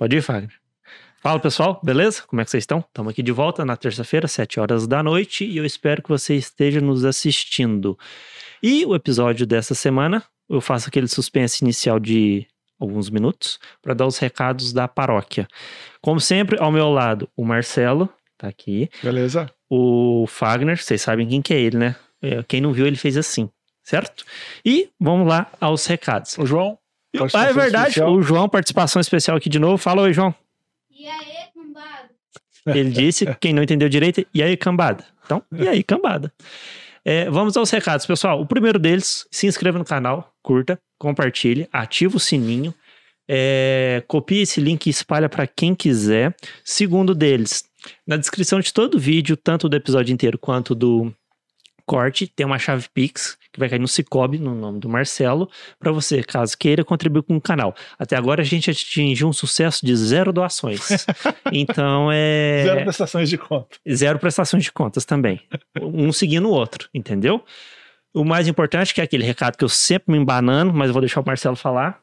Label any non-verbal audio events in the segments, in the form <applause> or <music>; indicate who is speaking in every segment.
Speaker 1: Pode ir, Fagner. Fala pessoal, beleza? Como é que vocês estão? Estamos aqui de volta na terça-feira, 7 horas da noite, e eu espero que você esteja nos assistindo. E o episódio dessa semana, eu faço aquele suspense inicial de alguns minutos para dar os recados da paróquia. Como sempre, ao meu lado, o Marcelo, tá aqui.
Speaker 2: Beleza.
Speaker 1: O Fagner, vocês sabem quem que é ele, né? É, quem não viu, ele fez assim, certo? E vamos lá aos recados.
Speaker 2: O João.
Speaker 1: Ah, é verdade, especial. o João, participação especial aqui de novo. Fala oi, João.
Speaker 3: E aí, cambada?
Speaker 1: Ele disse, quem não entendeu direito, e aí, cambada. Então, e aí, cambada. É, vamos aos recados, pessoal. O primeiro deles, se inscreva no canal, curta, compartilhe, ativa o sininho, é, copie esse link e espalha para quem quiser. Segundo deles, na descrição de todo o vídeo, tanto do episódio inteiro quanto do corte, tem uma chave Pix que vai cair no Cicobi, no nome do Marcelo, para você, caso queira, contribuir com o canal. Até agora a gente atingiu um sucesso de zero doações. <laughs> então é.
Speaker 2: Zero prestações de contas.
Speaker 1: Zero prestações de contas também. Um seguindo o outro, entendeu? O mais importante, que é aquele recado que eu sempre me embanando, mas eu vou deixar o Marcelo falar.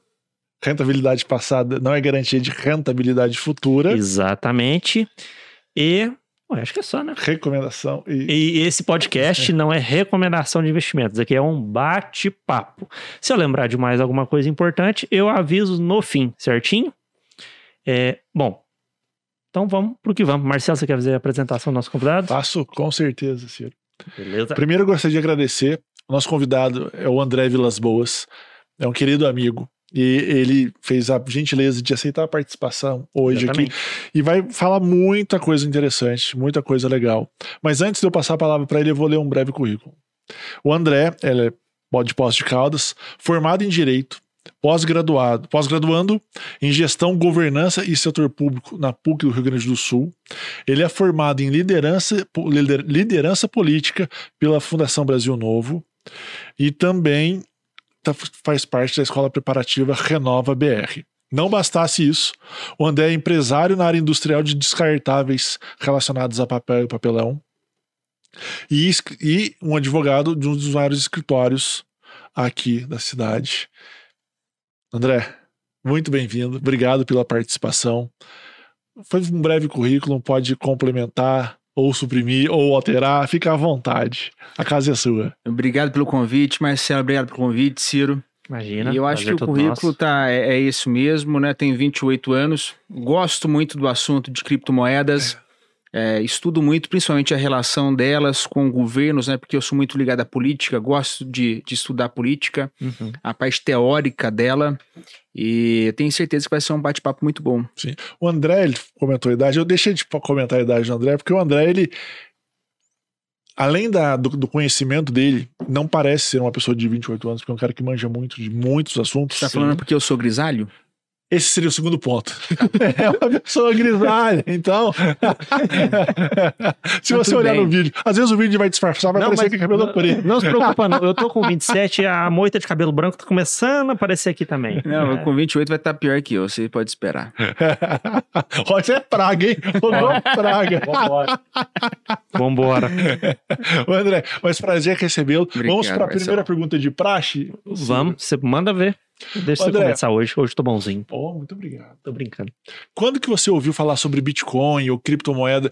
Speaker 2: Rentabilidade passada não é garantia de rentabilidade futura.
Speaker 1: Exatamente. E Ué, acho que é só, né?
Speaker 2: Recomendação.
Speaker 1: E, e esse podcast é. não é recomendação de investimentos, aqui é um bate-papo. Se eu lembrar de mais alguma coisa importante, eu aviso no fim, certinho? É, bom, então vamos pro que vamos. Marcelo, você quer fazer a apresentação do nosso convidado?
Speaker 2: Faço, com certeza, Ciro.
Speaker 1: Beleza.
Speaker 2: Primeiro, eu gostaria de agradecer. O nosso convidado é o André Vilas Boas, é um querido amigo, e ele fez a gentileza de aceitar a participação hoje Exatamente. aqui e vai falar muita coisa interessante, muita coisa legal. Mas antes de eu passar a palavra para ele, eu vou ler um breve currículo. O André, ele é de Poços de Caldas, formado em Direito, pós-graduado, pós-graduando em Gestão, Governança e Setor Público na PUC do Rio Grande do Sul. Ele é formado em Liderança, liderança Política pela Fundação Brasil Novo e também faz parte da escola preparativa Renova BR. Não bastasse isso, o André é empresário na área industrial de descartáveis relacionados a papel e papelão e, e um advogado de um dos maiores escritórios aqui da cidade. André, muito bem-vindo, obrigado pela participação. Foi um breve currículo, pode complementar ou suprimir, ou alterar, fica à vontade. A casa é sua.
Speaker 4: Obrigado pelo convite, Marcelo. Obrigado pelo convite, Ciro.
Speaker 1: Imagina.
Speaker 4: E eu acho que o currículo nosso. tá, é, é, isso mesmo, né? Tenho 28 anos, gosto muito do assunto de criptomoedas. É. É, estudo muito, principalmente a relação delas com governos, né? Porque eu sou muito ligado à política, gosto de, de estudar política, uhum. a parte teórica dela. E tenho certeza que vai ser um bate-papo muito bom.
Speaker 2: Sim. O André, ele comentou a idade. Eu deixei de comentar a idade do André, porque o André, ele. Além da, do, do, conhecimento dele, não parece ser uma pessoa de 28 anos, porque é um cara que manja muito de muitos assuntos.
Speaker 4: Você tá falando porque eu sou grisalho?
Speaker 2: Esse seria o segundo ponto. <laughs> é uma pessoa grisalha, então. <laughs> se você olhar bem. no vídeo, às vezes o vídeo vai disfarçar, vai não, parecer que é cabelo preto.
Speaker 1: Não se preocupa, não. Eu tô com <laughs> 27 a moita de cabelo branco tá começando a aparecer aqui também.
Speaker 4: Não, é. com 28 vai estar tá pior que eu, você pode esperar.
Speaker 2: Isso é praga, hein? Rodou é. praga.
Speaker 1: Vambora. Vambora.
Speaker 2: André, mas prazer recebê-lo. Vamos para a primeira pergunta de praxe?
Speaker 1: Vamos, você manda ver. Deixa André, você começar hoje. Hoje tô bonzinho.
Speaker 2: Oh, muito obrigado.
Speaker 1: Tô brincando.
Speaker 2: Quando que você ouviu falar sobre Bitcoin ou criptomoeda?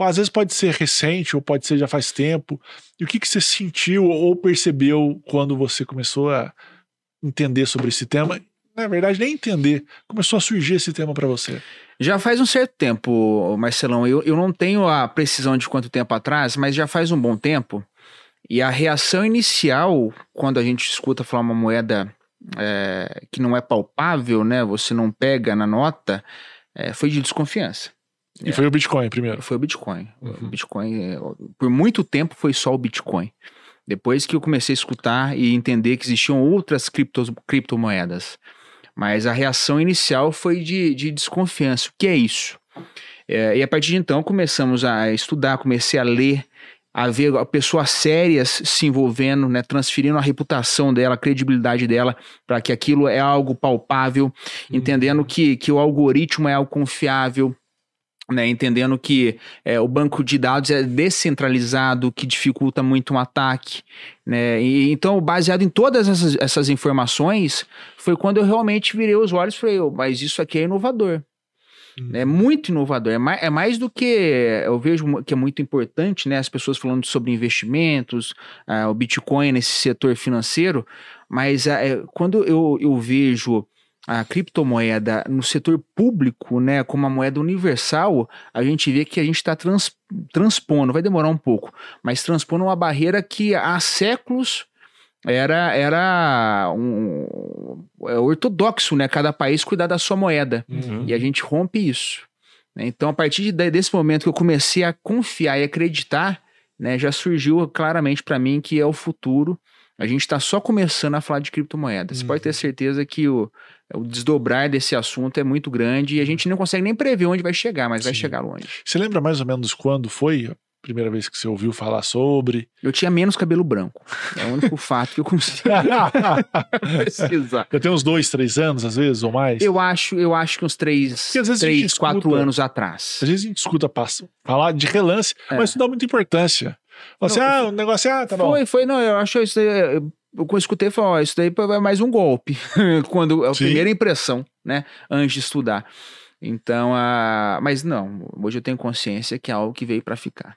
Speaker 2: Às vezes pode ser recente ou pode ser já faz tempo. E o que, que você sentiu ou percebeu quando você começou a entender sobre esse tema? Na verdade, nem entender. Começou a surgir esse tema para você.
Speaker 4: Já faz um certo tempo, Marcelão. Eu, eu não tenho a precisão de quanto tempo atrás, mas já faz um bom tempo. E a reação inicial, quando a gente escuta falar uma moeda é, que não é palpável, né? Você não pega na nota, é, foi de desconfiança.
Speaker 2: E é. foi o Bitcoin primeiro?
Speaker 4: Foi o Bitcoin. Uhum. O Bitcoin, é, por muito tempo foi só o Bitcoin. Depois que eu comecei a escutar e entender que existiam outras criptos, criptomoedas. Mas a reação inicial foi de, de desconfiança. O que é isso? É, e a partir de então começamos a estudar, comecei a ler haver pessoas sérias se envolvendo, né, transferindo a reputação dela, a credibilidade dela, para que aquilo é algo palpável, uhum. entendendo que, que o algoritmo é algo confiável, né, entendendo que é, o banco de dados é descentralizado, que dificulta muito um ataque. Né, e, então, baseado em todas essas, essas informações, foi quando eu realmente virei os olhos e falei, oh, mas isso aqui é inovador. É muito inovador. É mais, é mais do que eu vejo que é muito importante, né? As pessoas falando sobre investimentos, ah, o Bitcoin nesse setor financeiro, mas ah, é, quando eu, eu vejo a criptomoeda no setor público, né, como uma moeda universal, a gente vê que a gente está trans, transpondo, vai demorar um pouco, mas transpondo uma barreira que há séculos era era um, é ortodoxo, né? Cada país cuidar da sua moeda.
Speaker 1: Uhum.
Speaker 4: E a gente rompe isso. né? Então, a partir de- desse momento que eu comecei a confiar e acreditar, né, já surgiu claramente para mim que é o futuro. A gente está só começando a falar de criptomoedas. Você pode ter certeza que o, o desdobrar desse assunto é muito grande e a gente não consegue nem prever onde vai chegar, mas vai
Speaker 2: Sim.
Speaker 4: chegar longe.
Speaker 2: Você lembra mais ou menos quando foi primeira vez que você ouviu falar sobre?
Speaker 4: Eu tinha menos cabelo branco. É o único <laughs> fato que eu consigo <laughs> precisar.
Speaker 2: Eu tenho uns dois, três anos, às vezes, ou mais.
Speaker 4: Eu acho, eu acho que uns três, três quatro
Speaker 2: escuta-
Speaker 4: anos atrás.
Speaker 2: Às vezes a gente escuta falar de relance,
Speaker 4: É.
Speaker 2: mas isso dá muita importância. Fala assim,
Speaker 4: Não,
Speaker 2: ah, o negócio é, ah, tá bom.
Speaker 4: Foi, foi, não, eu acho isso. Eu escutei, falei, ó, isso daí é mais um golpe. <laughs> quando é a
Speaker 2: Sim.
Speaker 4: primeira impressão, né? Antes de estudar. Então, a... mas não, hoje eu tenho consciência que é algo que veio para ficar.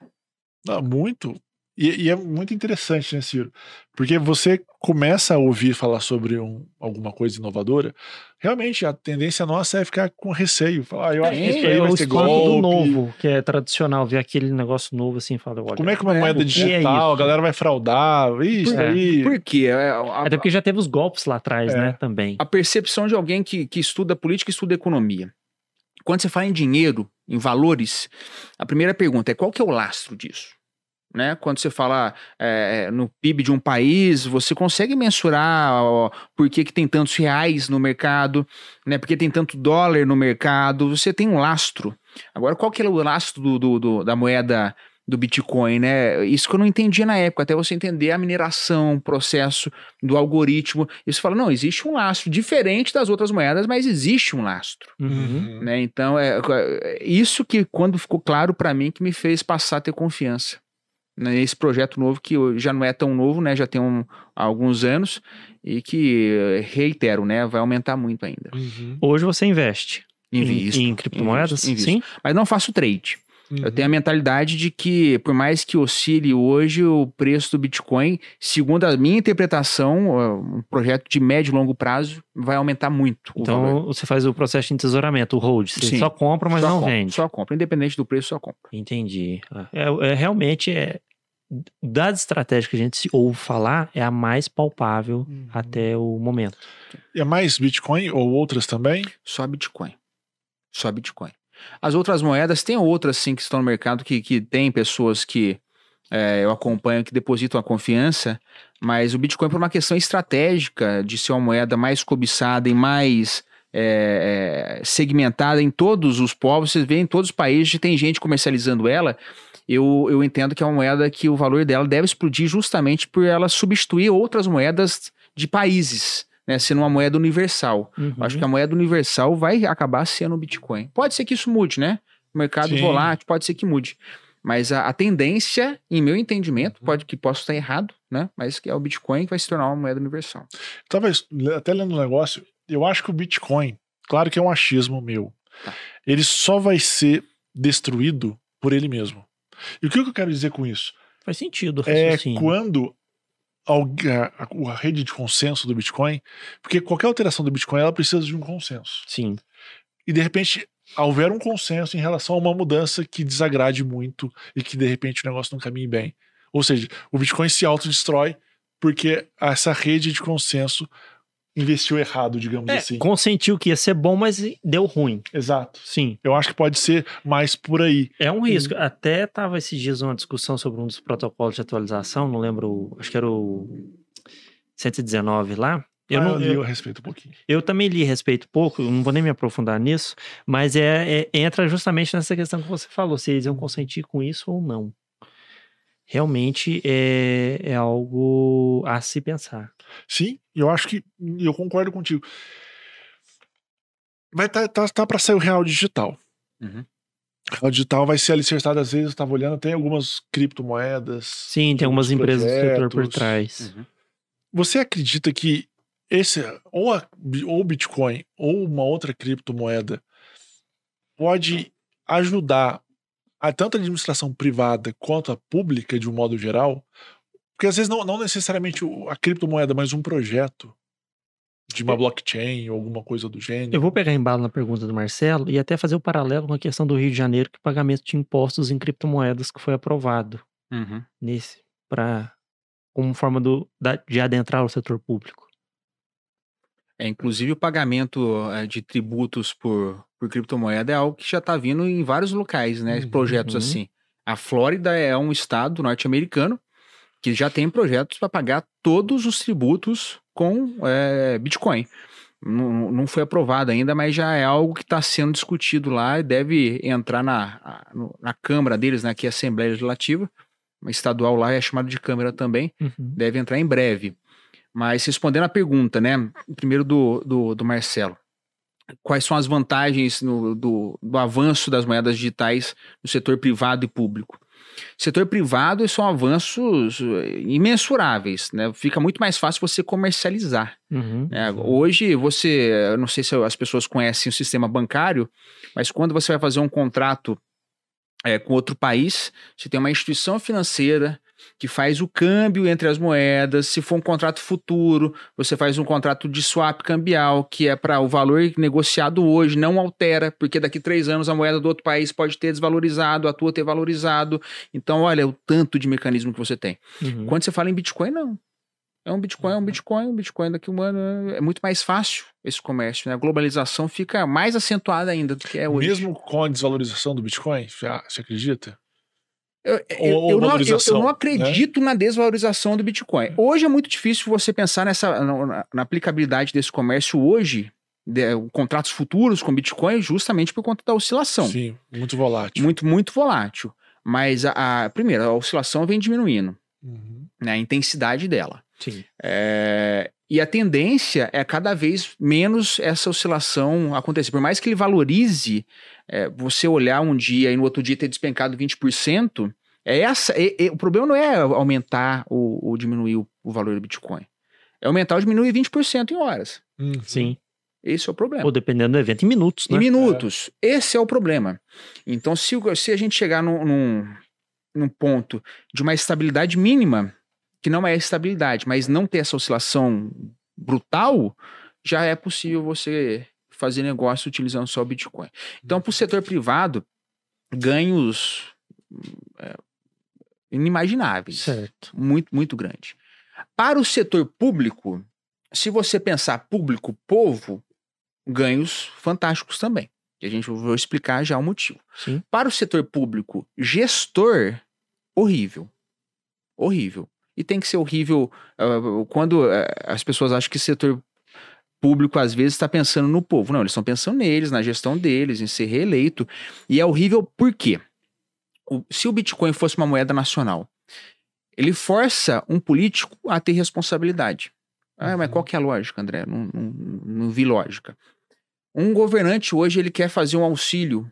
Speaker 2: Não, muito. E, e é muito interessante, né, Ciro? Porque você começa a ouvir falar sobre um- alguma coisa inovadora, realmente a tendência nossa é ficar com receio. Falar, ah, eu acho que
Speaker 4: É,
Speaker 2: isso aí
Speaker 1: É
Speaker 2: vai ser golpe.
Speaker 1: do novo, que é tradicional, ver aquele negócio novo assim e falar, olha.
Speaker 2: Como é que uma
Speaker 4: É,
Speaker 2: moeda
Speaker 1: o que é
Speaker 2: digital, a galera vai fraudar, isso
Speaker 1: É.
Speaker 2: aí.
Speaker 4: Por quê? É, a-
Speaker 1: Até porque já teve os golpes lá atrás,
Speaker 2: É.
Speaker 1: né? Também.
Speaker 4: a percepção de alguém que, que estuda política e estuda economia. Quando você fala em dinheiro, em valores, a primeira pergunta é qual que é o lastro disso? Né? Quando você fala é, no PIB de um país, você consegue mensurar ó, por que, que tem tantos reais no mercado, né? por que tem tanto dólar no mercado, você tem um lastro. Agora, qual que é o lastro do, do- do- da moeda do Bitcoin? Né? Isso que eu não entendia na época, até você entender a mineração, o processo do algoritmo. Você fala, não, existe um lastro diferente das outras moedas, mas existe um lastro.
Speaker 1: Uhum.
Speaker 4: Né? Então, é, é isso que quando ficou claro para mim que me fez passar a ter confiança né, nesse projeto novo que já não é tão novo, né? Já tem um, alguns anos e que eh, reitero, né? Vai aumentar muito ainda.
Speaker 2: Uhum.
Speaker 1: Hoje você investe em-
Speaker 4: Invisto,
Speaker 1: em, criptomoedas?
Speaker 4: invisto, invisto.
Speaker 1: Sim.
Speaker 4: Mas não faço trade.
Speaker 2: Uhum.
Speaker 4: Eu tenho a mentalidade de que, por mais que oscile hoje o preço do Bitcoin, segundo a minha interpretação, um projeto de médio e longo prazo vai aumentar muito.
Speaker 1: Então você faz o processo de entesouramento, o hold. Você
Speaker 4: Sim.
Speaker 1: só compra, mas
Speaker 4: Só
Speaker 1: não
Speaker 4: compra,
Speaker 1: vende.
Speaker 4: Só compra, independente do preço, só compra.
Speaker 1: Entendi. É, é- realmente é. Das estratégias que a gente ouve falar, é a mais palpável
Speaker 2: Uhum.
Speaker 1: até o momento.
Speaker 2: E é mais Bitcoin ou outras também?
Speaker 4: Só Bitcoin. Só Bitcoin. As outras moedas, tem outras sim que estão no mercado que, que tem pessoas que é, eu acompanho que depositam a confiança, mas o Bitcoin, por uma questão estratégica de ser uma moeda mais cobiçada e mais é, é, segmentada em todos os povos, vocês veem em todos os países, tem gente comercializando ela. Eu, eu entendo que é uma moeda que o valor dela deve explodir justamente por ela substituir outras moedas de países, né, sendo uma moeda universal.
Speaker 1: Uhum.
Speaker 4: Eu Acho que a moeda universal vai acabar sendo o Bitcoin. Pode ser que isso mude, né? O mercado
Speaker 2: Sim.
Speaker 4: volátil pode ser que mude. Mas a, a tendência, em meu entendimento, pode que possa estar errado, né? Mas que é o Bitcoin que vai se tornar uma moeda universal.
Speaker 2: Tava es- até lendo um negócio, eu acho que o Bitcoin, claro que é um achismo meu,
Speaker 4: Tá.
Speaker 2: ele só vai ser destruído por ele mesmo. E o que eu quero dizer com isso?
Speaker 1: Faz sentido. o
Speaker 2: É quando a, a- a rede de consenso do Bitcoin, porque qualquer alteração do Bitcoin ela precisa de um consenso.
Speaker 1: Sim.
Speaker 2: E de repente houver um consenso em relação a uma mudança que desagrade muito e que de repente o negócio não caminhe bem. Ou seja, o Bitcoin se autodestrói porque essa rede de consenso investiu errado, digamos
Speaker 1: É,
Speaker 2: assim.
Speaker 1: consentiu que ia ser bom, mas deu ruim.
Speaker 2: Exato.
Speaker 1: Sim.
Speaker 2: Eu acho que pode ser mais por aí.
Speaker 1: É um risco. Até tava esses dias uma discussão sobre um dos protocolos de atualização, não lembro, acho que era o 119 lá. Eu,
Speaker 2: Ah,
Speaker 1: não,
Speaker 2: eu li
Speaker 1: eu,
Speaker 2: a respeito um pouquinho.
Speaker 1: eu também li a respeito pouco, não vou nem me aprofundar nisso, mas é, é- entra justamente nessa questão que você falou, se eles iam consentir com isso ou não. Realmente é, é algo a se pensar.
Speaker 2: Sim, eu acho que eu concordo contigo. Vai tá, tá, tá para sair o real digital.
Speaker 4: Uhum.
Speaker 2: O real digital vai ser alicerçado, às vezes, eu estava olhando, tem algumas criptomoedas.
Speaker 1: Sim, tem algumas empresas do setor por trás.
Speaker 4: Uhum.
Speaker 2: Você acredita que esse, ou, a, ou o Bitcoin, ou uma outra criptomoeda, pode ajudar a tanto a administração privada quanto a pública, de um modo geral, porque às vezes não, não necessariamente a criptomoeda, mas um projeto de uma blockchain ou alguma coisa do gênero.
Speaker 1: Eu vou pegar embalo na pergunta do Marcelo e até fazer o paralelo com a questão do Rio de Janeiro, que o pagamento de impostos em criptomoedas que foi aprovado
Speaker 4: Uhum.
Speaker 1: nesse para como forma do, da- de adentrar o setor público.
Speaker 4: É, inclusive o pagamento eh, de tributos por, por criptomoeda é algo que já está vindo em vários locais, né?
Speaker 2: Uhum,
Speaker 4: projetos
Speaker 1: uhum.
Speaker 4: assim. A Flórida é um estado norte-americano que já tem projetos para pagar todos os tributos com eh, Bitcoin. Não, não foi aprovado ainda, mas já é algo que está sendo discutido lá e deve entrar na, na Câmara deles, né, que é a Assembleia Legislativa, estadual lá é chamada de Câmara também
Speaker 1: Uhum.
Speaker 4: deve entrar em breve. Mas respondendo a pergunta, né? Primeiro do, do, do Marcelo. Quais são as vantagens no- do, do avanço das moedas digitais no setor privado e público? Setor privado são avanços eh, imensuráveis, né? Fica muito mais fácil você comercializar.
Speaker 1: Uhum.
Speaker 4: né? Hoje você, eu não sei se as pessoas conhecem o sistema bancário, mas quando você vai fazer um contrato eh, com outro país, você tem uma instituição financeira que faz o câmbio entre as moedas. Se for um contrato futuro, você faz um contrato de swap cambial, que é para o valor negociado hoje, não altera, porque daqui três anos a moeda do outro país pode ter desvalorizado, a tua ter valorizado. Então, olha o tanto de mecanismo que você tem.
Speaker 1: Uhum.
Speaker 4: Quando você fala em Bitcoin, não. É um Bitcoin, é um Bitcoin, um Bitcoin daqui a um ano. É muito mais fácil esse comércio. Né? A globalização fica mais acentuada ainda do que é hoje.
Speaker 2: Mesmo com a desvalorização do Bitcoin, você acredita?
Speaker 4: Eu, eu-
Speaker 2: Ou-
Speaker 4: não, eu- eu não
Speaker 2: né?
Speaker 4: acredito na desvalorização do Bitcoin. Hoje é muito difícil você pensar nessa na, na aplicabilidade desse comércio hoje, de, contratos futuros com Bitcoin, justamente por conta da oscilação.
Speaker 2: Sim, muito volátil.
Speaker 4: Muito, muito volátil. Mas a, a primeiro, a oscilação vem diminuindo,
Speaker 2: Uhum.
Speaker 4: né, a intensidade dela.
Speaker 1: Sim.
Speaker 4: É, e a tendência é cada vez menos essa oscilação acontecer. Por mais que ele valorize, é, você olhar um dia e no outro dia ter despencado 20%, é essa, é- é- o problema não é aumentar ou, ou diminuir o, o valor do Bitcoin. É aumentar ou diminuir 20% em horas.
Speaker 2: Uhum.
Speaker 1: Sim.
Speaker 4: Esse é o problema.
Speaker 1: Ou dependendo do evento, em minutos,
Speaker 4: Em
Speaker 1: né?
Speaker 4: minutos. Esse é o problema. Então, se, o- se a gente chegar num, num, num ponto de uma estabilidade mínima, que não é estabilidade, mas não ter essa oscilação brutal, já é possível você fazer negócio utilizando só o Bitcoin. Então, para o setor privado, ganhos é, inimagináveis
Speaker 1: Certo.
Speaker 4: muito, muito grande. Para o setor público, se você pensar público, povo, ganhos fantásticos também. E a gente vai explicar já o motivo.
Speaker 1: Sim.
Speaker 4: Para o setor público, gestor, horrível. Horrível. E tem que ser horrível ah, quando ah, as pessoas acham que o setor público às vezes está pensando no povo. Não, eles estão pensando neles, na gestão deles, em ser reeleito. E é horrível por quê? O- se o Bitcoin fosse uma moeda nacional, ele força um político a ter responsabilidade. Ah, mas
Speaker 2: Uhum.
Speaker 4: qual que é a lógica, André? Não, não, não vi lógica. Um governante hoje ele quer fazer um auxílio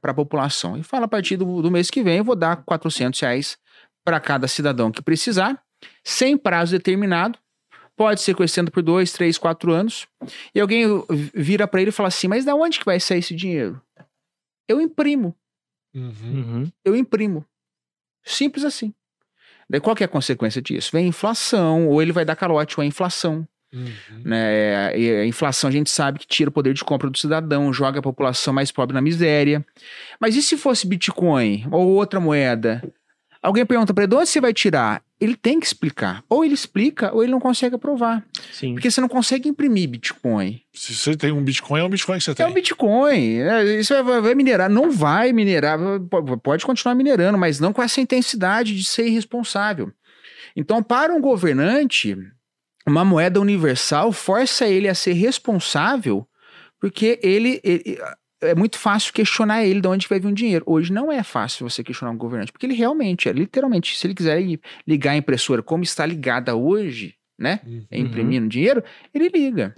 Speaker 4: para a população. E fala a partir do, do mês que vem eu vou dar 400 reais para cada cidadão que precisar, sem prazo determinado. Pode ser sequestrando por dois, três, quatro anos. E alguém vira para ele e fala assim: Mas da onde que vai sair esse dinheiro? Eu imprimo
Speaker 2: Uhum.
Speaker 1: Uhum.
Speaker 4: eu imprimo. Simples assim. Daí qual que é a consequência disso? Vem a inflação, ou ele vai dar calote, ou a inflação.
Speaker 2: Uhum.
Speaker 4: Né? E a inflação a gente sabe que tira o poder de compra do cidadão, joga a população mais pobre na miséria. Mas e se fosse Bitcoin ou outra moeda? Alguém pergunta para ele, de onde você vai tirar? Ele tem que explicar. Ou ele explica, ou ele não consegue aprovar.
Speaker 1: Sim.
Speaker 4: Porque você não consegue imprimir Bitcoin.
Speaker 2: Se você tem um Bitcoin, é um Bitcoin que você
Speaker 4: É
Speaker 2: tem.
Speaker 4: o Bitcoin. É, Isso vai, vai minerar. Não vai minerar. po- Pode continuar minerando, mas não com essa intensidade de ser irresponsável. Então, para um governante, uma moeda universal força ele a ser responsável, porque ele, ele- é muito fácil questionar ele de onde vai vir o dinheiro. Hoje não é fácil você questionar um governante, porque ele realmente, é, literalmente, se ele quiser ligar a impressora como está ligada hoje, né?
Speaker 2: Uhum.
Speaker 4: é imprimindo dinheiro, ele liga.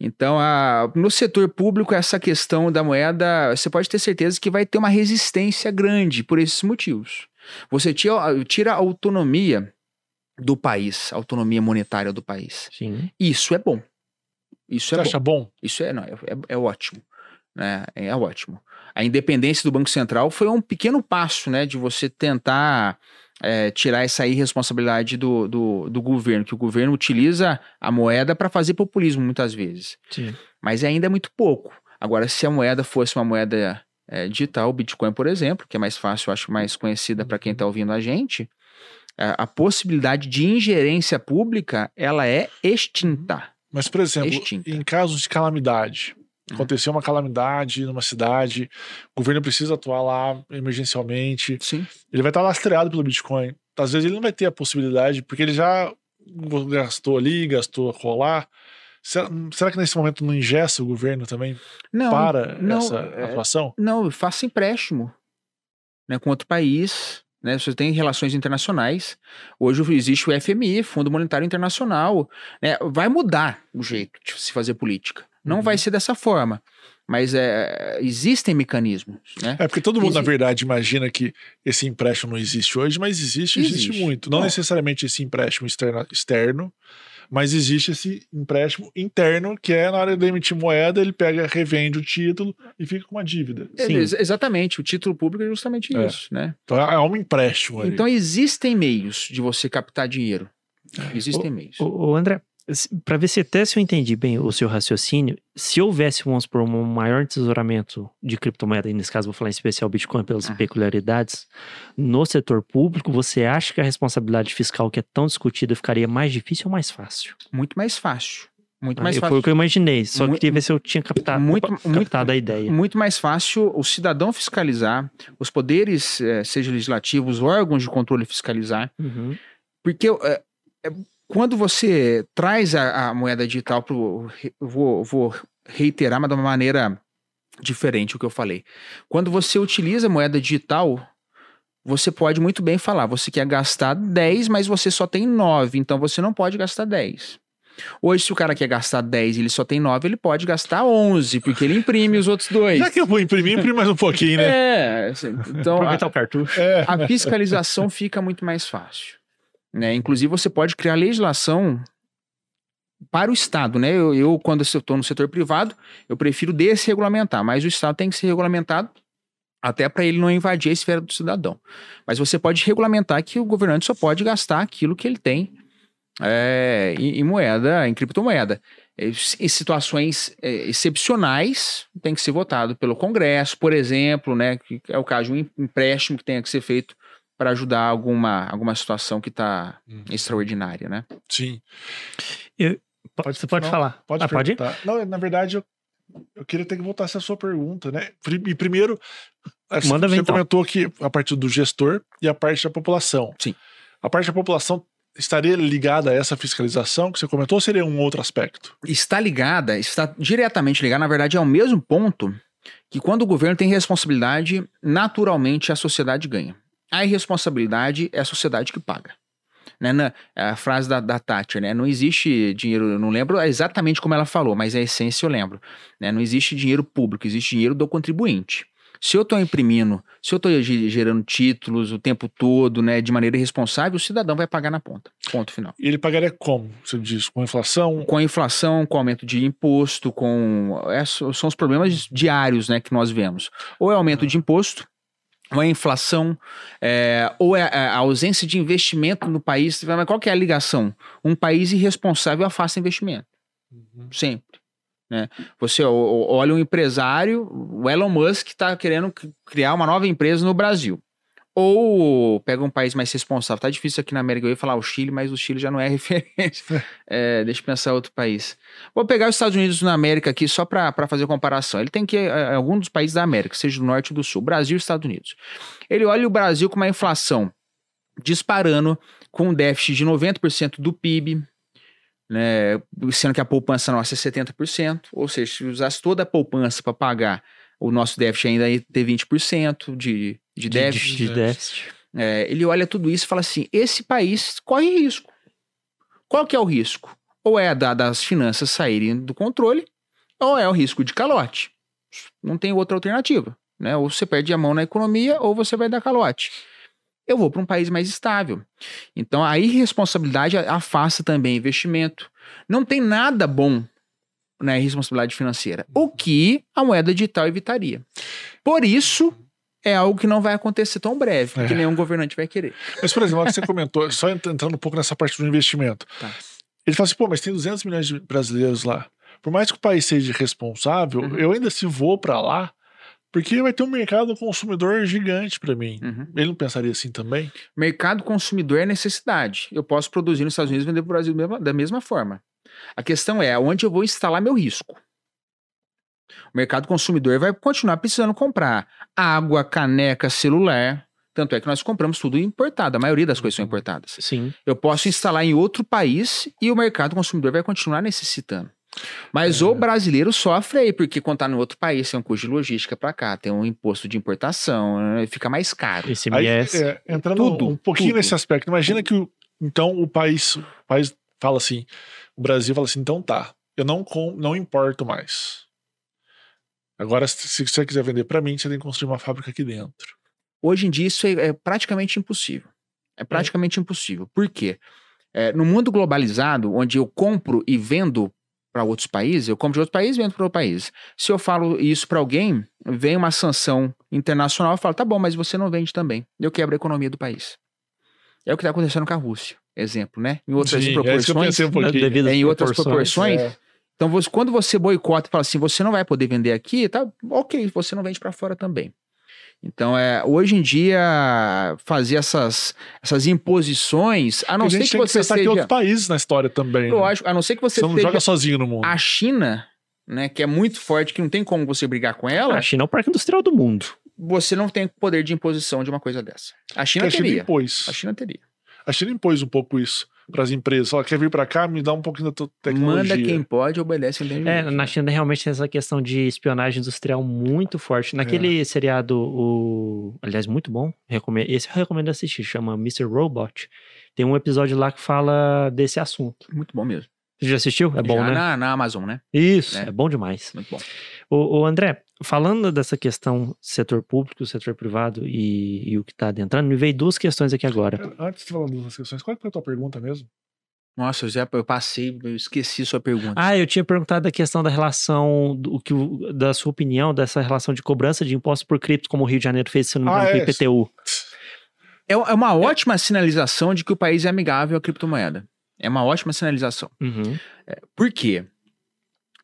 Speaker 4: Então, a- no setor público, essa questão da moeda, você pode ter certeza que vai ter uma resistência grande por esses motivos. Você tira, tira a autonomia do país, a autonomia monetária do país.
Speaker 1: Sim.
Speaker 4: Isso é bom. Isso
Speaker 2: Você
Speaker 4: é bom.
Speaker 2: acha bom?
Speaker 4: Isso é, não, é, é- é ótimo. Né? É ótimo. A independência do Banco Central foi um pequeno passo, né, de você tentar é, tirar essa irresponsabilidade do, do, do, governo, que o governo utiliza a moeda para fazer populismo muitas vezes.
Speaker 1: Sim.
Speaker 4: Mas ainda é muito pouco. Agora, se a moeda fosse uma moeda é, digital, o Bitcoin, por exemplo, que é mais fácil, acho mais conhecida para quem está ouvindo a gente, a, a, possibilidade de ingerência pública ela é extinta.
Speaker 2: Mas, por exemplo, extinta. em casos de calamidade. Aconteceu uma calamidade numa cidade, o governo precisa atuar lá emergencialmente.
Speaker 4: Sim.
Speaker 2: Ele vai estar lastreado pelo Bitcoin. Às vezes ele não vai ter a possibilidade, porque ele já gastou ali, gastou colar. Será, será que nesse momento não ingessa o governo também não, para não, essa é, atuação?
Speaker 4: Não, faça empréstimo né, com outro país. Né, você tem relações internacionais. Hoje existe o FMI, Fundo Monetário Internacional. Né, vai mudar o jeito de se fazer política. Não uhum. vai ser dessa forma. Mas é, existem mecanismos. Né?
Speaker 2: É porque todo mundo, na verdade, imagina que esse empréstimo não existe hoje, mas existe, existe, existe muito. Não, não necessariamente esse empréstimo externo, externo mas existe esse empréstimo interno que é na hora de emitir moeda, ele pega, revende o título e fica com uma dívida.
Speaker 4: É, exatamente, o título público é justamente é. isso, né?
Speaker 2: Então é um empréstimo.
Speaker 4: Ali. Então existem meios de você captar dinheiro. Existem
Speaker 1: o,
Speaker 4: meios.
Speaker 1: O, o André, para ver se até se eu entendi bem o seu raciocínio, se houvesse, vamos por um maior tesouramento de criptomoeda, e nesse caso vou falar em especial Bitcoin pelas ah. peculiaridades, no setor público, você acha que a responsabilidade fiscal que é tão discutida ficaria mais difícil ou mais fácil?
Speaker 4: Muito mais fácil. Muito mais
Speaker 1: ah,
Speaker 4: fácil.
Speaker 1: Foi o que eu imaginei, só muito, queria ver se eu tinha captado, muito, captado muito, a ideia.
Speaker 4: Muito mais fácil o cidadão fiscalizar, os poderes, eh, seja legislativos, os órgãos de controle fiscalizar,
Speaker 1: uhum.
Speaker 4: porque é, é, quando você traz a, a moeda digital para vou, vou reiterar, mas de uma maneira diferente o que eu falei. Quando você utiliza moeda digital, você pode muito bem falar, você quer gastar 10, mas você só tem 9, então você não pode gastar 10. Hoje, se o cara quer gastar 10 e ele só tem 9, ele pode gastar 11, porque ele imprime os outros dois.
Speaker 2: Já que eu vou imprimir, imprime mais um pouquinho, né?
Speaker 4: É, assim, então
Speaker 1: Aproveitar
Speaker 4: a,
Speaker 1: o cartucho.
Speaker 4: A fiscalização fica muito mais fácil. Né? Inclusive, você pode criar legislação para o Estado, né? Eu, eu quando estou no setor privado, eu prefiro desregulamentar, mas o Estado tem que ser regulamentado até para ele não invadir a esfera do cidadão. Mas você pode regulamentar que o governante só pode gastar aquilo que ele tem é, em, em, moeda, em criptomoeda. Em situações é, excepcionais, tem que ser votado pelo Congresso, por exemplo, né? Que é o caso de um empréstimo que tenha que ser feito para ajudar alguma, alguma situação que está hum. extraordinária, né?
Speaker 2: Sim.
Speaker 1: Eu, pode, você pode não, falar.
Speaker 2: Pode,
Speaker 1: ah, pode
Speaker 2: Não, na verdade, eu, eu queria ter que voltar essa sua pergunta, né? E primeiro,
Speaker 1: Manda
Speaker 2: você
Speaker 1: então.
Speaker 2: comentou que a parte do gestor e a parte da população.
Speaker 4: Sim.
Speaker 2: A parte da população estaria ligada a essa fiscalização que você comentou ou seria um outro aspecto?
Speaker 4: Está ligada, está diretamente ligada, na verdade, é o mesmo ponto que quando o governo tem responsabilidade, naturalmente a sociedade ganha. A irresponsabilidade é a sociedade que paga. Né? Na, a frase da, da Thatcher, né? Não existe dinheiro, não lembro exatamente como ela falou, mas a essência eu lembro. Né? Não existe dinheiro público, existe dinheiro do contribuinte. Se eu estou imprimindo, se eu estou gerando títulos o tempo todo, né, de maneira irresponsável, o cidadão vai pagar na ponta. Ponto final.
Speaker 2: E ele pagaria como? Você diz, com inflação?
Speaker 4: Com inflação, com aumento de imposto, com. É, são os problemas diários né, que nós vemos. Ou é aumento de imposto, ou a inflação, é, ou é a ausência de investimento no país. Mas qual que é a ligação? Um país irresponsável afasta investimento. Uhum. Sempre. Né? Você olha um empresário, o Elon Musk está querendo criar uma nova empresa no Brasil. Ou pega um país mais responsável. Tá difícil aqui na América, eu ia falar o Chile, mas o Chile já não é <laughs> referência. É, deixa eu pensar outro país. Vou pegar os Estados Unidos na América aqui só para fazer comparação. Ele tem que ir a algum dos países da América, seja do norte ou do sul, Brasil e Estados Unidos. Ele olha o Brasil com uma inflação disparando, com um déficit de 90% do PIB, né, sendo que a poupança nossa é 70%, ou seja, se usasse toda a poupança para pagar o nosso déficit ainda ia ter 20% de, de déficit.
Speaker 1: De, de déficit.
Speaker 4: É, ele olha tudo isso e fala assim: esse país corre risco. Qual que é o risco? Ou é da, das finanças saírem do controle, ou é o risco de calote. Não tem outra alternativa. Né? Ou você perde a mão na economia, ou você vai dar calote. Eu vou para um país mais estável. Então a irresponsabilidade afasta também investimento. Não tem nada bom né, responsabilidade financeira. O que a moeda digital evitaria. Por isso, é algo que não vai acontecer tão breve,
Speaker 2: É.
Speaker 4: que nenhum governante vai querer.
Speaker 2: Mas, por exemplo, o que você comentou, só ent- entrando um pouco nessa parte do investimento.
Speaker 4: Tá.
Speaker 2: Ele fala assim, pô, mas tem 200 milhões de brasileiros lá. Por mais que o país seja responsável,
Speaker 4: Uhum.
Speaker 2: eu ainda se vou pra lá, porque vai ter um mercado consumidor gigante pra mim.
Speaker 4: Uhum.
Speaker 2: Ele não pensaria assim também?
Speaker 4: Mercado consumidor é necessidade. Eu posso produzir nos Estados Unidos e vender para o Brasil da mesma forma. A questão é onde eu vou instalar meu risco. O mercado consumidor vai continuar precisando comprar água, caneca, celular. Tanto é que nós compramos tudo importado. A maioria das coisas são importadas.
Speaker 1: Sim.
Speaker 4: Eu posso instalar em outro país e o mercado consumidor vai continuar necessitando. Mas
Speaker 2: É.
Speaker 4: o brasileiro sofre aí, porque quando tá no outro país tem um custo de logística para cá, tem um imposto de importação, né, fica mais caro.
Speaker 2: Aí,
Speaker 1: ICMS.
Speaker 2: é, entrando
Speaker 4: Tudo,
Speaker 2: um pouquinho
Speaker 4: tudo.
Speaker 2: nesse aspecto, imagina que o- então o país, o país fala assim, o Brasil fala assim, então tá, eu não, com, não importo mais. Agora, se você quiser vender pra mim, você tem que construir uma fábrica aqui dentro.
Speaker 4: Hoje em dia isso é, é praticamente impossível. É praticamente impossível. Por quê? É, no mundo globalizado, onde eu compro e vendo para outros países, eu compro de outro país e vendo para outro país. Se eu falo isso para alguém, vem uma sanção internacional, eu falo, tá bom, mas você não vende também. Eu quebro a economia do país. É o que está acontecendo com a Rússia. Exemplo, né? Em outras
Speaker 2: Sim, é isso que eu
Speaker 4: proporções.
Speaker 2: pensei um pouquinho.
Speaker 1: devido às
Speaker 4: em outras proporções.
Speaker 2: É.
Speaker 4: Então, você- quando você boicota e fala assim, você não vai poder vender aqui, tá ok, você não vende para fora também. Então, é, hoje em dia, fazer essas, essas imposições, a não
Speaker 2: a
Speaker 4: ser que
Speaker 2: tem que
Speaker 4: você
Speaker 2: que
Speaker 4: seja.
Speaker 2: outros países na história também. né?
Speaker 4: Lógico, a não ser que você,
Speaker 2: Você não joga sozinho no mundo.
Speaker 4: a China, né, que é muito forte, que não tem como você brigar com ela,
Speaker 1: A China é o parque industrial do mundo.
Speaker 4: você não tem poder de imposição de uma coisa dessa. A China
Speaker 2: Porque a China
Speaker 4: teria.
Speaker 2: impôs.
Speaker 4: A China teria.
Speaker 2: A China impôs um pouco isso para as empresas. Fala, quer vir para cá, me dá um pouquinho da tua tecnologia.
Speaker 4: Manda quem pode, obedece quem tem
Speaker 1: É, na China realmente tem essa questão de espionagem industrial muito forte. Naquele seriado, o... aliás, muito bom, recomendo... esse eu recomendo assistir, chama Mr. Robot. Tem um episódio lá que fala desse assunto.
Speaker 4: Muito bom mesmo.
Speaker 1: Você já assistiu? É bom,
Speaker 4: Já
Speaker 1: né?
Speaker 4: na, na Amazon, né?
Speaker 1: Isso,
Speaker 4: É.
Speaker 1: é. bom demais.
Speaker 4: Muito bom.
Speaker 1: Ô, ô, André, falando dessa questão setor público, setor privado e, e o que está adentrando, me veio duas questões aqui agora.
Speaker 2: Antes de falar das questões, qual que foi a tua pergunta mesmo?
Speaker 4: Nossa, já eu passei, eu esqueci sua pergunta.
Speaker 1: Ah, eu tinha perguntado da questão da relação, do que, da sua opinião, dessa relação de cobrança de impostos por cripto, como o Rio de Janeiro fez, se não me
Speaker 2: Ah,
Speaker 1: engano,
Speaker 2: é.
Speaker 1: com o IPTU.
Speaker 4: É, é uma ótima sinalização de que o país é amigável à criptomoeda. É uma ótima sinalização.
Speaker 1: Uhum.
Speaker 4: Por quê?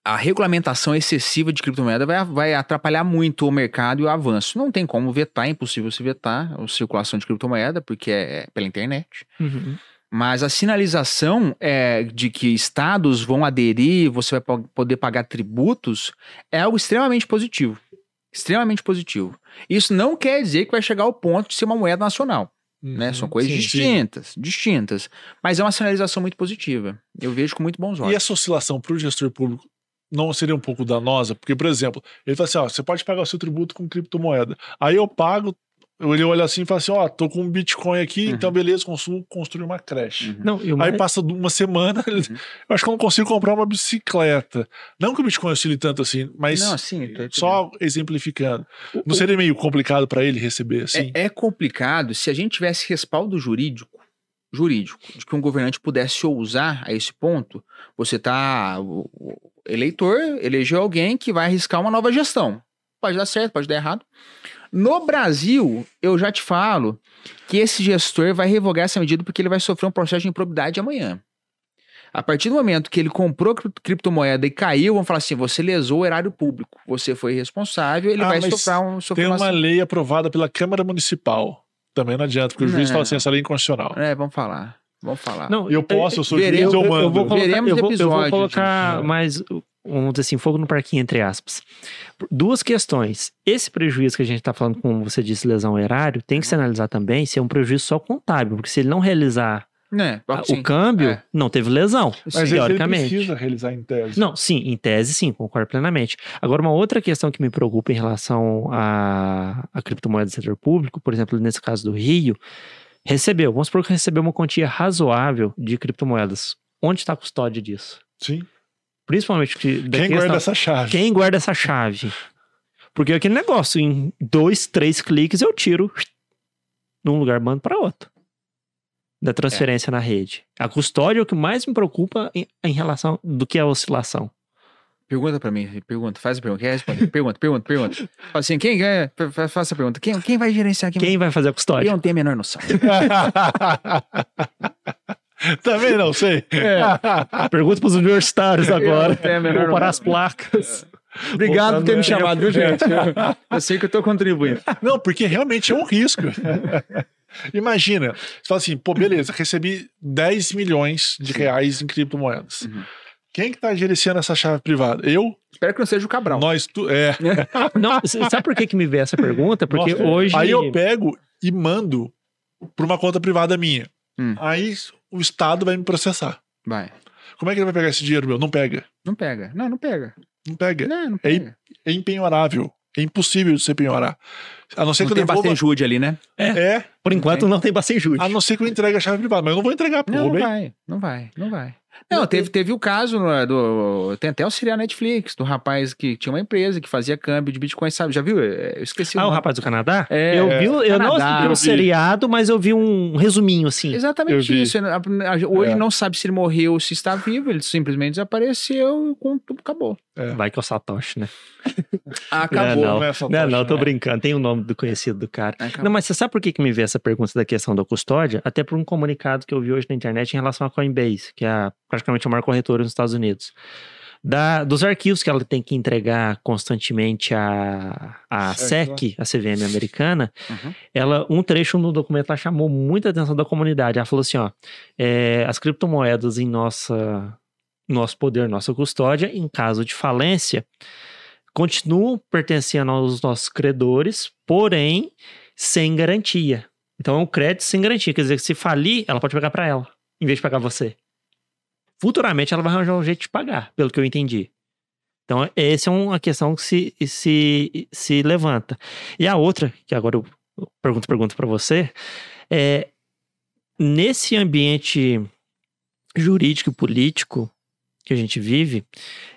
Speaker 4: A regulamentação excessiva de criptomoeda vai, vai atrapalhar muito o mercado e o avanço. Não tem como vetar, é impossível se vetar a circulação de criptomoeda, porque é pela internet.
Speaker 1: Uhum.
Speaker 4: Mas a sinalização é, de que estados vão aderir, você vai po- poder pagar tributos, é algo extremamente positivo. Extremamente positivo. Isso não quer dizer que vai chegar ao ponto de ser uma moeda nacional. né? São coisas
Speaker 2: Sim, sim.
Speaker 4: distintas, distintas. Mas é uma sinalização muito positiva. Eu vejo com muito bons olhos.
Speaker 2: E essa oscilação para o gestor público não seria um pouco danosa? Porque, por exemplo, ele fala assim: ó, você pode pagar o seu tributo com criptomoeda. Aí eu pago, ele olha assim e fala assim: ó, tô com um Bitcoin aqui,
Speaker 4: Uhum.
Speaker 2: então beleza, consumo construir uma creche.
Speaker 4: Uhum.
Speaker 1: Não, e o
Speaker 2: Aí
Speaker 1: mais-
Speaker 2: passa uma semana,
Speaker 4: Uhum. <laughs>
Speaker 2: eu acho que eu não consigo comprar uma bicicleta. Não que o Bitcoin oscile tanto assim, mas
Speaker 4: Não, assim,
Speaker 2: só exemplificando.
Speaker 4: O-
Speaker 2: Não seria meio complicado para ele receber assim?
Speaker 4: É, é complicado se a gente tivesse respaldo jurídico, jurídico, de que um governante pudesse ousar a esse ponto, você tá. Eleitor elegeu alguém que vai arriscar uma nova gestão. Pode dar certo, pode dar errado. No Brasil, eu já te falo que esse gestor vai revogar essa medida porque ele vai sofrer um processo de improbidade amanhã. A partir do momento que ele comprou cri- criptomoeda e caiu, vão falar assim: você lesou o erário público, você foi responsável, ele
Speaker 2: Ah,
Speaker 4: vai sofrer um sofrer
Speaker 2: Tem
Speaker 4: uma
Speaker 2: lei aprovada pela Câmara Municipal. Também não adianta, porque o juiz fala assim: essa lei é inconstitucional.
Speaker 4: É, vamos falar. Vamos falar.
Speaker 1: Não,
Speaker 2: eu posso, eu sou juiz,
Speaker 4: veremos-
Speaker 2: eu
Speaker 1: eu,
Speaker 2: mando.
Speaker 1: eu vou colocar,
Speaker 4: Veremos
Speaker 1: eu vou, eu vou
Speaker 4: episódio
Speaker 1: colocar
Speaker 2: disso.
Speaker 1: mais, vamos dizer assim, fogo no parquinho, entre aspas. Duas questões. Esse prejuízo que a gente está falando, como você disse, lesão erário, tem que se analisar também se é um prejuízo só contábil, porque se ele não realizar
Speaker 4: né?
Speaker 1: a-
Speaker 4: sim.
Speaker 1: o câmbio,
Speaker 4: é.
Speaker 1: não teve lesão,
Speaker 2: Mas esse ele
Speaker 1: teoricamente.
Speaker 2: precisa realizar em tese.
Speaker 1: Não, sim, em tese sim, concordo plenamente. Agora, uma outra questão que me preocupa em relação à, à criptomoeda do setor público, por exemplo, nesse caso do Rio, recebeu, vamos supor que recebeu uma quantia razoável de criptomoedas. Onde está a custódia disso?
Speaker 2: Sim.
Speaker 1: Principalmente que
Speaker 2: Quem
Speaker 1: questão-
Speaker 2: guarda essa chave?
Speaker 1: quem guarda essa chave? Porque aquele negócio, em dois, três cliques, eu tiro num lugar, mando para outro. Da transferência na rede. A custódia é o que mais me preocupa em, em relação do que a oscilação.
Speaker 4: Pergunta pra mim, pergunta, faz a pergunta. Quer responder? Pergunta, pergunta, pergunta. Fala assim, quem fa- Faça a pergunta. Quem, quem vai gerenciar? Quem,
Speaker 1: Quem vai fazer a
Speaker 4: Eu
Speaker 1: custódia?
Speaker 4: não tenho a menor noção. <laughs>
Speaker 2: Também não sei.
Speaker 1: Pergunta pros universitários agora.
Speaker 4: não tenho a menor
Speaker 1: Comparar as placas.
Speaker 4: Obrigado por ter me chamado, viu, gente? Eu, eu sei que eu tô contribuindo.
Speaker 2: Não, porque realmente é um risco. Imagina, você fala assim, pô, beleza, recebi 10 milhões de reais em criptomoedas.
Speaker 4: Uhum.
Speaker 2: Quem que tá gerenciando essa chave privada? Eu?
Speaker 4: Espero que não seja o Cabral.
Speaker 2: Nós, tu, é. <laughs>
Speaker 1: Não, sabe por que, que me veio essa pergunta? Porque
Speaker 2: Nossa,
Speaker 1: hoje.
Speaker 2: Aí eu pego e mando para uma conta privada minha.
Speaker 4: Hum.
Speaker 2: Aí o Estado vai me processar.
Speaker 4: Vai.
Speaker 2: Como é que ele vai pegar esse dinheiro, meu? Não pega.
Speaker 4: Não pega. Não, não pega.
Speaker 2: Não pega.
Speaker 4: Não, não
Speaker 2: É
Speaker 4: pega.
Speaker 2: É impenhorável. É impossível de você penhorar. A não ser
Speaker 4: Não
Speaker 2: que eu
Speaker 4: tem
Speaker 2: devolva...
Speaker 4: bastante jude ali, né?
Speaker 2: É,
Speaker 1: Por enquanto não tem bastante juros.
Speaker 2: a não ser que eu entregue a chave privada. Mas eu não vou entregar pro
Speaker 4: Não, não vai. Não vai. Não vai. Não, teve, teve o caso no- do. Tem até o serial Netflix, do rapaz que tinha uma empresa que fazia câmbio de Bitcoin, sabe? Já viu? É, Eu esqueci
Speaker 1: Ah, o
Speaker 4: nome.
Speaker 1: rapaz do Canadá?
Speaker 4: É,
Speaker 1: eu vi, o- eu não
Speaker 4: Canadá.
Speaker 1: assisti
Speaker 2: Eu
Speaker 1: um seriado, mas eu vi um resuminho assim.
Speaker 4: Exatamente isso. Hoje
Speaker 2: É.
Speaker 4: não sabe se ele morreu ou se está vivo, ele simplesmente desapareceu e com tudo acabou.
Speaker 1: Vai que é o Satoshi, né? <laughs>
Speaker 4: Acabou.
Speaker 1: Não,
Speaker 2: não é
Speaker 1: Não,
Speaker 2: Satoshi,
Speaker 1: não, tô
Speaker 2: né?
Speaker 1: brincando. Tem o nome do conhecido do cara.
Speaker 4: Acabou.
Speaker 1: Não, mas você sabe por que, que me veio essa pergunta da questão da custódia? Até por um comunicado que eu vi hoje na internet em relação à Coinbase, que é a- praticamente a maior corretora nos Estados Unidos. Da, dos arquivos que ela tem que entregar constantemente à, à
Speaker 2: Certo.
Speaker 1: SEC, a CVM americana,
Speaker 4: Uhum.
Speaker 1: ela, um trecho no documento chamou muita atenção da comunidade. Ela falou assim: ó, é, as criptomoedas em nossa, nosso poder, nossa custódia, em caso de falência, continuam pertencendo aos nossos credores, porém sem garantia. Então é um crédito sem garantia. Quer dizer, que se falir, ela pode pegar para ela, em vez de pagar você. Futuramente ela vai arranjar um jeito de pagar, pelo que eu entendi. Então, essa é uma questão que se, se, se levanta. E a outra, que agora eu pergunto, pergunto para você, é nesse ambiente jurídico e político que a gente vive,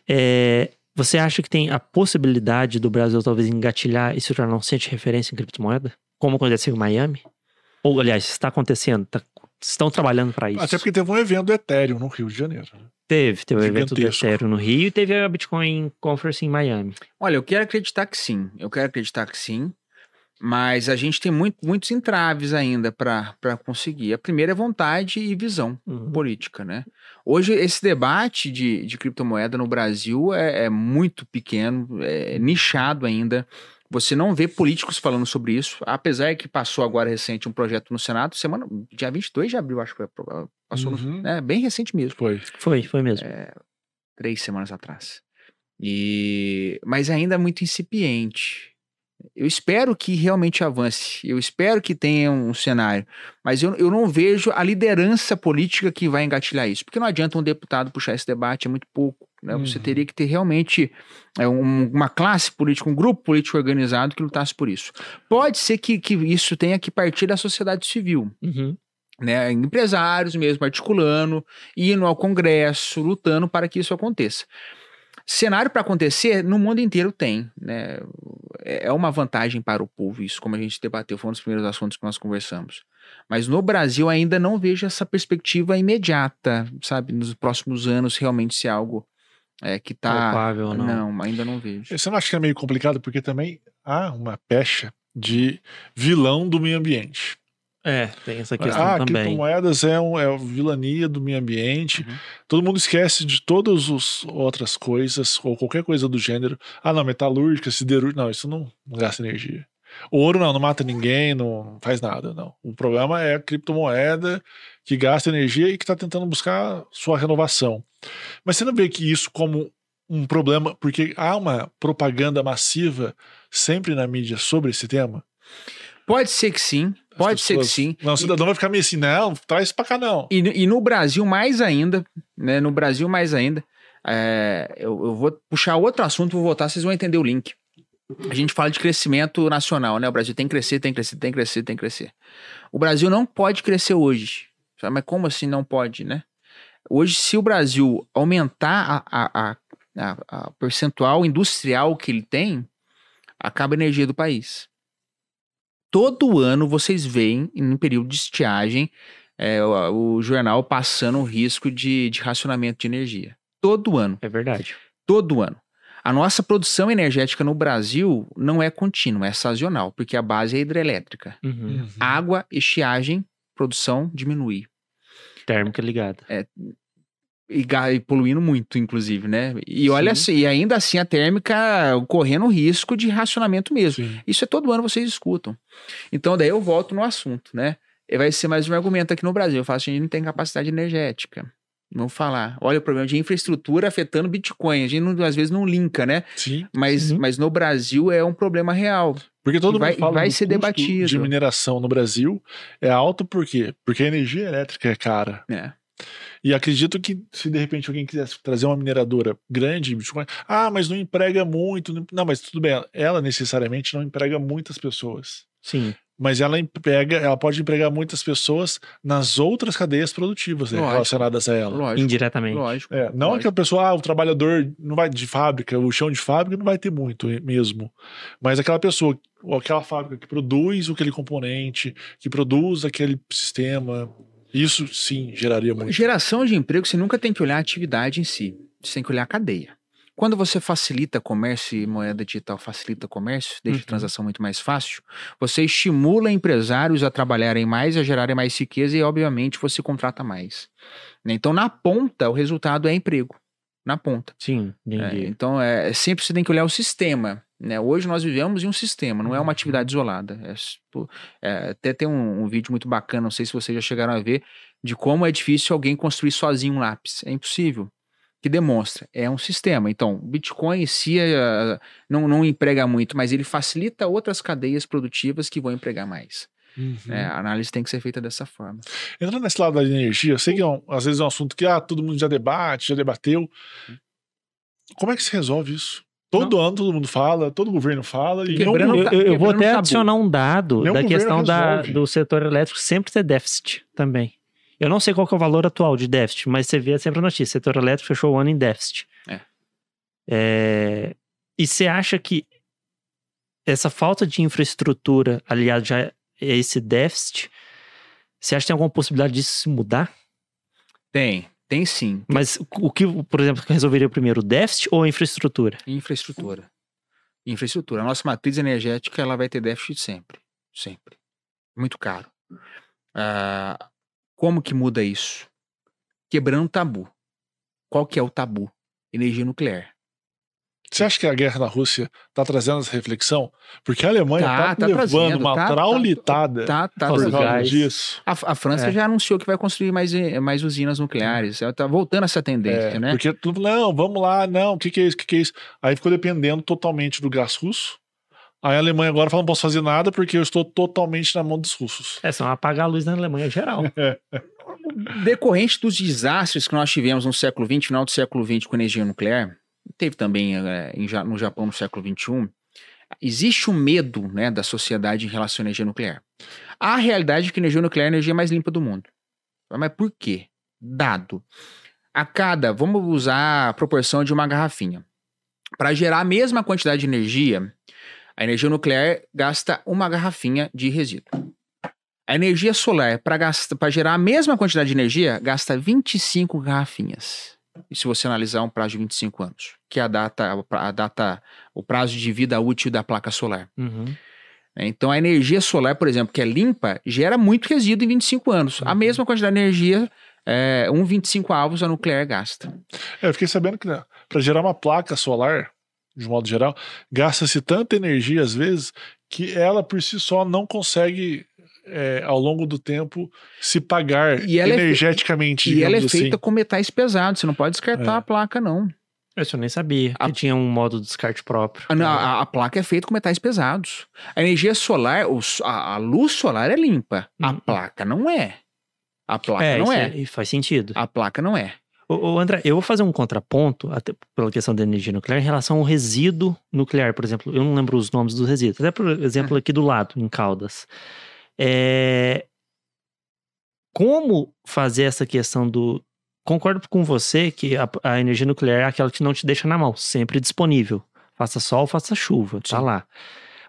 Speaker 1: é, você acha que tem a possibilidade do Brasil talvez engatilhar e se tornar um centro de referência em criptomoeda? Como aconteceu em Miami? Ou, aliás, está acontecendo, tá- estão trabalhando para isso.
Speaker 2: Até porque teve um evento do Ethereum no Rio de Janeiro. né?
Speaker 1: Teve, teve o evento do. Ethereum no Rio e teve a Bitcoin Conference em Miami.
Speaker 4: Olha, eu quero acreditar que sim. Eu quero acreditar que sim. Mas a gente tem muito- muitos entraves ainda para conseguir. A primeira é vontade e visão
Speaker 1: Uhum.
Speaker 4: política, né? Hoje, esse debate de, de criptomoeda no Brasil é, é muito pequeno, é nichado ainda. Você não vê políticos falando sobre isso, apesar que passou agora recente um projeto no Senado, semana, dia 22 de abril, acho que foi, passou, no-
Speaker 2: Uhum.
Speaker 4: né, bem recente mesmo
Speaker 2: Foi.
Speaker 1: Foi, foi mesmo.
Speaker 4: três semanas atrás. E mas ainda é muito incipiente. Eu espero que realmente avance. Eu espero que tenha um cenário. Mas eu, eu não vejo a liderança política que vai engatilhar isso. Porque não adianta um deputado puxar esse debate, é muito pouco. Né? Você
Speaker 2: Uhum.
Speaker 4: teria que ter realmente é, um- uma classe política, um grupo político organizado que lutasse por isso. Pode ser que, que isso tenha que partir da sociedade civil
Speaker 1: Uhum.
Speaker 4: né, empresários mesmo articulando, indo ao Congresso, lutando para que isso aconteça. Cenário para acontecer no mundo inteiro tem, né? É é uma vantagem para o povo isso, como a gente debateu, foi um dos primeiros assuntos que nós conversamos. Mas no Brasil ainda não vejo essa perspectiva imediata, sabe, nos próximos anos realmente ser algo é, que tá
Speaker 1: Palpável ou não.
Speaker 4: ainda não vejo.
Speaker 2: Você não acha que é meio complicado? Porque também há uma pecha de vilão do meio ambiente.
Speaker 1: É, tem essa questão
Speaker 2: ah,
Speaker 1: também.
Speaker 2: criptomoedas é, um, é a vilania do meio ambiente.
Speaker 4: Uhum.
Speaker 2: Todo mundo esquece de todas as outras coisas, ou qualquer coisa do gênero. Ah, não, metalúrgica, siderúrgica. Não, isso não, não gasta energia. O ouro não, não mata ninguém, não faz nada, não. O problema é a criptomoeda que gasta energia e que está tentando buscar sua renovação. Mas você não vê que isso como um problema, porque há uma propaganda massiva sempre na mídia sobre esse tema?
Speaker 4: Pode ser que sim,
Speaker 2: As
Speaker 4: pode ser que
Speaker 2: pessoas-
Speaker 4: sim.
Speaker 2: Não, o cidadão vai ficar meio assim, não, traz pra cá não.
Speaker 4: E, no- e no Brasil mais ainda, né? No Brasil mais ainda, é, eu, eu vou puxar outro assunto, vou voltar, vocês vão entender o link. A gente fala de crescimento nacional, né? O Brasil tem que crescer, tem que crescer, tem que crescer, tem que crescer. O Brasil não pode crescer hoje. Sabe? Mas como assim não pode, né? Hoje, se o Brasil aumentar a, a, a, a, a percentual industrial que ele tem, acaba a energia do país. Todo ano vocês veem, em um período de estiagem, é, o, o jornal passando o risco de, de racionamento de energia. Todo ano.
Speaker 1: É verdade.
Speaker 4: Todo ano. A nossa produção energética no Brasil não é contínua, é sazonal, porque a base é hidrelétrica.
Speaker 1: Uhum.
Speaker 4: Água, estiagem, produção diminui.
Speaker 1: Térmica ligada.
Speaker 4: E, ga- e poluindo muito, inclusive, né? E olha,
Speaker 1: Sim.
Speaker 4: assim, e ainda assim a térmica correndo risco de racionamento mesmo.
Speaker 2: Sim.
Speaker 4: Isso é todo ano vocês escutam. Então, daí eu volto no assunto, né? E vai ser mais um argumento aqui no Brasil. Eu falo assim, a gente não tem capacidade energética. Vamos falar. Olha o problema de infraestrutura afetando Bitcoin. A gente não- às vezes não linka, né?
Speaker 2: Sim.
Speaker 4: Mas,
Speaker 1: Uhum.
Speaker 4: mas no Brasil é um problema real.
Speaker 2: Porque todo
Speaker 4: E vai-
Speaker 2: mundo fala
Speaker 4: vai ser debatido.
Speaker 2: de mineração no Brasil é alto por quê? Porque a energia elétrica é cara.
Speaker 4: né?
Speaker 2: E acredito que se de repente alguém quisesse trazer uma mineradora grande, Bitcoin, ah, mas não emprega muito. não- Não, mas tudo bem, ela necessariamente não emprega muitas pessoas.
Speaker 1: Sim.
Speaker 2: Mas ela emprega, ela pode empregar muitas pessoas nas outras cadeias produtivas né,
Speaker 4: Lógico.
Speaker 2: relacionadas a ela.
Speaker 4: Lógico.
Speaker 1: Indiretamente.
Speaker 4: Lógico.
Speaker 2: É, não
Speaker 4: Lógico.
Speaker 2: aquela pessoa, ah, o trabalhador não vai de fábrica, o chão de fábrica não vai ter muito mesmo. Mas aquela pessoa, ou aquela fábrica que produz aquele componente, que produz aquele sistema, isso sim geraria muito.
Speaker 4: Geração de emprego, você nunca tem que olhar a atividade em si. Você tem que olhar a cadeia. Quando você facilita comércio e moeda digital facilita comércio, deixa
Speaker 1: Uhum.
Speaker 4: a transação muito mais fácil, você estimula empresários a trabalharem mais, a gerarem mais riqueza e, obviamente, você contrata mais. né? Então, na ponta, o resultado é emprego. Na ponta.
Speaker 1: Sim,
Speaker 4: É,
Speaker 1: entendi.
Speaker 4: então, é, é sempre você tem que olhar o sistema. Né? Hoje nós vivemos em um sistema, não é
Speaker 1: Uhum.
Speaker 4: uma atividade isolada. É, é, até tem um, um vídeo muito bacana, não sei se vocês já chegaram a ver, de como é difícil alguém construir sozinho um lápis. É impossível. Que demonstra, é um sistema. Então, o Bitcoin em si é, não, não emprega muito, mas ele facilita outras cadeias produtivas que vão empregar mais.
Speaker 2: Uhum.
Speaker 4: né? A análise tem que ser feita dessa forma.
Speaker 2: Entrando nesse lado da energia, eu sei que é um- às vezes é um assunto que ah, todo mundo já debate, já debateu. Como é que se resolve isso? Todo ano todo mundo fala, todo governo fala, e
Speaker 4: Quebrando-
Speaker 1: Eu, eu- eu vou até
Speaker 4: tabu.
Speaker 1: adicionar um dado
Speaker 2: Nenhum
Speaker 1: da questão da, do setor elétrico sempre ter déficit também. Eu não sei qual é o valor atual de déficit, mas você vê sempre a notícia: setor elétrico fechou o ano em déficit.
Speaker 4: É.
Speaker 1: É, E você acha que essa falta de infraestrutura, aliado já a esse déficit, você acha que tem alguma possibilidade disso se mudar?
Speaker 4: Tem, tem sim.
Speaker 1: Mas o que, por exemplo, resolveria primeiro, o déficit ou a infraestrutura?
Speaker 4: Infraestrutura. Infraestrutura. A nossa matriz energética ela vai ter déficit sempre. Sempre. Muito caro. Ah, como que muda isso? Quebrando tabu. Qual que é o tabu? Energia nuclear.
Speaker 2: Você acha que a guerra na Rússia está trazendo essa reflexão? Porque a Alemanha
Speaker 4: Tá,
Speaker 2: está
Speaker 4: tá
Speaker 2: levando
Speaker 4: trazendo,
Speaker 2: uma
Speaker 4: tá, tá,
Speaker 2: traulitada
Speaker 4: Tá, tá.
Speaker 1: Por causa
Speaker 2: disso.
Speaker 4: A, a França
Speaker 1: É.
Speaker 4: já anunciou que vai construir mais, eh, mais usinas nucleares. Ela tá voltando essa tendência,
Speaker 2: É,
Speaker 4: né?
Speaker 2: Porque tudo, não, vamos lá, não, o que, que é isso, o que, que é isso? Aí ficou dependendo totalmente do gás russo. Aí a Alemanha agora fala, não posso fazer nada porque eu estou totalmente na mão dos russos.
Speaker 1: É, são apagar a luz na Alemanha geral. <laughs>
Speaker 4: decorrente dos desastres que nós tivemos no século XX, final do século XX com energia nuclear, teve também em Ja- no Japão no século XXI, existe um medo né, da sociedade em relação à energia nuclear. A realidade é que a energia nuclear é a energia mais limpa do mundo. Mas por quê? Dado. A cada, vamos usar a proporção de uma garrafinha. Para gerar a mesma quantidade de energia, a energia nuclear gasta uma garrafinha de resíduo. A energia solar, para gerar a mesma quantidade de energia, gasta 25 garrafinhas. E se você analisar um prazo de 25 anos, que é a data, a data, o prazo de vida útil da placa solar.
Speaker 1: Uhum.
Speaker 4: né? Então a energia solar, por exemplo, que é limpa, gera muito resíduo em 25 anos. A mesma quantidade de energia, é, um 25 avos a nuclear gasta.
Speaker 2: É, eu fiquei sabendo que para gerar uma placa solar, de modo geral, gasta-se tanta energia às vezes que ela por si só não consegue, é, ao longo do tempo, se pagar
Speaker 4: E ela é fe-
Speaker 2: energeticamente.
Speaker 4: E ela é
Speaker 2: digamos
Speaker 4: feita
Speaker 2: assim.
Speaker 4: com metais pesados, você não pode descartar
Speaker 2: É.
Speaker 4: a placa, não.
Speaker 1: Isso eu nem sabia.
Speaker 4: A-
Speaker 1: Que tinha um modo de descarte próprio.
Speaker 4: A, a- a placa é feita com metais pesados. A energia solar, o s- a, a luz solar é limpa. A
Speaker 1: Uhum.
Speaker 4: placa não é. A placa
Speaker 1: é,
Speaker 4: não
Speaker 1: isso
Speaker 4: é.
Speaker 1: aí faz sentido.
Speaker 4: A placa não é.
Speaker 1: Ô, André, eu vou fazer um contraponto, até pela questão da energia nuclear, em relação ao resíduo nuclear, por exemplo. Eu não lembro os nomes dos resíduos. Até por exemplo, aqui do lado, em Caldas. É... Como fazer essa questão do. Concordo com você que a, a energia nuclear é aquela que não te deixa na mão, sempre disponível. Faça sol, faça chuva, tá
Speaker 4: Sim.
Speaker 1: lá.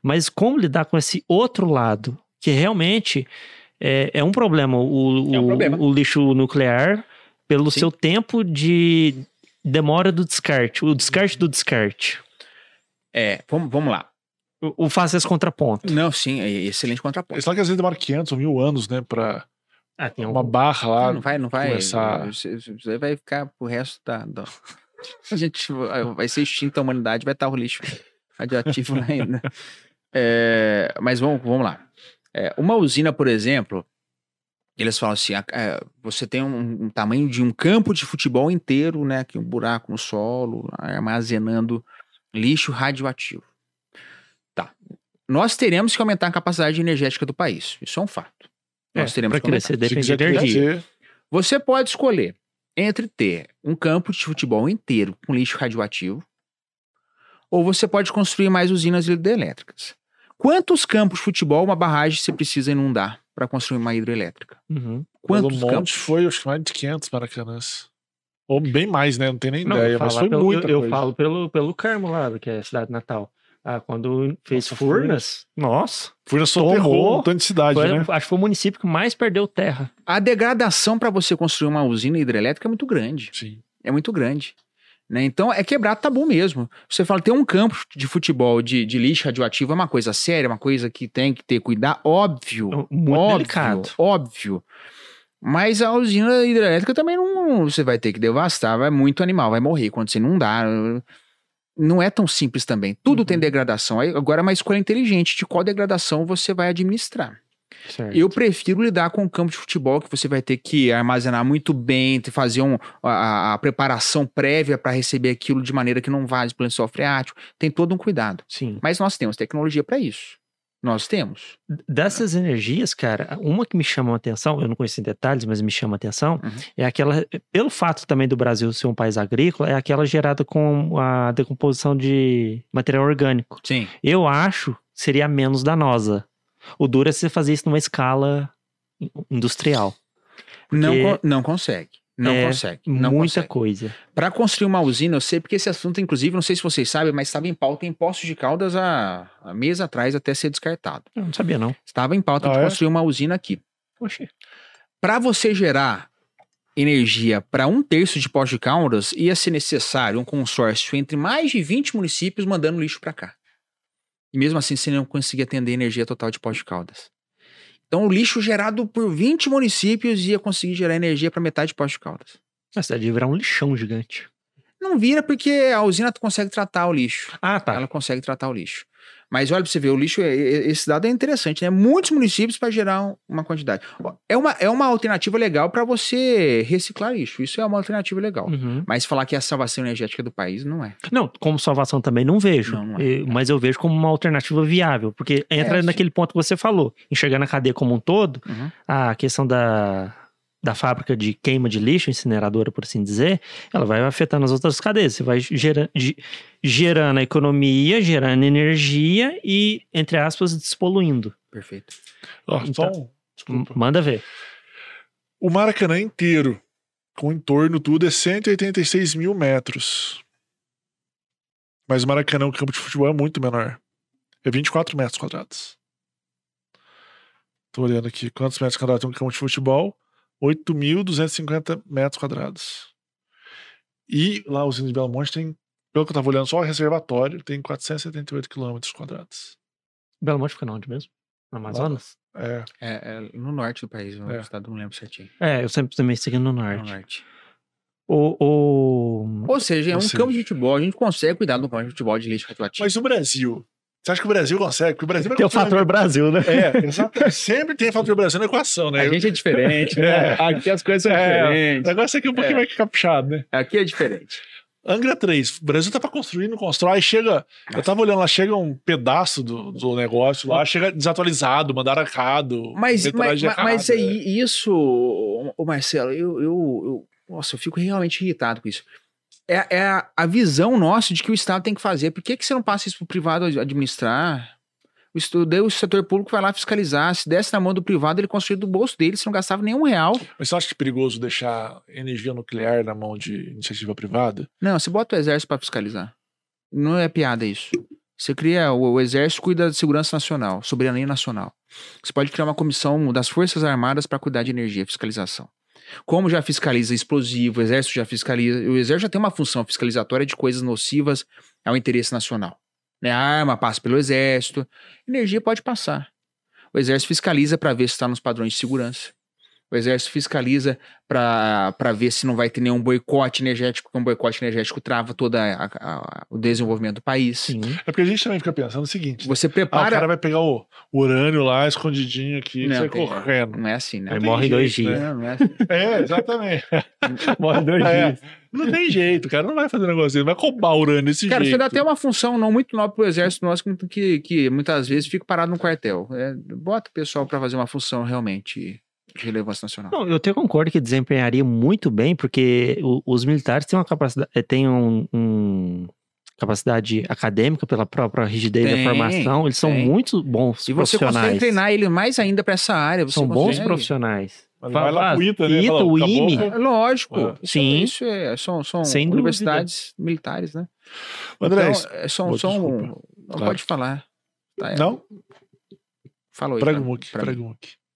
Speaker 1: Mas como lidar com esse outro lado, que realmente é, é um problema. O,
Speaker 4: É um
Speaker 1: o-
Speaker 4: problema.
Speaker 1: o lixo nuclear, pelo
Speaker 4: Sim.
Speaker 1: seu tempo de, demora do descarte, o descarte do descarte.
Speaker 4: É, vamos, vamos lá.
Speaker 1: O, o faz esse contraponto.
Speaker 4: Não, sim, é excelente contraponto.
Speaker 2: Só que às vezes demora 500 ou mil anos, né? Pra
Speaker 1: Ah, tem
Speaker 2: uma
Speaker 1: um...
Speaker 2: barra lá.
Speaker 4: Não, não vai, não vai.
Speaker 2: começar-
Speaker 4: Você, você vai ficar pro resto da. da- <laughs> A gente vai vai ser extinta a humanidade, vai estar o lixo radioativo lá ainda. É, mas vamos, vamos lá. É, uma usina, por exemplo, eles falam assim: a- é, você tem um, um tamanho de um campo de futebol inteiro, né? Aqui um buraco no solo, armazenando lixo radioativo. Tá. Nós teremos que aumentar a capacidade energética do país. Isso é um fato. Nós
Speaker 1: É,
Speaker 4: teremos
Speaker 1: pra
Speaker 4: que aumentar.
Speaker 1: crescer depende de energia.
Speaker 2: crescer,
Speaker 4: Você pode escolher entre ter um campo de futebol inteiro com lixo radioativo, ou você pode construir mais usinas hidrelétricas. Quantos campos de futebol uma barragem você precisa inundar para construir uma hidrelétrica?
Speaker 1: Uhum.
Speaker 2: pelo
Speaker 4: Quantos
Speaker 2: monte
Speaker 4: campos?
Speaker 2: foi, acho que mais de 500 maracanãs. Ou bem mais, né? Não tem nem
Speaker 1: Não,
Speaker 2: ideia,
Speaker 1: eu,
Speaker 2: mas
Speaker 1: falo
Speaker 2: foi
Speaker 1: pelo,
Speaker 2: muita
Speaker 1: eu, eu
Speaker 2: coisa.
Speaker 1: falo pelo, pelo Carmo lá, que é a cidade natal. Ah, quando fez
Speaker 2: Nossa,
Speaker 1: Furnas, nossa,
Speaker 2: Furnas soterrou um tanto de cidade,
Speaker 1: foi-
Speaker 2: né?
Speaker 1: acho que foi o município que mais perdeu terra.
Speaker 4: A degradação para você construir uma usina hidrelétrica é muito grande.
Speaker 2: Sim.
Speaker 4: É muito grande. Né? Então é quebrar tabu mesmo. Você fala, ter um campo de futebol de, de lixo radioativo é uma coisa séria, é uma coisa que tem que ter cuidado, óbvio.
Speaker 1: Muito
Speaker 4: óbvio,
Speaker 1: delicado.
Speaker 4: Óbvio. Mas a usina hidrelétrica também não. Você vai ter que devastar, vai muito animal, vai morrer quando você inundar. Não é tão simples também. Tudo
Speaker 1: Uhum.
Speaker 4: tem degradação. Agora é uma escolha inteligente de qual degradação você vai administrar.
Speaker 1: Certo.
Speaker 4: Eu prefiro lidar com o campo de futebol, que você vai ter que armazenar muito bem, fazer um, a, a preparação prévia para receber aquilo de maneira que não vaze pelo lençol freático. Tem todo um cuidado.
Speaker 1: Sim.
Speaker 4: Mas nós temos tecnologia para isso. Nós temos.
Speaker 1: Dessas energias, cara, uma que me chama a atenção, eu não conheço em detalhes, mas me chama a atenção,
Speaker 4: Uhum.
Speaker 1: é aquela, pelo fato também do Brasil ser um país agrícola, é aquela gerada com a decomposição de material orgânico.
Speaker 4: Sim.
Speaker 1: Eu acho que seria menos danosa. O duro é você fazer isso numa escala in- industrial.
Speaker 4: Não, não consegue. Não
Speaker 1: é
Speaker 4: consegue. Não
Speaker 1: Muita
Speaker 4: consegue.
Speaker 1: coisa.
Speaker 4: Para construir uma usina, eu sei porque esse assunto, inclusive, não sei se vocês sabem, mas estava em pauta em Poços de Caldas há, há meses atrás até ser descartado.
Speaker 1: Eu não sabia, não.
Speaker 4: Estava em pauta
Speaker 2: Ah,
Speaker 4: de
Speaker 2: é?
Speaker 4: construir uma usina aqui.
Speaker 1: Oxi.
Speaker 4: Para você gerar energia para um terço de Poços de Caldas, ia ser necessário um consórcio entre mais de 20 municípios mandando lixo para cá. E mesmo assim, você não conseguia atender a energia total de Poços de Caldas. Então, o lixo gerado por 20 municípios ia conseguir gerar energia para metade de Poços de Caldas.
Speaker 1: A cidade ia virar um lixão gigante.
Speaker 4: Não vira porque a usina consegue tratar o lixo.
Speaker 1: Ah, tá.
Speaker 4: Ela consegue tratar o lixo. Mas olha pra você ver, o lixo, é- é- esse dado é interessante, né? Muitos municípios para gerar um- uma quantidade. É uma, é uma alternativa legal para você reciclar lixo. Isso é uma alternativa legal.
Speaker 1: Uhum.
Speaker 4: Mas falar que é a salvação energética do país não é.
Speaker 1: Não, como salvação também não vejo.
Speaker 4: Não, não é.
Speaker 1: Mas eu vejo como uma alternativa viável. Porque entra
Speaker 4: É,
Speaker 1: naquele ponto que você falou. Enxergar na cadeia como um todo,
Speaker 4: Uhum.
Speaker 1: a questão da, da fábrica de queima de lixo, incineradora, por assim dizer, ela vai afetando as outras cadeias. Você vai gera, ge- gerando a economia, gerando energia e, entre aspas, despoluindo.
Speaker 4: Perfeito.
Speaker 2: Ó,
Speaker 1: Então-
Speaker 2: só um-.
Speaker 1: Manda ver.
Speaker 2: O Maracanã inteiro, com o entorno tudo, é 186 mil metros. Mas o Maracanã, o campo de futebol, é muito menor. É 24 metros quadrados. Tô olhando aqui. Quantos metros quadrados tem um campo de futebol? 8.250 metros quadrados. E lá, os de Belo Monte tem, pelo que eu tava olhando, só o reservatório tem 478 quilômetros quadrados.
Speaker 1: Belo Monte fica onde mesmo? No Amazonas?
Speaker 2: É,
Speaker 4: É, é no norte do país, no
Speaker 2: É.
Speaker 4: estado não lembro certinho.
Speaker 1: É, eu sempre também segui no
Speaker 4: No
Speaker 1: norte.
Speaker 4: norte.
Speaker 1: O, o...
Speaker 4: Ou seja, é
Speaker 2: Ou
Speaker 4: um
Speaker 2: seja-
Speaker 4: campo de futebol. A gente consegue cuidar do campo de futebol de lixo radioativo.
Speaker 2: Mas o Brasil? Você acha que o Brasil consegue? Porque o Brasil vai
Speaker 1: Tem o fator Brasil, né?
Speaker 2: É. Sempre tem fator Brasil na equação, né?
Speaker 4: A gente é diferente,
Speaker 2: É.
Speaker 4: né? Aqui as coisas são
Speaker 2: É. O
Speaker 4: diferentes.
Speaker 2: negócio é que um pouquinho mais caprichado, né?
Speaker 4: Aqui é diferente.
Speaker 2: Angra 3, o Brasil tá pra construir, não constrói, aí chega. Eu tava olhando lá, chega um pedaço do, do negócio lá, chega desatualizado, mandaram arcado.
Speaker 4: Mas, mas,
Speaker 2: metragem
Speaker 4: mas,
Speaker 2: errada.
Speaker 4: aí, isso, ô Marcelo, eu, eu, eu- Nossa, eu fico realmente irritado com isso. É, é a, visão nossa de que o Estado tem que fazer. Por que, que você não passa isso pro privado administrar? O, estu- daí o setor público vai lá fiscalizar. Se desse na mão do privado, ele construía do bolso dele, você não gastava nenhum real.
Speaker 2: Mas você acha que é perigoso deixar energia nuclear na mão de iniciativa privada?
Speaker 4: Não, você bota o exército para fiscalizar. Não é piada isso. Você cria, o, o exército cuida da segurança nacional, soberania nacional. Você pode criar uma comissão das Forças Armadas para cuidar de energia, fiscalização. Como já fiscaliza explosivo, o exército já fiscaliza. O exército já tem uma função fiscalizatória de coisas nocivas ao interesse nacional. Né? A arma passa pelo exército, energia pode passar. O exército fiscaliza para ver se está nos padrões de segurança. O exército fiscaliza para ver se não vai ter nenhum boicote energético, porque um boicote energético trava todo o desenvolvimento do país.
Speaker 1: Sim.
Speaker 2: É porque a gente também fica pensando o seguinte:
Speaker 4: Você
Speaker 2: ah, o
Speaker 4: prepara.
Speaker 2: cara vai pegar o urânio lá escondidinho aqui e sai
Speaker 4: tem-
Speaker 2: correndo.
Speaker 4: Não é assim, né?
Speaker 1: Aí morre em dois
Speaker 2: jeito,
Speaker 1: dias.
Speaker 2: né?
Speaker 4: Não, não é assim. <laughs>
Speaker 2: É, exatamente. <laughs>
Speaker 1: Morre em dois
Speaker 2: É.
Speaker 1: dias.
Speaker 2: Não tem jeito, o cara não vai fazer um negócio não vai roubar urânio desse
Speaker 4: Cara,
Speaker 2: jeito.
Speaker 4: isso dá até uma função não muito nobre pro exército nosso, que, que, que muitas vezes fica parado no quartel. É, bota o pessoal para fazer uma função realmente de relevância nacional.
Speaker 1: Não, eu até concordo que desempenharia muito bem, porque o- os militares têm uma capacidade, eh, têm um, um- capacidade acadêmica pela própria rigidez
Speaker 4: Tem,
Speaker 1: da formação, eles são
Speaker 4: tem.
Speaker 1: muito bons
Speaker 4: E você
Speaker 1: profissionais.
Speaker 4: consegue treinar ele mais ainda para essa área. Você
Speaker 1: são bons
Speaker 4: consegue.
Speaker 1: profissionais.
Speaker 2: Mas vai lá pro ITA, né?
Speaker 1: ITA, o IME.
Speaker 4: É Lógico.
Speaker 2: É.
Speaker 4: Isso,
Speaker 1: Sim.
Speaker 4: Isso é, são, são
Speaker 1: Sem dúvida.
Speaker 4: universidades militares, né?
Speaker 2: André,
Speaker 4: Então, é, são, são,
Speaker 2: desculpa.
Speaker 4: não
Speaker 2: Claro.
Speaker 4: pode falar. Tá, é.
Speaker 2: não?
Speaker 4: Falou aí.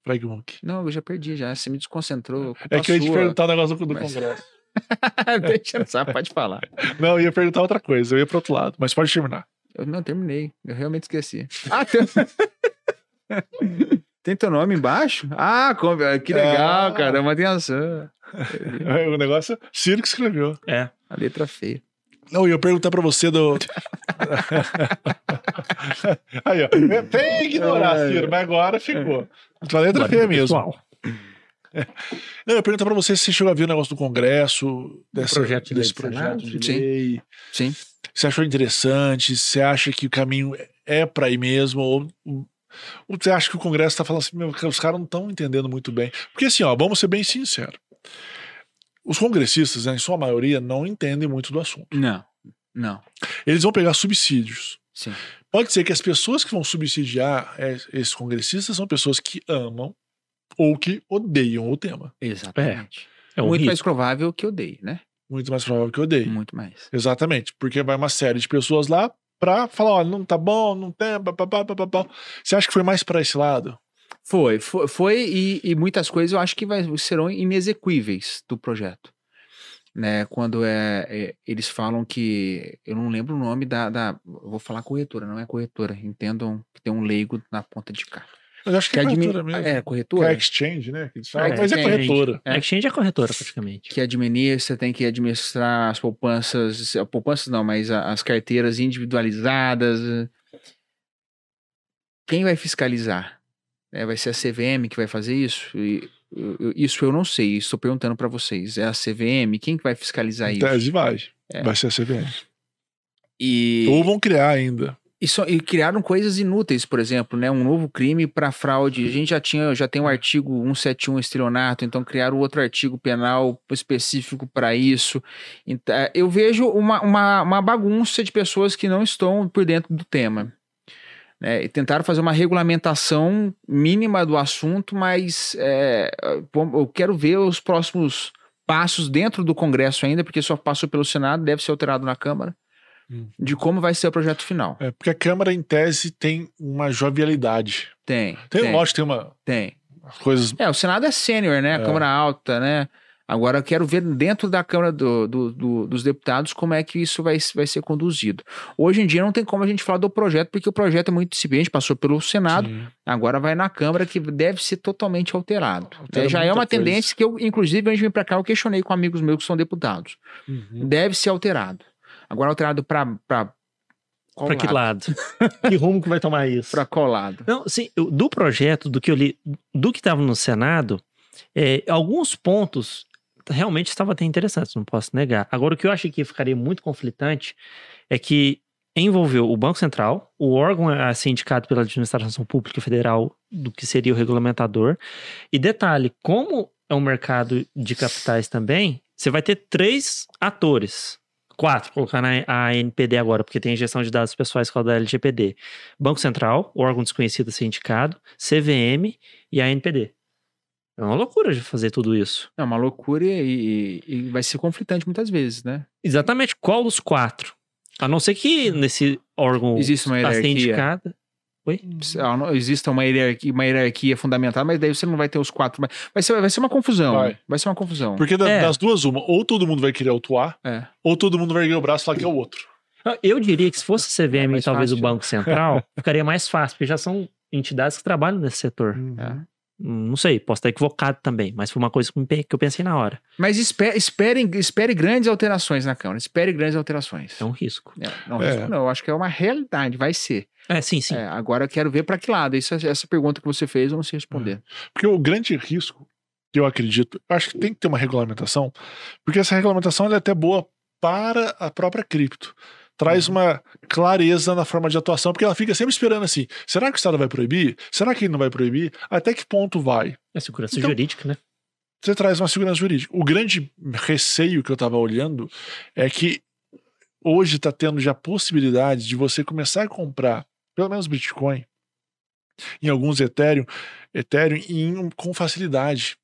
Speaker 2: Pragmuk.
Speaker 4: Não, eu já perdi já. Você me desconcentrou. culpa
Speaker 2: É que eu ia te
Speaker 4: sua.
Speaker 2: perguntar o negócio do, do
Speaker 4: Mas-
Speaker 2: Congresso. <laughs>
Speaker 4: Deixa eu sabe, pode falar. <laughs>
Speaker 2: Não, eu ia perguntar outra coisa, eu ia pro outro lado, mas pode terminar.
Speaker 4: Eu não terminei. Eu realmente esqueci. Ah, tem... <laughs> tem teu nome embaixo? Ah, como- que legal,
Speaker 2: Ah.
Speaker 4: cara. É uma atenção.
Speaker 2: O negócio, Ciro que escreveu.
Speaker 1: É.
Speaker 4: A letra feia.
Speaker 2: Não, eu ia perguntar pra você do. <laughs> Aí, ó. Tem que ignorar. Ciro, mas agora ficou. A letra
Speaker 1: Agora,
Speaker 2: feia mesmo.
Speaker 1: pessoal,
Speaker 2: Não, eu ia perguntar pra você se você chegou a ver o negócio do Congresso, dessa,
Speaker 1: projeto de
Speaker 2: desse projeto de
Speaker 4: Sim.
Speaker 2: lei.
Speaker 4: Sim.
Speaker 2: Você achou interessante? Você acha que o caminho é pra ir mesmo? Ou, ou você acha que o Congresso tá falando assim, meu, os caras não estão entendendo muito bem? Porque assim, ó, vamos ser bem sinceros. Os congressistas, né, em sua maioria, não entendem muito do assunto.
Speaker 4: Não. Não.
Speaker 2: Eles vão pegar subsídios.
Speaker 4: Sim.
Speaker 2: Pode ser que as pessoas que vão subsidiar é, esses congressistas são pessoas que amam ou que odeiam o tema.
Speaker 4: Exatamente.
Speaker 1: é um
Speaker 4: Muito
Speaker 1: risco.
Speaker 4: mais provável que eu dei, né?
Speaker 2: Muito mais provável que odeiem.
Speaker 4: Muito mais.
Speaker 2: Exatamente. Porque vai uma série de pessoas lá pra falar: olha, não tá bom, não tem. Papapá, papapá. Você acha que foi mais pra esse lado?
Speaker 4: Foi, foi, foi e, e muitas coisas eu acho que vai, serão inexequíveis do projeto. Né, quando é, é, eles falam que eu não lembro o nome da, da eu vou falar corretora, não é corretora, entendam que tem um leigo na ponta de cá.
Speaker 2: Mas acho que,
Speaker 4: Que
Speaker 2: é
Speaker 4: admi-
Speaker 2: corretora mesmo.
Speaker 4: É,
Speaker 2: Que é
Speaker 4: corretora.
Speaker 2: exchange, né? Que eles falam,
Speaker 4: É,
Speaker 2: mas é corretora.
Speaker 4: É.
Speaker 1: Exchange é corretora, praticamente.
Speaker 4: que administra, tem que administrar as poupanças, poupanças não, mas as carteiras individualizadas. Quem vai fiscalizar? É, vai ser a CVM que vai fazer isso? E, eu- isso eu não sei, estou perguntando para vocês. É a CVM? Quem que vai fiscalizar isso?
Speaker 2: tese vai.
Speaker 4: É.
Speaker 2: Vai ser a CVM.
Speaker 4: E,
Speaker 2: Ou vão criar ainda.
Speaker 4: e, e criaram coisas inúteis, por exemplo, né? Um novo crime para fraude. A gente já tinha, já tem o artigo 171 estelionato, então criaram outro artigo penal específico para isso. Então, é, eu vejo uma, uma, uma bagunça de pessoas que não estão por dentro do tema. Né? E tentaram fazer uma regulamentação mínima do assunto, mas é, eu quero ver os próximos passos dentro do Congresso ainda, porque só passou pelo Senado, deve ser alterado na Câmara,
Speaker 2: Hum.
Speaker 4: de como vai ser o projeto final.
Speaker 2: É, porque a Câmara, em tese, tem uma jovialidade.
Speaker 4: Tem.
Speaker 2: Tem,
Speaker 4: tem,
Speaker 2: lógico, tem uma
Speaker 4: tem.
Speaker 2: coisas.
Speaker 4: É, o Senado é sênior, né? A
Speaker 2: É.
Speaker 4: Câmara alta, né? Agora eu quero ver dentro da Câmara do- do- do- dos Deputados como é que isso vai, vai ser conduzido. Hoje em dia não tem como a gente falar do projeto, porque o projeto é muito incipiente, passou pelo Senado,
Speaker 2: Sim.
Speaker 4: agora vai na Câmara que deve ser totalmente alterado.
Speaker 2: Altera
Speaker 4: né? Já é uma
Speaker 2: coisa.
Speaker 4: tendência que eu, inclusive, antes de vir para cá, eu questionei com amigos meus que são deputados.
Speaker 2: Uhum.
Speaker 4: Deve ser alterado. Agora alterado para
Speaker 1: Pra que
Speaker 4: lado? <laughs>
Speaker 1: que rumo que vai tomar isso?
Speaker 4: Pra qual lado?
Speaker 1: Não, sim, do projeto, do que eu li, do que estava no Senado, é, alguns pontos realmente estavam até interessantes, não posso negar. Agora, o que eu acho que ficaria muito conflitante é que envolveu o Banco Central, o órgão a ser indicado pela Administração Pública Federal do que seria o regulamentador. E detalhe, como é um mercado de capitais também, você vai ter três atores. Quatro, colocando a a ANPD agora, porque tem injeção de dados pessoais com a da LGPD. Banco Central, órgão desconhecido a ser indicado, CVM e a ANPD. É uma loucura de fazer tudo isso.
Speaker 4: É uma loucura e, e- e vai ser conflitante muitas vezes, né?
Speaker 1: Exatamente qual dos quatro? A não ser que nesse órgão
Speaker 4: Existe uma
Speaker 1: a ser
Speaker 4: hierarquia.
Speaker 1: indicada. Oi?
Speaker 4: Ah, não- Exista uma hierarquia, uma hierarquia fundamental, mas daí você não vai ter os quatro. Vai, vai, ser, vai ser uma confusão.
Speaker 2: Vai.
Speaker 4: Vai, ser uma confusão.
Speaker 2: Porque da-
Speaker 1: É.
Speaker 2: das duas, uma, ou todo mundo vai querer autuar,
Speaker 4: É.
Speaker 2: ou todo mundo vai erguer o braço e falar que é o outro.
Speaker 1: Ah, Eu diria que se fosse CVM
Speaker 4: É
Speaker 1: e talvez
Speaker 4: fácil.
Speaker 1: o Banco Central, <laughs> ficaria mais fácil, porque já são entidades que trabalham nesse setor.
Speaker 4: É.
Speaker 1: Não sei, posso estar equivocado também, mas foi uma coisa que eu pensei na hora.
Speaker 4: Mas espere, espere, espere grandes alterações na Câmara. Espere grandes alterações.
Speaker 1: É um risco.
Speaker 4: É, não,
Speaker 2: É.
Speaker 4: isso não, eu acho que é uma realidade, vai ser.
Speaker 1: É, sim, sim.
Speaker 4: É, agora eu quero ver para que lado. Isso, essa pergunta que você fez, eu não sei responder.
Speaker 2: Porque o grande risco, que eu acredito, eu acho que tem que ter uma regulamentação, porque essa regulamentação ela é até boa para a própria cripto. Traz uma clareza na forma de atuação, porque ela fica sempre esperando assim: será que o Estado vai proibir? Será que ele não vai proibir? Até que ponto vai?
Speaker 1: É segurança
Speaker 2: Então-
Speaker 1: jurídica, né?
Speaker 2: Você traz uma segurança jurídica. O grande receio que eu estava olhando é que hoje está tendo já possibilidade de você começar a comprar, pelo menos Bitcoin, em alguns Ethereum, Ethereum em- com facilidade.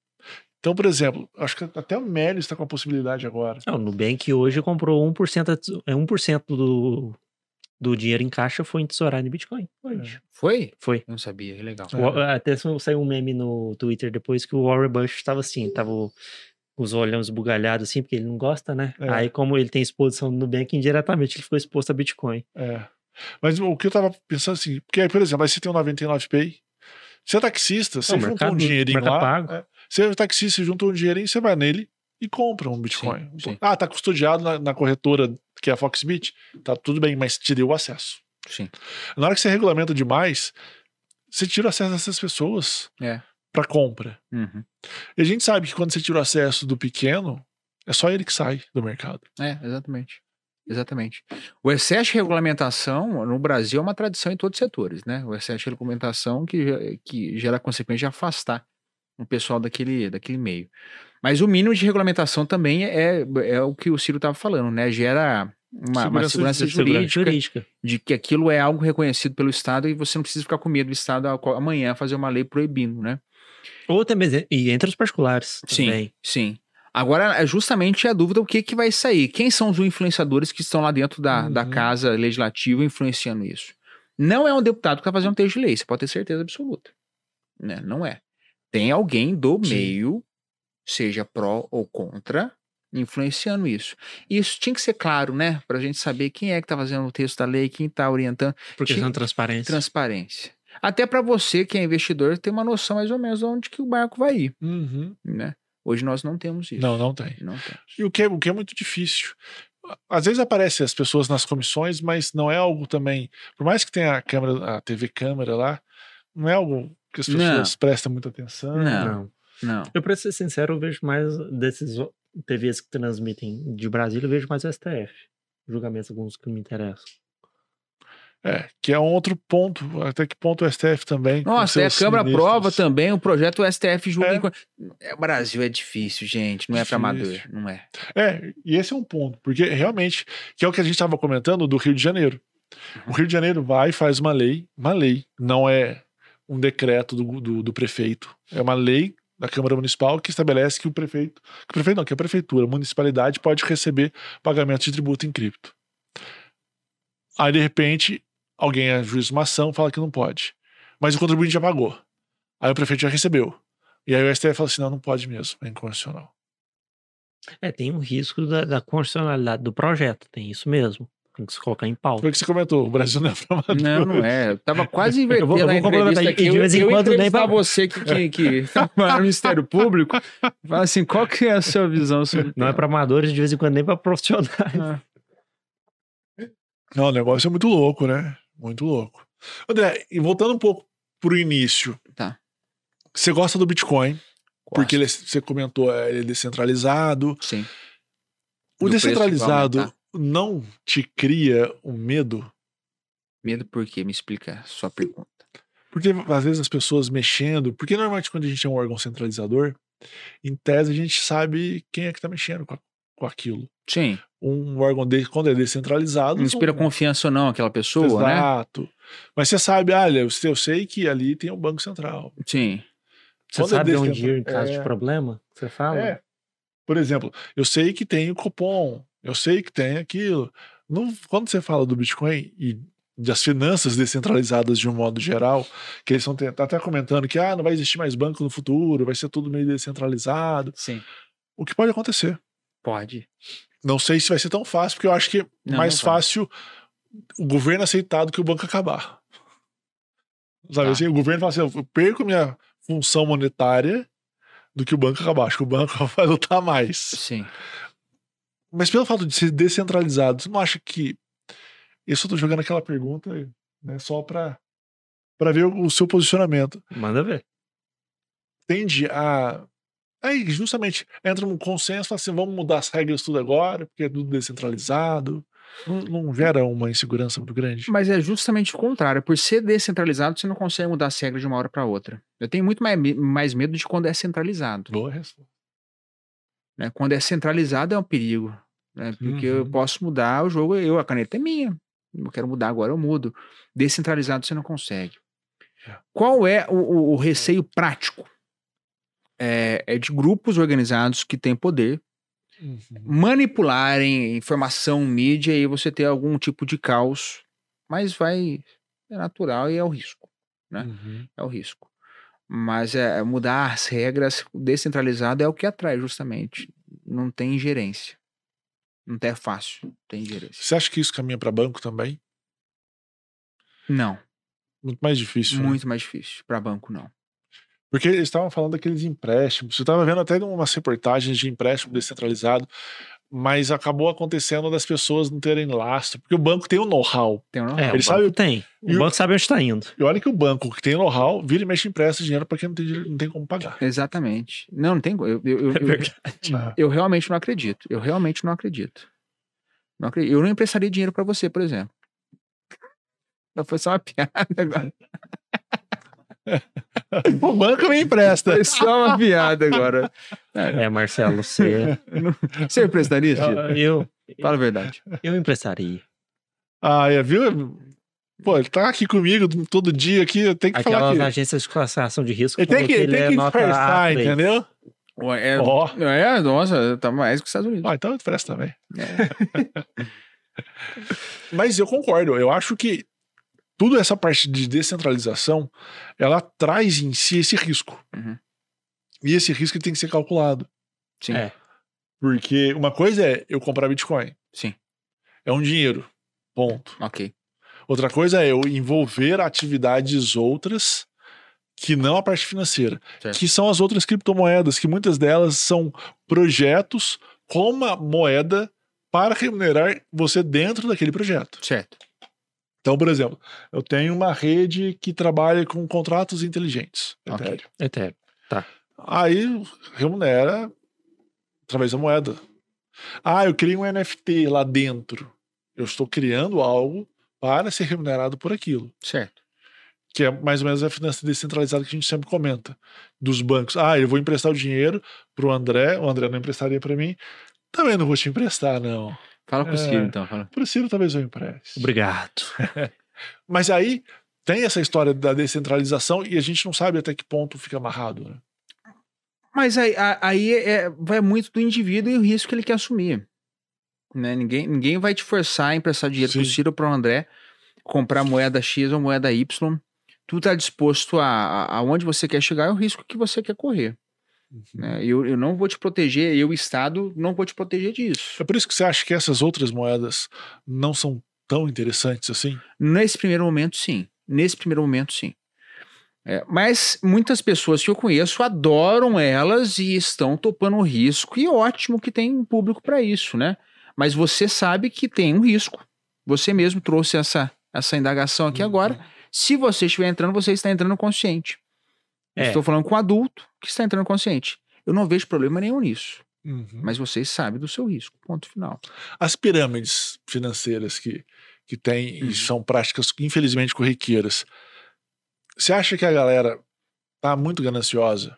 Speaker 2: Então, por exemplo, acho que até o Meli está com a possibilidade agora.
Speaker 1: É, o Nubank hoje comprou 1%, a teso- é 1% do, do dinheiro em caixa foi em tesourado em Bitcoin. Hoje.
Speaker 4: Foi?
Speaker 1: Foi.
Speaker 4: Eu não sabia, que legal.
Speaker 2: É.
Speaker 1: O- até saiu um meme no Twitter depois que o Warren Buffett estava assim, tava o- os olhos bugalhados assim, porque ele não gosta, né?
Speaker 2: É.
Speaker 1: Aí como ele tem exposição no Nubank, indiretamente ele ficou exposto a Bitcoin.
Speaker 2: É. Mas o que eu estava pensando assim, porque aí, por exemplo, aí você tem o 99Pay, você é taxista, você
Speaker 1: Não,
Speaker 2: juntou
Speaker 1: mercado-
Speaker 2: um dinheirinho lá.
Speaker 1: pago.
Speaker 2: é, você é taxista, você juntou um dinheirinho, você vai nele e compra um Bitcoin.
Speaker 4: Sim, sim.
Speaker 2: Ah, tá custodiado na, na corretora que é a Foxbit. Tá tudo bem, mas te deu o acesso.
Speaker 4: Sim.
Speaker 2: Na hora que você regulamenta demais, você tira o acesso dessas pessoas
Speaker 4: É.
Speaker 2: para compra.
Speaker 4: Uhum.
Speaker 2: E a gente sabe que quando você tira o acesso do pequeno, é só ele que sai do mercado.
Speaker 4: É, exatamente. Exatamente. O excesso de regulamentação no Brasil é uma tradição em todos os setores, né? O excesso de regulamentação que, que gera a consequência de afastar o pessoal daquele, daquele meio. Mas o mínimo de regulamentação também é, é o que o Ciro estava falando, né? Gera uma, uma
Speaker 2: Segurança-
Speaker 4: segurança,
Speaker 1: Segurança
Speaker 4: jurídica,
Speaker 1: jurídica.
Speaker 4: de que aquilo é algo reconhecido pelo Estado e você não precisa ficar com medo do Estado amanhã fazer uma lei proibindo, né?
Speaker 1: Ou também, e entre os particulares
Speaker 4: Sim,
Speaker 1: também.
Speaker 4: sim. Agora, é justamente a dúvida o que, que vai sair. Quem são os influenciadores que estão lá dentro da, da
Speaker 2: Uhum.
Speaker 4: casa legislativa influenciando isso? Não é um deputado que vai fazer um texto de lei, você pode ter certeza absoluta. Né? Não é. Tem alguém do
Speaker 2: Sim.
Speaker 4: meio, seja pró ou contra, influenciando isso. Isso tinha que ser claro, né? Pra gente saber quem é que tá fazendo o texto da lei, quem tá orientando.
Speaker 1: Porque
Speaker 4: Tinha-
Speaker 1: são transparência.
Speaker 4: Transparência. Até para você, que é investidor, ter uma noção mais ou menos de onde que o barco vai ir, né? Hoje nós não temos isso.
Speaker 2: Não, não tem.
Speaker 4: Não temos.
Speaker 2: E o que, é, o que é muito difícil. Às vezes aparecem as pessoas nas comissões, mas não é algo também. Por mais que tenha a câmera, a TV câmera lá, não é algo que as
Speaker 4: Não.
Speaker 2: pessoas prestam muita atenção.
Speaker 4: Não.
Speaker 1: Não.
Speaker 4: Não.
Speaker 1: Eu, pra ser sincero, eu vejo mais desses TVs que transmitem de Brasília, eu vejo mais o STF. Julgamentos alguns que me interessam.
Speaker 2: É, que é um outro ponto. Até que ponto o STF também.
Speaker 4: Nossa, até a Câmara
Speaker 2: ministros.
Speaker 4: aprova também o projeto o STF julga.
Speaker 2: É.
Speaker 4: enquanto- É, o Brasil é difícil, gente. Não é para amador. Não é.
Speaker 2: É, e esse é um ponto, porque realmente, que é o que a gente estava comentando do Rio de Janeiro. O Rio de Janeiro vai e faz uma lei, uma lei, não é um decreto do, do, do prefeito, é uma lei da Câmara Municipal que estabelece que o prefeito, que o prefeito não, que a prefeitura, a municipalidade pode receber pagamento de tributo em cripto. Aí, de repente, alguém ajuiza uma ação fala que não pode. Mas o contribuinte já pagou. Aí o prefeito já recebeu. E aí o STF fala assim: não, não pode mesmo, é inconstitucional.
Speaker 1: É, tem um risco da, da constitucionalidade do projeto, tem isso mesmo. Tem que se colocar em pauta.
Speaker 2: Foi o que você comentou, o Brasil não é amador.
Speaker 4: Não, não é. Eu tava quase invertendo <laughs>
Speaker 1: Eu vou- eu vou complementar
Speaker 4: aqui.
Speaker 1: e de
Speaker 4: Eu,
Speaker 1: vez em
Speaker 4: eu
Speaker 1: quando nem
Speaker 4: entrevistar
Speaker 1: pra-
Speaker 4: você que, que, que <laughs> trabalha no Ministério Público. Fala assim, qual que é a sua visão sobre
Speaker 1: Não é para amadores, de vez em quando nem para profissionais.
Speaker 4: Ah,
Speaker 2: Não, o negócio é muito louco, né? Muito louco. André, e voltando um pouco pro início.
Speaker 4: Tá.
Speaker 2: Você gosta do Bitcoin, porque ele, é-
Speaker 4: gosto.
Speaker 2: você comentou, é, ele é descentralizado.
Speaker 4: Sim.
Speaker 2: O
Speaker 4: Do preço que vai
Speaker 2: descentralizado. Não te cria um medo?
Speaker 4: Medo por quê? Me explica a sua pergunta.
Speaker 2: Porque às vezes as pessoas mexendo, porque normalmente quando a gente é um órgão centralizador, em tese a gente sabe quem é que tá mexendo com, a- com aquilo.
Speaker 4: Sim.
Speaker 2: Um órgão desse, quando é descentralizado.
Speaker 4: Não inspira confiança ou não aquela pessoa, né?
Speaker 2: Exato. Mas você sabe, olha, eu sei- eu sei que ali tem um Banco Central.
Speaker 4: Sim.
Speaker 1: Você
Speaker 2: Quando é
Speaker 1: sabe onde
Speaker 2: descentra-
Speaker 1: ir em caso
Speaker 2: é.
Speaker 1: de problema? Você fala?
Speaker 2: É. Por exemplo, eu sei que tem o cupom, eu sei que tem aquilo. Não- quando você fala do Bitcoin, e das finanças descentralizadas de um modo geral, que eles estão tá até comentando que ah, não vai existir mais banco no futuro, vai ser tudo meio descentralizado.
Speaker 4: Sim.
Speaker 2: O que pode acontecer.
Speaker 4: Pode.
Speaker 2: Não sei se vai ser tão fácil, porque eu acho que é
Speaker 4: Não,
Speaker 2: mais
Speaker 4: não
Speaker 2: fácil o governo aceitar do que o banco acabar. Sabe
Speaker 4: Tá.
Speaker 2: assim, o governo fala assim, eu perco minha função monetária do que o banco acabar. Acho que o banco <laughs> vai lutar mais.
Speaker 4: Sim.
Speaker 2: Mas pelo fato de ser descentralizado, você não acha que. Eu tô jogando aquela pergunta né, só para para ver o, seu posicionamento.
Speaker 1: Manda ver.
Speaker 2: Tende a. Aí, justamente, entra num consenso, fala assim: vamos mudar as regras tudo agora, porque é tudo descentralizado. Não, não gera uma insegurança muito grande?
Speaker 4: Mas é justamente o contrário. Por ser descentralizado, você não consegue mudar as regras de uma hora para outra. Eu tenho muito mais, mais medo de quando é centralizado.
Speaker 2: Boa resposta.
Speaker 4: Né? Quando é centralizado é um perigo. Né? Porque eu
Speaker 2: Uhum.
Speaker 4: posso mudar o jogo, eu, a caneta é minha. Eu quero mudar agora, eu mudo. Descentralizado você não consegue.
Speaker 2: É.
Speaker 4: Qual é o, o- o receio prático? É, é de grupos organizados que têm poder
Speaker 2: Uhum.
Speaker 4: manipularem informação, mídia e você ter algum tipo de caos. Mas vai. É natural e é o risco. né?
Speaker 2: Uhum.
Speaker 4: É o risco. Mas é, é mudar as regras, descentralizado é o que atrai, justamente. Não tem ingerência. Não é fácil, tem ingerência.
Speaker 2: Você acha que isso caminha para banco também?
Speaker 4: Não,
Speaker 2: Muito mais difícil. né?
Speaker 4: muito mais difícil. Para banco, não.
Speaker 2: Porque eles estavam falando daqueles empréstimos. Eu estava vendo até umas reportagens de empréstimo descentralizado, mas acabou acontecendo das pessoas não terem lastro, porque o banco tem o know-how.
Speaker 4: Tem um
Speaker 1: É,
Speaker 2: Ele
Speaker 1: o
Speaker 2: sabe-
Speaker 1: banco tem.
Speaker 2: e
Speaker 1: O
Speaker 2: o-
Speaker 1: banco sabe onde está indo.
Speaker 2: E olha que o banco que tem know-how vira e mexe e empresta dinheiro para quem não tem, dinheiro- não tem como pagar.
Speaker 4: Exatamente. Não, não tem. Eu, eu, eu,
Speaker 1: É
Speaker 4: eu,
Speaker 1: verdade.
Speaker 2: Ah,
Speaker 4: eu realmente não acredito. Eu realmente não acredito. Não acredito. Eu não emprestaria dinheiro para você, por exemplo. Não, Foi só uma <laughs> piada agora.
Speaker 2: O banco me empresta.
Speaker 4: Foi só uma piada agora.
Speaker 1: É, Marcelo, você.
Speaker 4: Você emprestaria, Tito?
Speaker 1: eu,
Speaker 4: Fala a verdade.
Speaker 1: eu emprestaria.
Speaker 2: Ah, é, viu? Pô, ele tá aqui comigo todo dia aqui, eu tenho que falar
Speaker 1: Aquelas
Speaker 2: que...
Speaker 1: agências de classificação de risco.
Speaker 2: Ele tem que, ele
Speaker 1: é
Speaker 2: tem que emprestar,
Speaker 1: A3.
Speaker 2: entendeu?
Speaker 4: Ué, É,
Speaker 2: Ó.
Speaker 4: é, nossa, tá mais que os Estados Unidos.
Speaker 2: Ah, então empresta também.
Speaker 4: É. <laughs>
Speaker 2: Mas eu concordo, eu acho que tudo essa parte de descentralização, ela traz em si esse risco.
Speaker 4: Uhum.
Speaker 2: E esse risco tem que ser calculado.
Speaker 4: Sim,
Speaker 1: É.
Speaker 2: Porque uma coisa é eu comprar Bitcoin.
Speaker 4: sim,
Speaker 2: É um dinheiro. Ponto.
Speaker 4: ok.
Speaker 2: Outra coisa é eu envolver atividades outras que não a parte financeira,
Speaker 4: Certo.
Speaker 2: que são as outras criptomoedas, que muitas delas são projetos com uma moeda para remunerar você dentro daquele projeto.
Speaker 4: Certo.
Speaker 2: Então, por exemplo, eu tenho uma rede que trabalha com contratos inteligentes.
Speaker 4: Ok.
Speaker 2: Ethereum.
Speaker 1: Ethereum.
Speaker 2: Aí remunera através da moeda. Ah, eu criei um NFT lá dentro. Eu estou criando algo para ser remunerado por aquilo.
Speaker 4: Certo.
Speaker 2: Que é mais ou menos a finança descentralizada que a gente sempre comenta. Dos bancos. Ah, eu vou emprestar o dinheiro pro André, o André não emprestaria para mim. Também não vou te emprestar, não.
Speaker 4: Fala com o
Speaker 2: É.
Speaker 4: Ciro, então. Fala.
Speaker 2: Pro Ciro talvez eu empreste.
Speaker 1: Obrigado. <laughs>
Speaker 2: Mas aí tem essa história da descentralização e a gente não sabe até que ponto fica amarrado. Né?
Speaker 4: Mas aí, aí é- vai muito do indivíduo e o risco que ele quer assumir. Né? Ninguém, ninguém vai te forçar a emprestar dinheiro pro
Speaker 2: Sim.
Speaker 4: Ciro ou pro André, comprar moeda X ou moeda Y. Tu tá disposto a, a aonde você quer chegar é o risco que você quer correr. Né? Eu, eu não vou te proteger, eu, Estado, não vou te proteger disso.
Speaker 2: É por isso que você acha que essas outras moedas não são tão interessantes assim?
Speaker 4: Nesse primeiro momento, sim. Nesse primeiro momento, sim. É, mas muitas pessoas que eu conheço adoram elas e estão topando o risco, e ótimo que tem um público para isso, né? Mas você sabe que tem um risco. Você mesmo trouxe essa, essa indagação aqui agora. Se você estiver entrando, você está entrando consciente.
Speaker 1: É.
Speaker 4: Estou falando com um adulto que está entrando consciente. Eu não vejo problema nenhum nisso.
Speaker 2: Uhum.
Speaker 4: Mas vocês sabem do seu risco. Ponto final.
Speaker 2: As pirâmides financeiras que, que tem
Speaker 4: Uhum.
Speaker 2: e são práticas, infelizmente, corriqueiras. Você acha que a galera tá muito gananciosa?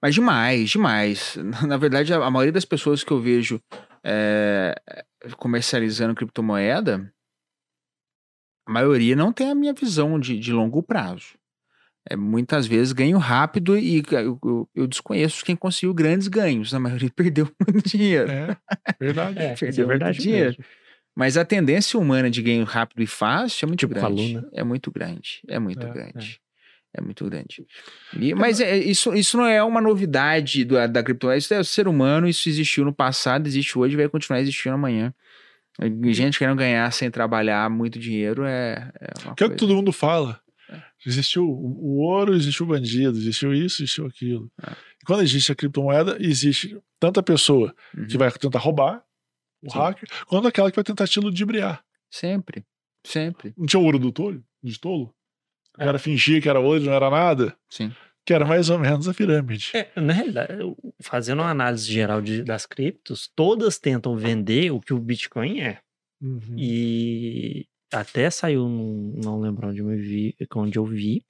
Speaker 4: Mas demais, demais. <laughs> Na verdade, a, a maioria das pessoas que eu vejo é, comercializando criptomoeda, a maioria não tem a minha visão de, de longo prazo. É, muitas vezes ganho rápido e eu, eu- eu desconheço quem conseguiu grandes ganhos. A maioria <laughs> perdeu muito dinheiro.
Speaker 2: É, verdade. <laughs>
Speaker 1: É, é
Speaker 4: Perdeu muito
Speaker 1: verdade
Speaker 4: dinheiro.
Speaker 1: mesmo.
Speaker 4: Mas a tendência humana de ganho rápido e fácil é muito
Speaker 1: Tipo
Speaker 4: grande. É muito grande. É muito
Speaker 2: É,
Speaker 4: grande. É. muito grande. E- mas é- isso, isso não é uma novidade do- da criptomoeda. Isso é o ser humano, isso existiu no passado, existe hoje e vai continuar existindo amanhã. Gente querendo ganhar sem trabalhar muito dinheiro é, é uma
Speaker 2: Que é o que todo mundo fala. Existiu o ouro, existiu o bandido, existiu isso, existiu aquilo.
Speaker 4: É.
Speaker 2: E quando existe a criptomoeda, existe tanta pessoa
Speaker 4: Uhum.
Speaker 2: que vai tentar roubar, o
Speaker 4: Sim.
Speaker 2: hacker, quanto aquela que vai tentar te ludibriar.
Speaker 4: Sempre. Sempre.
Speaker 2: Não tinha o ouro do tolo? De tolo? O
Speaker 1: É.
Speaker 2: cara fingia que era ouro e não era nada.
Speaker 4: Sim.
Speaker 2: Que era mais ou menos a pirâmide.
Speaker 1: É, na realidade, fazendo uma análise geral de- das criptos, todas tentam vender o que o Bitcoin é.
Speaker 2: Uhum.
Speaker 1: E até saiu, não lembro onde eu vi, onde eu vi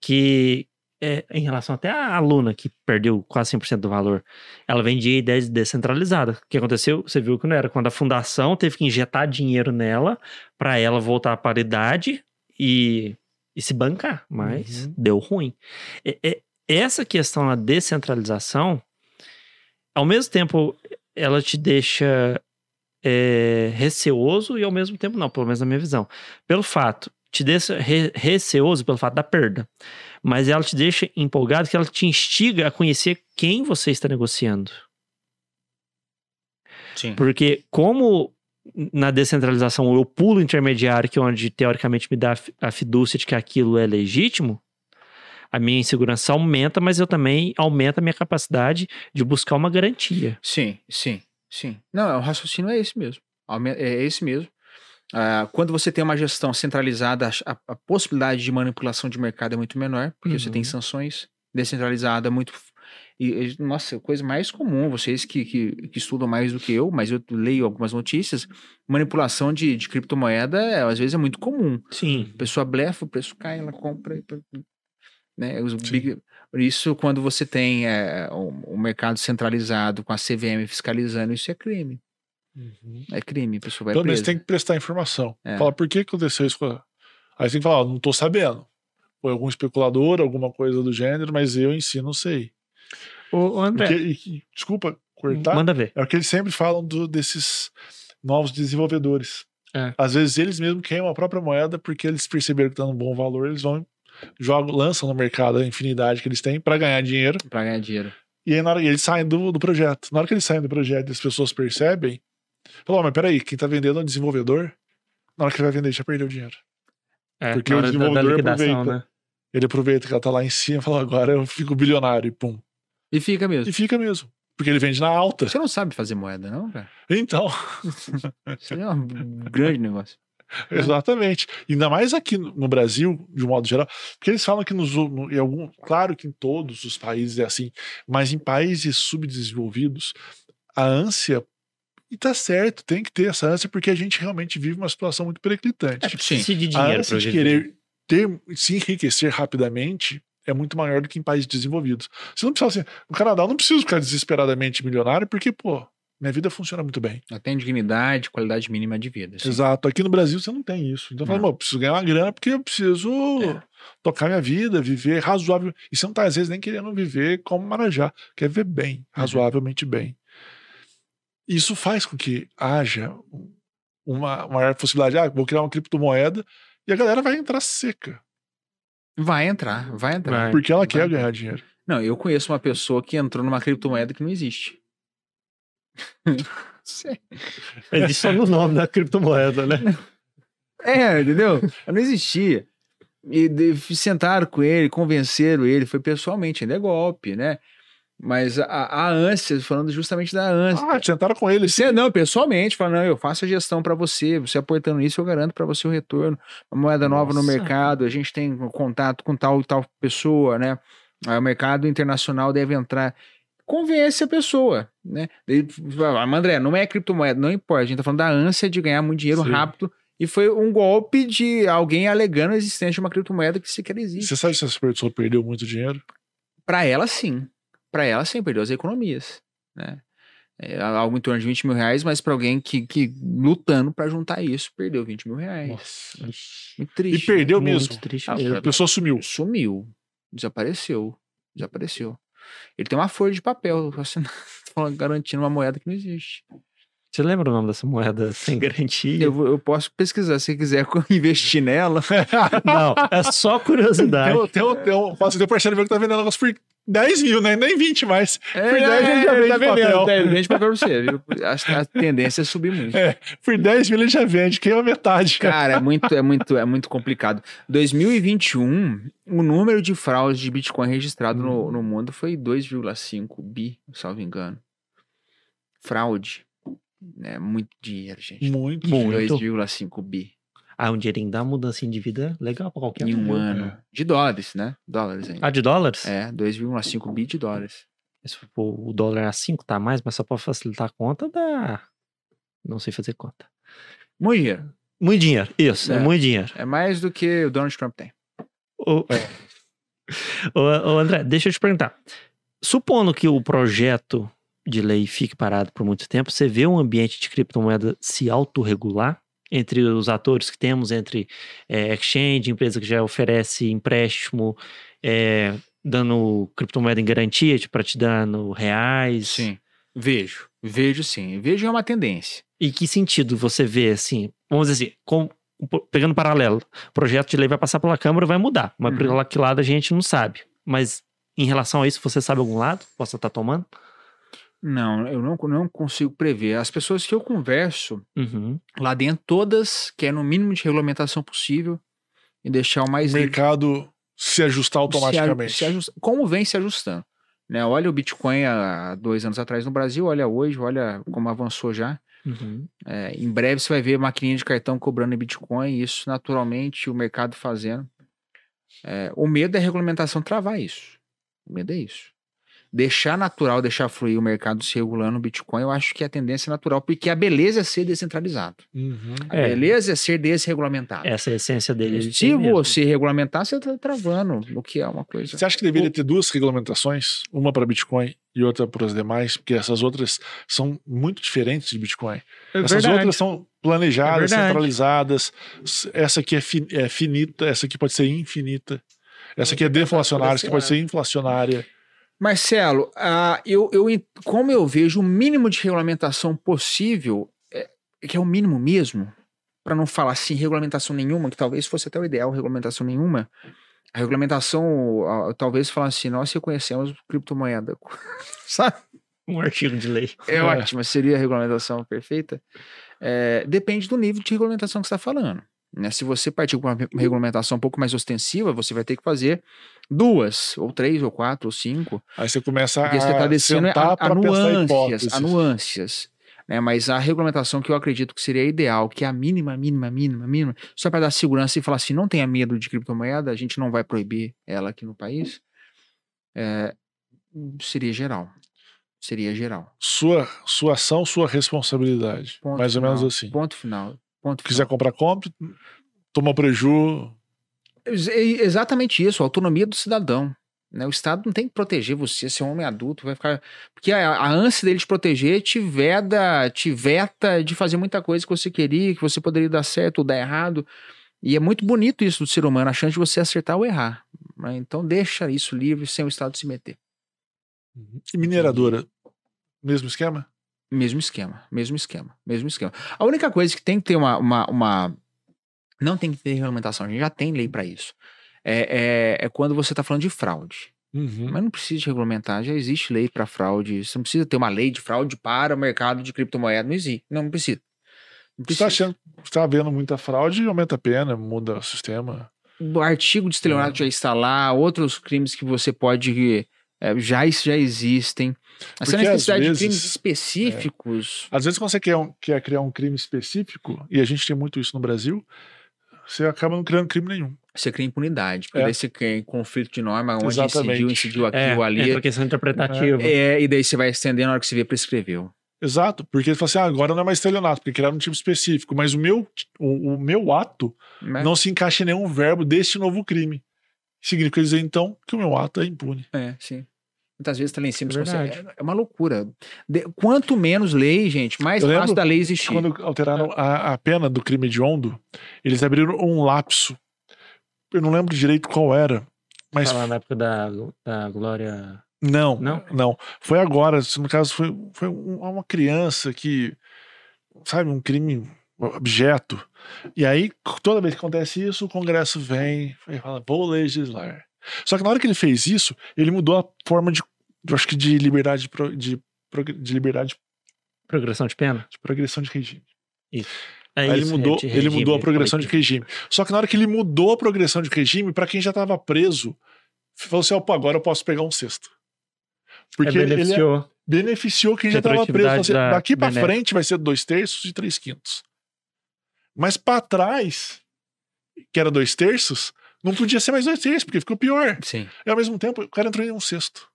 Speaker 1: que é, em relação até à aluna que perdeu quase 100% do valor, ela vendia ideias descentralizadas. O que aconteceu? Você viu que não era quando a fundação teve que injetar dinheiro nela para ela voltar à paridade e, e se bancar, mas
Speaker 2: Uhum.
Speaker 1: deu ruim. É- é- essa questão da descentralização, ao mesmo tempo, ela te deixa é, receoso e ao mesmo tempo não, pelo menos na minha visão. Pelo fato, te deixa re- receoso pelo fato da perda, mas ela te deixa empolgado que ela te instiga a conhecer quem você está negociando.
Speaker 4: Sim.
Speaker 1: Porque como na descentralização eu pulo intermediário, que é onde teoricamente me dá a fidúcia de que aquilo é legítimo, a minha insegurança aumenta, mas eu também aumento a minha capacidade de buscar uma garantia.
Speaker 4: Sim, sim, sim. Não, o raciocínio é esse mesmo. É esse mesmo. Ah, quando você tem uma gestão centralizada, a, a possibilidade de manipulação de mercado é muito menor, porque você tem
Speaker 1: Uhum.
Speaker 4: sanções. Descentralizada é muito. E, nossa, coisa mais comum, vocês que, que, que estudam mais do que eu, mas eu leio algumas notícias, manipulação de, de criptomoeda é, às vezes é muito comum.
Speaker 1: Sim.
Speaker 4: A pessoa blefa, o preço cai, ela compra. Né? Os
Speaker 2: Sim.
Speaker 4: big- isso, quando você tem é, um, um mercado centralizado com a CVM fiscalizando, isso é crime. É crime, a pessoa vai
Speaker 2: menos
Speaker 4: presa.
Speaker 2: tem que prestar informação.
Speaker 4: É.
Speaker 2: Fala, por que aconteceu isso? Aí você tem que falar, ó, não tô sabendo. Foi algum especulador, alguma coisa do gênero, mas eu em si não sei.
Speaker 1: Ô, ô, André,
Speaker 2: Porque, desculpa cortar,
Speaker 1: manda ver.
Speaker 2: é o que eles sempre falam do- desses novos desenvolvedores.
Speaker 1: É.
Speaker 2: Às vezes eles mesmos queimam a própria moeda porque eles perceberam que tá num bom valor, eles vão jogam, lançam no mercado a infinidade que eles têm para ganhar dinheiro.
Speaker 4: Pra ganhar dinheiro.
Speaker 2: E aí na hora e eles saem do, do projeto. Na hora que eles saem do projeto e as pessoas percebem, falam, "Ó, mas peraí, quem tá vendendo é o desenvolvedor. Na hora que ele vai vender, já perdeu dinheiro.
Speaker 1: É,
Speaker 2: Porque o desenvolvedor aproveita.
Speaker 1: né?
Speaker 2: Ele aproveita que ela tá lá em cima e fala, agora eu fico bilionário e pum.
Speaker 4: E fica mesmo.
Speaker 2: E fica mesmo. Porque ele vende na alta.
Speaker 4: Você não sabe fazer moeda, não, cara?
Speaker 2: Então, <laughs>
Speaker 4: Isso é um grande negócio.
Speaker 2: Exatamente. Ainda mais aqui no Brasil, de um modo geral, porque eles falam que nos, no, em algum, claro que em todos os países é assim, mas em países subdesenvolvidos, a ânsia, e tá certo, tem que ter essa ânsia, porque a gente realmente vive uma situação muito periclitante.
Speaker 1: É, precisa de
Speaker 2: a
Speaker 1: dinheiro
Speaker 2: ânsia
Speaker 1: pra
Speaker 2: de querer ter, se enriquecer rapidamente é muito maior do que em países desenvolvidos. Você não precisa assim, no Canadá eu não preciso ficar desesperadamente milionário, porque, pô, minha vida funciona muito bem.
Speaker 4: Ela tem dignidade, qualidade mínima de vida. assim.
Speaker 2: Exato. Aqui no Brasil você não tem isso. Então, fala,
Speaker 4: Não.
Speaker 2: "Pô, eu preciso ganhar uma grana porque eu preciso
Speaker 4: É.
Speaker 2: tocar minha vida, viver razoável. E você não tá, às vezes, nem querendo viver como Marajá. Quer viver bem,
Speaker 4: Uhum.
Speaker 2: razoavelmente bem. Isso faz com que haja uma maior possibilidade. Ah, vou criar uma criptomoeda e a galera vai entrar seca.
Speaker 4: Vai entrar, vai entrar.
Speaker 1: Vai.
Speaker 2: Porque ela quer
Speaker 4: vai.
Speaker 2: ganhar dinheiro.
Speaker 4: Não, eu conheço uma pessoa que entrou numa criptomoeda que não existe. <laughs>
Speaker 1: Existe só no nome da criptomoeda, né?
Speaker 4: É, entendeu? Não existia. E de- sentaram com ele, convenceram ele, foi pessoalmente, ainda é golpe, né? Mas a, a ânsia, falando justamente da ânsia.
Speaker 2: Ah, sentaram com ele.
Speaker 4: Você não, pessoalmente, fala, não, eu faço a gestão para você, você aportando isso, eu garanto para você o retorno. Uma moeda nova no
Speaker 1: Nossa.
Speaker 4: mercado, a gente tem contato com tal e tal pessoa, né? Aí o mercado internacional deve entrar. Convence a pessoa, né? Ele fala, "Ah, André, não é criptomoeda, não importa, a gente tá falando da ânsia de ganhar muito dinheiro
Speaker 2: Sim.
Speaker 4: rápido. E foi um golpe de alguém alegando a existência de uma criptomoeda que sequer existe.
Speaker 2: Você sabe se essa pessoa perdeu muito dinheiro?
Speaker 4: Para ela, sim. Para ela, sim, perdeu as economias. Né? É algo em torno de 20 mil reais, mas para alguém que, que lutando para juntar isso, perdeu 20 mil reais.
Speaker 2: Nossa.
Speaker 4: Muito
Speaker 2: E
Speaker 4: triste.
Speaker 2: perdeu
Speaker 1: Muito
Speaker 2: mesmo.
Speaker 1: triste
Speaker 4: Ah,
Speaker 1: mesmo.
Speaker 2: A pessoa sumiu.
Speaker 4: Sumiu. Desapareceu. Desapareceu. Ele tem uma folha de papel <laughs> garantindo uma moeda que não existe.
Speaker 1: Você lembra o nome dessa moeda <laughs> sem garantia?
Speaker 4: Eu, eu posso pesquisar se quiser <laughs> investir nela.
Speaker 1: Não, é só curiosidade.
Speaker 2: Tem, um- tem, um- tem, um- posso ter parceiro meu que tá vendendo negócio por 10 mil, né? Nem 20 mais. por 10 ele já vende
Speaker 4: tá vendendo,
Speaker 2: papel.
Speaker 4: tá, vende papel pra você, viu? A, a tendência é subir muito. <laughs>
Speaker 2: É, por 10 mil ele já vende, queima metade.
Speaker 4: Cara, é muito, é muito, é muito complicado. 2021, o número de fraudes de Bitcoin registrado no, no mundo foi 2,5 bi, salvo engano. Fraude. É muito dinheiro, gente.
Speaker 2: Muito.
Speaker 1: Muito.
Speaker 4: 2,5 bi
Speaker 1: Ah, um dinheirinho dá mudança de vida legal pra qualquer
Speaker 4: em
Speaker 1: um.
Speaker 4: um
Speaker 1: viu?
Speaker 4: ano. De dólares, né? Dólares ainda.
Speaker 1: Ah, de dólares?
Speaker 4: É, 2,5 bi de dólares.
Speaker 1: Se for o dólar a 5 tá mais, mas só pra facilitar a conta dá. Não sei fazer conta.
Speaker 4: Muito dinheiro.
Speaker 1: Muito dinheiro, isso, é,
Speaker 4: É.
Speaker 1: muito dinheiro.
Speaker 4: É mais do que o Donald Trump tem.
Speaker 1: Ô, <laughs> ô, André, deixa eu te perguntar. Supondo que o projeto de lei fique parado por muito tempo, você vê um ambiente de criptomoeda se autorregular entre os atores que temos, entre é, exchange, empresa que já oferece empréstimo, é, dando criptomoeda em garantia, tipo, para te dando reais?
Speaker 4: Sim. Vejo. Vejo sim. Vejo é uma tendência.
Speaker 1: E que sentido você vê, assim, vamos dizer assim, com- pegando paralelo, o projeto de lei vai passar pela Câmara vai mudar, mas
Speaker 4: Uhum.
Speaker 1: pela que lado a gente não sabe. Mas em relação a isso, você sabe algum lado? Possa estar tomando?
Speaker 4: Não, eu não, não consigo prever. As pessoas que eu converso
Speaker 1: Uhum.
Speaker 4: lá dentro, todas querem no mínimo de regulamentação possível e deixar o
Speaker 2: O
Speaker 4: mais livre
Speaker 2: mercado se ajustar automaticamente.
Speaker 4: Se, se ajusta- como vem se ajustando. Né? Olha o Bitcoin há dois anos atrás no Brasil, olha hoje, olha como avançou já.
Speaker 1: Uhum.
Speaker 4: É, em breve você vai ver maquininha de cartão cobrando em Bitcoin, e isso naturalmente o mercado fazendo. É, o medo é a regulamentação travar isso. O medo é isso. Deixar natural, deixar fluir o mercado se regulando no Bitcoin, eu acho que é a tendência natural, porque a beleza é ser descentralizado.
Speaker 2: Uhum.
Speaker 4: A
Speaker 1: É.
Speaker 4: beleza é ser desregulamentado.
Speaker 1: Essa é a essência dele. ele
Speaker 4: Se
Speaker 1: mesmo.
Speaker 4: você regulamentar, você está travando, o que é uma coisa.
Speaker 2: Você acha que deveria ter duas regulamentações? Uma para Bitcoin e outra para os demais? Porque essas outras são muito diferentes de Bitcoin.
Speaker 1: É
Speaker 2: Essas
Speaker 1: verdade.
Speaker 2: outras são planejadas,
Speaker 1: É
Speaker 2: centralizadas. Essa aqui é, fi- é finita, essa aqui pode ser infinita. Essa aqui é deflacionária, essa aqui pode ser inflacionária.
Speaker 4: Marcelo, ah, eu, eu, como eu vejo o mínimo de regulamentação possível, é, que é o mínimo mesmo, para não falar assim, regulamentação nenhuma, que talvez fosse até o ideal, regulamentação nenhuma. A regulamentação, ah, talvez falasse assim, nós reconhecemos criptomoeda. <laughs> Sabe?
Speaker 1: Um artigo de lei.
Speaker 4: É,
Speaker 2: É.
Speaker 4: ótimo, seria a regulamentação perfeita. É, depende do nível de regulamentação que você está falando. né? Se você partir com uma re- regulamentação um pouco mais ostensiva, você vai ter que fazer duas, ou três, ou quatro, ou cinco,
Speaker 2: Aí você começa
Speaker 4: porque você
Speaker 2: a
Speaker 4: está descendo a, a nuances, a nuances. Né? Mas a regulamentação que eu acredito que seria ideal, que é a mínima, mínima, mínima, mínima, só para dar segurança e falar assim, não tenha medo de criptomoeda, a gente não vai proibir ela aqui no país, é, seria geral. Seria geral.
Speaker 2: Sua, sua ação, sua responsabilidade.
Speaker 4: Ponto
Speaker 2: mais ou
Speaker 4: final.
Speaker 2: menos assim.
Speaker 4: Ponto final. Ponto
Speaker 2: Quiser
Speaker 4: final.
Speaker 2: comprar, compre. Toma prejuízo.
Speaker 4: É Exatamente isso, a autonomia do cidadão. Né? O Estado não tem que proteger você, ser um homem adulto, vai ficar. Porque a, a ânsia dele te proteger te veda, te veta de fazer muita coisa que você queria, que você poderia dar certo ou dar errado. E é muito bonito isso do ser humano, a chance de você acertar ou errar. né? Então deixa isso livre sem o Estado se meter.
Speaker 2: E mineradora, mesmo esquema?
Speaker 4: Mesmo esquema, mesmo esquema, mesmo esquema. A única coisa que tem que ter uma. uma, uma- não tem que ter regulamentação, a gente já tem lei para isso. É, é, é quando você está falando de fraude.
Speaker 2: Uhum.
Speaker 4: Mas não precisa de regulamentar, já existe lei para fraude. Você não precisa ter uma lei de fraude para o mercado de criptomoeda. Não existe. Não, não precisa. Não
Speaker 2: Você está
Speaker 4: precisa.
Speaker 2: achando, está havendo muita fraude, aumenta a pena, muda o sistema.
Speaker 4: O artigo de estelionato já está lá, outros crimes que você pode. é, já, já existem.
Speaker 2: Porque, às
Speaker 4: necessidade de
Speaker 2: vezes,
Speaker 4: crimes específicos.
Speaker 2: Às vezes, quando você quer, um- quer criar um crime específico, e a gente tem muito isso no Brasil, você acaba não criando crime nenhum.
Speaker 4: Você cria impunidade. Porque
Speaker 2: É.
Speaker 4: daí você cria conflito de norma, onde
Speaker 2: Exatamente.
Speaker 4: incidiu, incidiu aqui
Speaker 1: É,
Speaker 4: ou ali.
Speaker 1: a questão interpretativa.
Speaker 4: É, e daí você vai estendendo na hora que você vê, prescreveu.
Speaker 2: Exato, porque ele fala assim: ah, agora não é mais estelionato, porque criaram um tipo específico, mas o meu, o, o meu ato
Speaker 4: Né?
Speaker 2: não se encaixa em nenhum verbo deste novo crime. Significa dizer, então, que o meu ato é impune.
Speaker 4: É, sim. Muitas vezes tá lá em cima.
Speaker 1: É.
Speaker 4: É, é uma loucura. De- quanto menos lei, gente, mais
Speaker 2: Eu
Speaker 4: fácil da lei existir.
Speaker 2: Quando alteraram a, a pena do crime hediondo, eles abriram um lapso. Eu não lembro direito qual era, mas
Speaker 1: Falar na época da, da Glória.
Speaker 2: Não,
Speaker 1: Não?
Speaker 2: não. Foi agora. No caso, foi, foi um- uma criança que sabe, um crime objeto. E aí, toda vez que acontece isso, o Congresso vem e fala, vou legislar. Só que na hora que ele fez isso, ele mudou a forma de, eu acho que de liberdade, de, de liberdade,
Speaker 1: Progressão de pena?
Speaker 2: de progressão de regime.
Speaker 1: Isso.
Speaker 2: Aí ele mudou, ele mudou a progressão de regime. Só que na hora que ele mudou a progressão de regime, para quem já estava preso, falou assim: opa, agora eu posso pegar um sexto.
Speaker 1: Porque é, beneficiou.
Speaker 2: ele beneficiou quem já estava preso. Assim, da daqui para frente vai ser dois terços e três quintos. Mas para trás, que era dois terços, não podia ser mais dois terços, porque ficou pior.
Speaker 4: Sim.
Speaker 2: E ao mesmo tempo, o cara entrou em um sexto.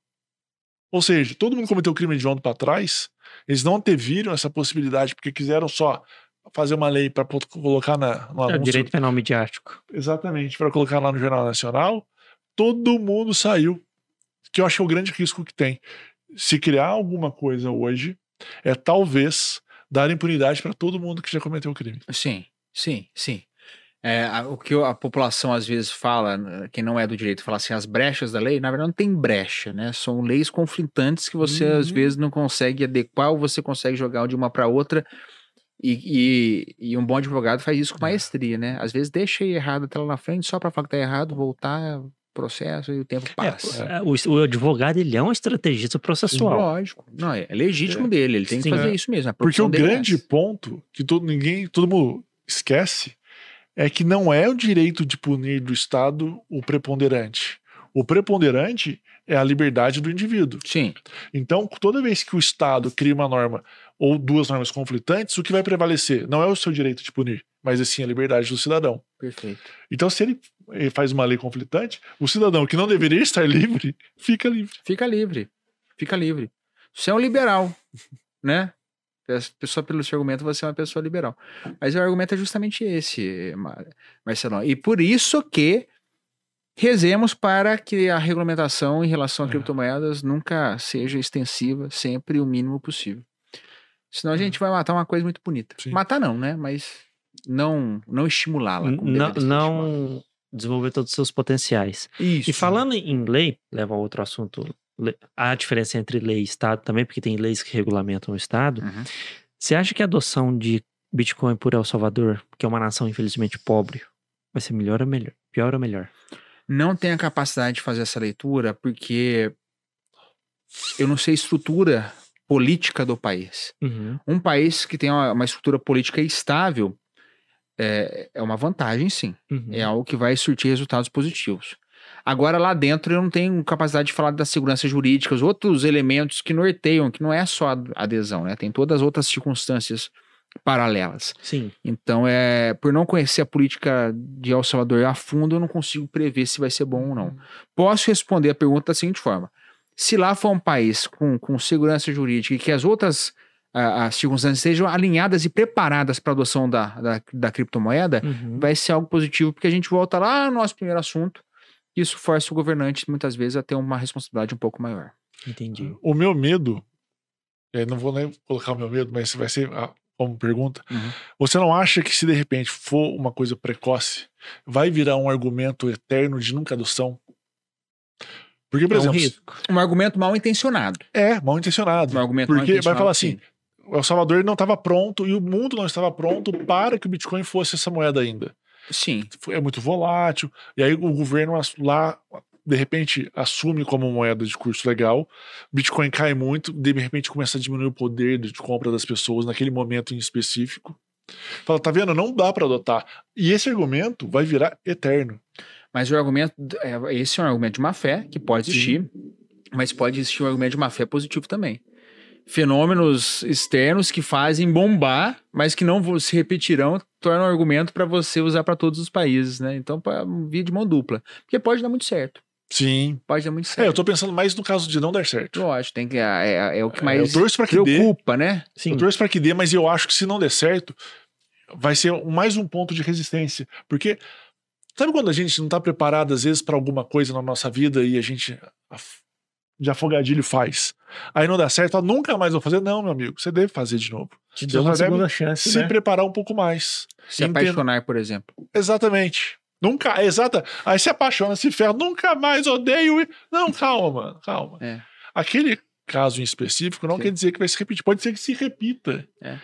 Speaker 2: Ou seja, todo mundo cometeu crime de ontem para trás, eles não anteviram essa possibilidade, porque quiseram só fazer uma lei para colocar na, no
Speaker 1: anúncio. É o direito penal midiático.
Speaker 2: Exatamente, para colocar lá no Jornal Nacional. Todo mundo saiu. Que eu acho que é o grande risco que tem. Se criar alguma coisa hoje, é talvez dar impunidade para todo mundo que já cometeu o crime.
Speaker 4: Sim, sim, sim. É, a, o que a população às vezes fala, quem não é do direito, fala assim, as brechas da lei, na verdade não tem brecha, né? São leis conflitantes que você uhum. às vezes não consegue adequar ou você consegue jogar de uma para outra. E, e, e, um bom advogado faz isso com é. maestria, né? Às vezes deixa errado até lá na frente, só para falar que tá errado, voltar, processo e o tempo é, passa.
Speaker 1: É, o, o, advogado, ele é um estrategista processual.
Speaker 4: Lógico. Não, é legítimo é. dele, ele tem Sim, que fazer isso mesmo.
Speaker 2: Porque o
Speaker 4: é
Speaker 2: grande ponto que todo, ninguém, todo mundo esquece é que não é o direito de punir do Estado o preponderante. O preponderante é a liberdade do indivíduo.
Speaker 4: Sim.
Speaker 2: Então, toda vez que o Estado cria uma norma ou duas normas conflitantes, o que vai prevalecer não é o seu direito de punir, mas sim a liberdade do cidadão.
Speaker 4: Perfeito.
Speaker 2: Então, se ele faz uma lei conflitante, o cidadão que não deveria estar livre, <laughs> fica livre.
Speaker 4: Fica livre. Fica livre. Você é um liberal, <laughs> né? Pessoa pelo seu argumento, você é uma pessoa liberal. Mas o argumento é justamente esse, Marcelo. E por isso que rezemos para que a regulamentação em relação a é. criptomoedas nunca seja extensiva, sempre o mínimo possível. Senão a gente vai matar uma coisa muito bonita. Sim. Matar não, né? Mas não não estimulá-la.
Speaker 1: Não, não desenvolver todos os seus potenciais.
Speaker 4: Isso.
Speaker 1: E falando em lei, leva a outro assunto a diferença entre lei e Estado também, porque tem leis que regulamentam o Estado. Uhum. Você acha que a adoção de Bitcoin por El Salvador, que é uma nação infelizmente pobre, vai ser melhor ou melhor? Pior ou melhor?
Speaker 4: Não tenho a capacidade de fazer essa leitura, porque eu não sei a estrutura política do país. Uhum. Um país que tem uma, uma estrutura política estável é, é uma vantagem, sim. Uhum. É algo que vai surtir resultados positivos. Agora, lá dentro, eu não tenho capacidade de falar da segurança jurídica, os outros elementos que norteiam, que não é só a adesão, né? Tem todas as outras circunstâncias paralelas.
Speaker 1: Sim.
Speaker 4: Então, é, por não conhecer a política de El Salvador a fundo, eu não consigo prever se vai ser bom ou não. Uhum. Posso responder a pergunta da seguinte forma: se lá for um país com, com segurança jurídica e que as outras as circunstâncias estejam alinhadas e preparadas para a adoção da, da, da criptomoeda, uhum. vai ser algo positivo, porque a gente volta lá no nosso primeiro assunto, isso força o governante, muitas vezes, a ter uma responsabilidade um pouco maior.
Speaker 1: Entendi.
Speaker 2: O meu medo, não vou nem colocar o meu medo, mas vai ser como pergunta. Uhum. Você não acha que se de repente for uma coisa precoce, vai virar um argumento eterno de nunca adoção? Porque, por é exemplo.
Speaker 4: Um, um, argumento mal intencionado.
Speaker 2: É, mal intencionado. Um argumento Porque vai falar assim: o El Salvador não estava pronto e o mundo não estava pronto para que o Bitcoin fosse essa moeda ainda.
Speaker 4: Sim.
Speaker 2: É muito volátil. E aí o governo lá, de repente, assume como moeda de curso legal. Bitcoin cai muito, de repente começa a diminuir o poder de compra das pessoas naquele momento em específico. Fala, tá vendo? Não dá para adotar. E esse argumento vai virar eterno.
Speaker 4: Mas o argumento, é, esse é um argumento de má fé, que pode existir, Sim. mas pode existir um argumento de má fé positivo também fenômenos externos que fazem bombar, mas que não se repetirão, tornam um argumento para você usar para todos os países, né? Então, via de mão dupla. Porque pode dar muito certo.
Speaker 2: Sim.
Speaker 4: Pode dar muito certo.
Speaker 2: É, eu tô pensando mais no caso de não dar certo.
Speaker 4: Lógico, tem que. É, é, é o que mais
Speaker 2: é, eu torço pra que
Speaker 4: preocupa,
Speaker 2: dê,
Speaker 4: né?
Speaker 2: Sim. Eu torço pra que dê, mas eu acho que se não der certo, vai ser mais um ponto de resistência. Porque. Sabe quando a gente não tá preparado, às vezes, para alguma coisa na nossa vida e a gente de afogadilho faz. Aí não dá certo, nunca mais vou fazer. Não, meu amigo, você deve fazer de novo.
Speaker 1: Te deu uma segunda chance.
Speaker 2: Se
Speaker 1: né?
Speaker 2: preparar um pouco mais.
Speaker 4: Se Entendo. apaixonar, por exemplo.
Speaker 2: Exatamente. Nunca, exata. Aí se apaixona, se ferra, nunca mais odeio. Não, calma, mano, calma.
Speaker 4: É.
Speaker 2: Aquele caso em específico não Sim. quer dizer que vai se repetir. Pode ser que se repita.
Speaker 4: É.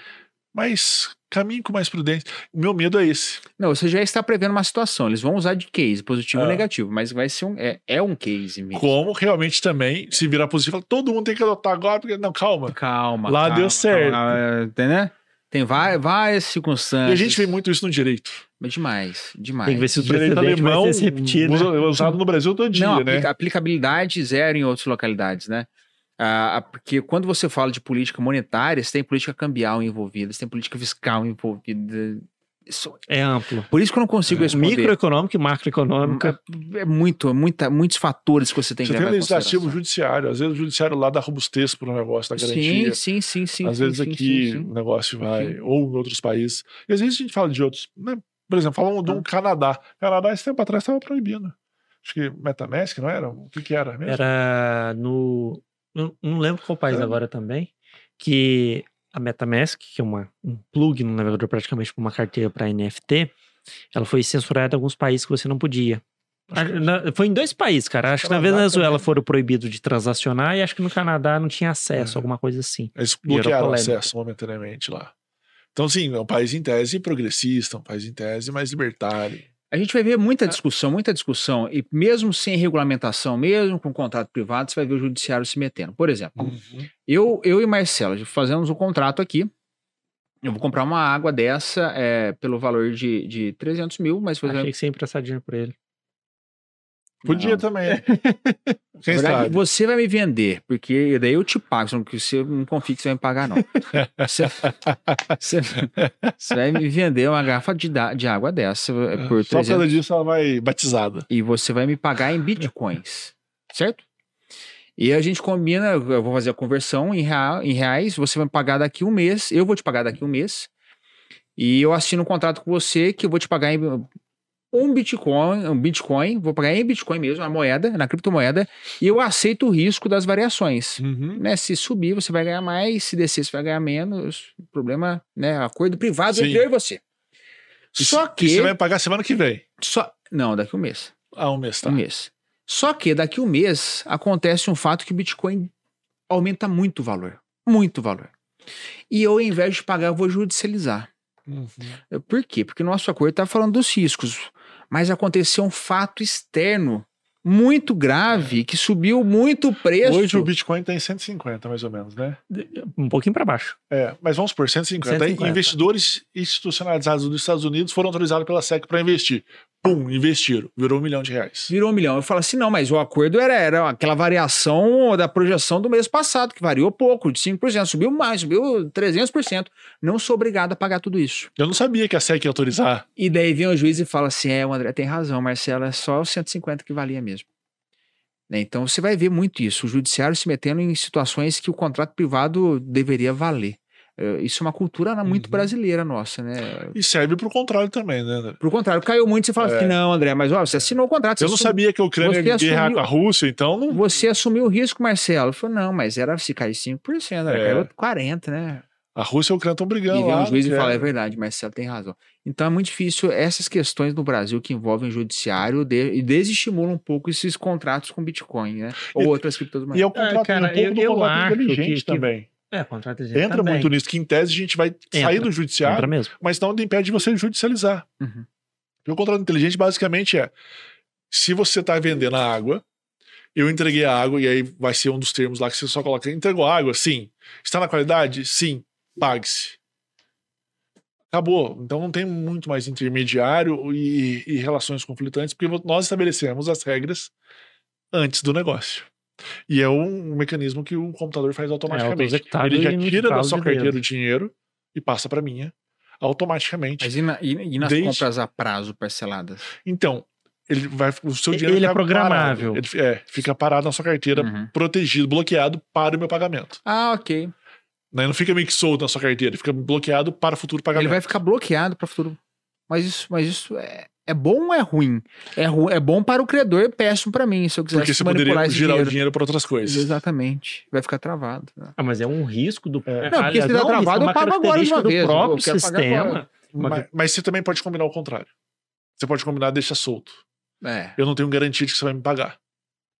Speaker 2: Mas caminhe com mais prudência. O meu medo é esse.
Speaker 4: Não, você já está prevendo uma situação. Eles vão usar de case, positivo
Speaker 2: É.
Speaker 4: ou negativo, mas vai ser um. É, é um case mesmo.
Speaker 2: Como realmente também, se virar positivo, todo mundo tem que adotar agora, porque não, calma.
Speaker 4: Calma.
Speaker 2: Lá
Speaker 4: calma,
Speaker 2: deu certo.
Speaker 4: calma, entendeu? Tem várias, várias
Speaker 2: E
Speaker 4: circunstâncias.
Speaker 2: a gente vê muito isso no direito.
Speaker 4: Mas Demais, demais.
Speaker 1: Tem que ver se o
Speaker 2: direito
Speaker 1: precedente vai
Speaker 2: alemão
Speaker 1: ser se repetir, né?
Speaker 2: usa- é usado no Brasil todo dia,
Speaker 4: Não,
Speaker 2: né?
Speaker 4: aplica- aplicabilidade zero em outras localidades, né? Ah, ah, porque quando você fala de política monetária, você tem política cambial envolvida, você tem política fiscal envolvida. Isso-
Speaker 1: É amplo.
Speaker 4: por isso que eu não consigo responder.
Speaker 1: Microeconômica e macroeconômica.
Speaker 4: É muito, muita, muitos fatores que você tem
Speaker 2: Você
Speaker 4: que
Speaker 2: tem
Speaker 4: levar em
Speaker 2: legislativo, judiciário. Às vezes o judiciário lá dá robustez para o negócio da
Speaker 4: Sim,
Speaker 2: garantia.
Speaker 4: sim, sim, sim.
Speaker 2: às
Speaker 4: sim,
Speaker 2: vezes
Speaker 4: sim,
Speaker 2: aqui
Speaker 4: sim, sim.
Speaker 2: o negócio vai,
Speaker 4: Sim.
Speaker 2: ou em outros países. E às vezes a gente fala de outros. Né? Por exemplo, falam de um Canadá. Canadá, esse tempo atrás, estava proibindo. Acho que Metamask, não era? O que, que era mesmo?
Speaker 1: Era no. Não, não lembro qual país
Speaker 2: É.
Speaker 1: agora também. Que a Metamask, que é uma, um plug no navegador praticamente para uma carteira para NFT, ela foi censurada em alguns países que você não podia.
Speaker 2: Que-
Speaker 1: Na- foi em dois países, cara. Acho que na Venezuela
Speaker 2: também.
Speaker 1: foram proibidos de transacionar e acho que no Canadá não tinha acesso,
Speaker 2: É.
Speaker 1: alguma coisa assim.
Speaker 2: Eles bloquearam o acesso momentaneamente lá. Então, sim, é um país em tese progressista, um país em tese mais libertário.
Speaker 4: A gente vai ver muita
Speaker 2: É.
Speaker 4: discussão, muita discussão, e mesmo sem regulamentação, mesmo com contrato privado, você vai ver o judiciário se metendo. Por exemplo, eu, eu e Marcelo fazemos um contrato aqui. Eu vou comprar uma água dessa é, pelo valor de, de 300 mil, mas
Speaker 1: Achei
Speaker 4: exemplo,
Speaker 1: que você ia emprestar dinheiro pra ele.
Speaker 2: Podia
Speaker 4: Não.
Speaker 2: também. <laughs>
Speaker 4: Na
Speaker 2: Quem
Speaker 4: verdade, você vai me vender, porque daí eu te pago, só que você não confia que você vai me pagar, não. Você, <laughs> você- você vai me vender uma garrafa de, de água dessa é, por
Speaker 2: Só por
Speaker 4: 300
Speaker 2: causa disso ela vai batizada.
Speaker 4: e você vai me pagar em bitcoins, certo? E a gente combina, eu vou fazer a conversão em, real, em reais, você vai me pagar daqui um mês, eu vou te pagar daqui um mês, e eu assino um contrato com você que eu vou te pagar em um bitcoin, um bitcoin, vou pagar em bitcoin mesmo, a moeda, na criptomoeda, e eu aceito o risco das variações. Né, se subir, você vai ganhar mais, se descer, você vai ganhar menos. O problema, né? Acordo privado
Speaker 2: Sim.
Speaker 4: entre eu e você.
Speaker 2: E
Speaker 4: Só que.
Speaker 2: você vai pagar semana que vem.
Speaker 4: Só, não, daqui um mês.
Speaker 2: Ah, um mês, tá?
Speaker 4: Um mês. Só que daqui um mês acontece um fato que o Bitcoin aumenta muito o valor. Muito valor. E eu, ao invés de pagar, eu vou judicializar.
Speaker 2: Uhum.
Speaker 4: Por quê? Porque o nosso acordo está falando dos riscos. Mas aconteceu um fato externo muito grave que subiu muito o preço.
Speaker 2: Hoje o Bitcoin está em 150, mais ou menos, né?
Speaker 1: Um pouquinho pra baixo.
Speaker 2: É, mas vamos por 150.
Speaker 1: 150.
Speaker 2: Investidores institucionalizados dos Estados Unidos foram autorizados pela SEC para investir. Pum, investiram. Virou um milhão de reais.
Speaker 4: Virou um milhão. Eu falo assim, não, mas o acordo era, era aquela variação da projeção do mês passado, que variou pouco, de 5%, subiu mais, subiu 300%. Não sou obrigado a pagar tudo isso.
Speaker 2: Eu não sabia que a SEC ia autorizar.
Speaker 4: E daí vem o juiz e fala assim, é, o André tem razão, Marcelo, é só os 150 que valia mesmo. Né, Então você vai ver muito isso, o judiciário se metendo em situações que o contrato privado deveria valer. Eh, Isso é uma cultura muito
Speaker 2: Uhum.
Speaker 4: brasileira nossa, né?
Speaker 2: E serve pro contrário também, né?
Speaker 4: Por contrário, caiu muito, você fala
Speaker 2: É.
Speaker 4: assim, não, André, mas ó, você assinou o contrato.
Speaker 2: Eu não
Speaker 4: assumiu-
Speaker 2: sabia que a Ucrânia
Speaker 4: você
Speaker 2: ia guerrear
Speaker 4: assumiu-
Speaker 2: com a Rússia, então não.
Speaker 4: Você assumiu o risco, Marcelo. Eu falei, não, mas era se cair 5%, né?
Speaker 2: É.
Speaker 4: caiu 40%, né?
Speaker 2: A Rússia e a Ucrânia estão brigando
Speaker 4: E vem
Speaker 2: lá.
Speaker 4: um juiz e
Speaker 2: que
Speaker 4: fala,
Speaker 2: é-
Speaker 4: é verdade, Marcelo tem razão. Então é muito difícil essas questões no Brasil que envolvem o judiciário de, e desestimulam um pouco esses contratos com Bitcoin, né? Ou
Speaker 2: E-
Speaker 4: outras criptomoedas.
Speaker 2: E é o contrato,
Speaker 1: cara,
Speaker 2: um pouco
Speaker 1: eu-
Speaker 2: do
Speaker 1: eu
Speaker 2: contrato
Speaker 1: acho
Speaker 2: inteligente
Speaker 1: que- que-
Speaker 2: também.
Speaker 1: É, contrato de
Speaker 2: Entra muito nisso, que em tese a gente vai sair do judiciário,
Speaker 1: Entra mesmo.
Speaker 2: mas não impede de você judicializar.
Speaker 4: Uhum.
Speaker 2: Porque o contrato inteligente basicamente é: se você está vendendo a água, eu entreguei a água, e aí vai ser um dos termos lá que você só coloca: entregou a água? Sim. Está na qualidade? Sim. Pague-se. Acabou. Então não tem muito mais intermediário e, e relações conflitantes, porque nós estabelecemos as regras antes do negócio. E é um mecanismo que o computador faz automaticamente.
Speaker 1: auto-executado
Speaker 2: Ele já tira da sua
Speaker 1: de
Speaker 2: carteira o dinheiro e passa para minha automaticamente.
Speaker 4: Mas e, na- e- e nas
Speaker 2: Desde-
Speaker 4: compras a prazo parceladas?
Speaker 2: Então, ele vai, o seu
Speaker 1: Ele
Speaker 2: dinheiro
Speaker 1: é
Speaker 2: fica
Speaker 1: programável.
Speaker 2: parado. Ele, é, fica parado na sua carteira,
Speaker 4: Uhum.
Speaker 2: protegido, bloqueado para o meu pagamento.
Speaker 4: Ah, ok.
Speaker 2: Né? Não fica meio que solto na sua carteira, ele fica bloqueado para o futuro
Speaker 4: Ele
Speaker 2: pagamento.
Speaker 4: vai ficar bloqueado para futuro. Mas isso, mas isso é, é bom ou é ruim? É, ru, é bom para o credor e péssimo para mim, se eu quisesse
Speaker 2: Porque você
Speaker 4: manipular
Speaker 2: poderia
Speaker 4: esse
Speaker 2: girar
Speaker 4: dinheiro.
Speaker 2: o dinheiro para outras coisas.
Speaker 4: Exatamente. Vai ficar travado. né?
Speaker 1: Ah, mas é um risco do.
Speaker 2: É.
Speaker 4: Não, porque se
Speaker 1: Aliás,
Speaker 4: tá
Speaker 1: não, isso
Speaker 4: travado,
Speaker 1: é
Speaker 4: eu pago agora de uma
Speaker 1: do
Speaker 4: vez, eu
Speaker 1: próprio sistema.
Speaker 2: Mas, mas você também pode combinar o contrário. Você pode combinar deixa solto.
Speaker 4: É.
Speaker 2: Eu não tenho garantia de que você vai me pagar.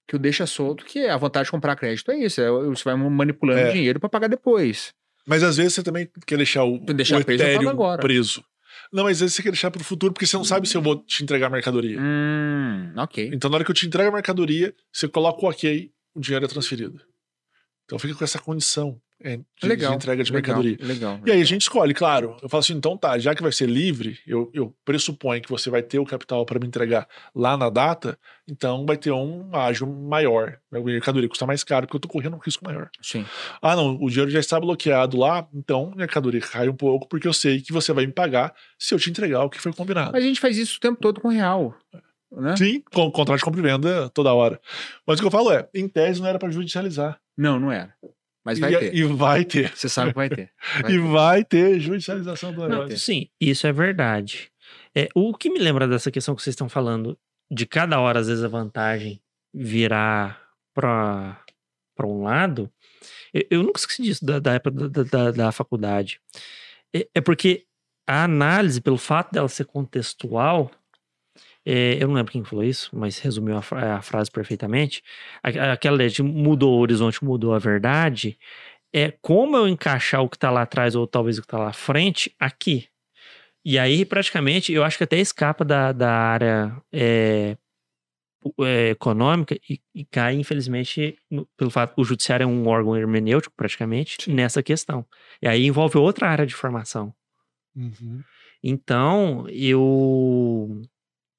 Speaker 4: Que o deixa solto, que é a vontade de comprar crédito é isso. É, você vai manipulando
Speaker 2: É.
Speaker 4: o dinheiro para pagar depois.
Speaker 2: Mas às vezes você também quer deixar o,
Speaker 4: Deixar
Speaker 2: o
Speaker 4: preso,
Speaker 2: Ethereum
Speaker 4: agora.
Speaker 2: preso. Não, mas às vezes você quer deixar pro futuro porque você não sabe se eu vou te entregar a mercadoria.
Speaker 4: Hum, ok.
Speaker 2: Então, na hora que eu te entrego a mercadoria, você coloca o ok, o dinheiro é transferido. Então fica com essa condição é, de, de
Speaker 4: legal.
Speaker 2: entrega de
Speaker 4: legal,
Speaker 2: mercadoria.
Speaker 4: Legal.
Speaker 2: E aí a gente escolhe, claro. Eu falo assim, então tá, já que vai ser livre, eu, eu pressuponho que você vai ter o capital para me entregar lá na data, então vai ter um ágio maior. A mercadoria custa mais caro porque eu tô correndo um risco maior.
Speaker 4: Sim.
Speaker 2: Ah, não, o dinheiro já está bloqueado lá, então a mercadoria cai um pouco porque eu sei que você vai me pagar se eu te entregar o que foi combinado.
Speaker 4: Mas a gente faz isso o tempo todo com real. Né?
Speaker 2: Sim, com contrato de compra e venda toda hora. Mas o que eu falo é, em tese não era para judicializar.
Speaker 4: Não, não era. Mas vai
Speaker 2: e,
Speaker 4: ter.
Speaker 2: e vai ter.
Speaker 4: Você sabe que vai ter. <laughs> Vai
Speaker 2: e
Speaker 4: ter.
Speaker 2: vai ter judicialização do
Speaker 4: Não,
Speaker 2: negócio.
Speaker 1: Sim, isso é verdade. É, o que me lembra dessa questão que vocês estão falando, de cada hora, às vezes, a vantagem virar para um lado, eu, eu nunca esqueci disso da, da época da, da, da faculdade. É, é porque a análise, pelo fato dela ser contextual, é, eu não lembro quem falou isso, mas resumiu a, a frase perfeitamente. Aquela ideia de mudou o horizonte, mudou a verdade. É como eu encaixar o que tá lá atrás ou talvez o que tá lá à frente aqui. E aí, praticamente, eu acho que até escapa da, da área é, é, econômica e, e cai, infelizmente, no- pelo fato que o judiciário é um órgão hermenêutico, praticamente, nessa questão. E aí envolve outra área de formação.
Speaker 2: Uhum.
Speaker 1: Então, eu.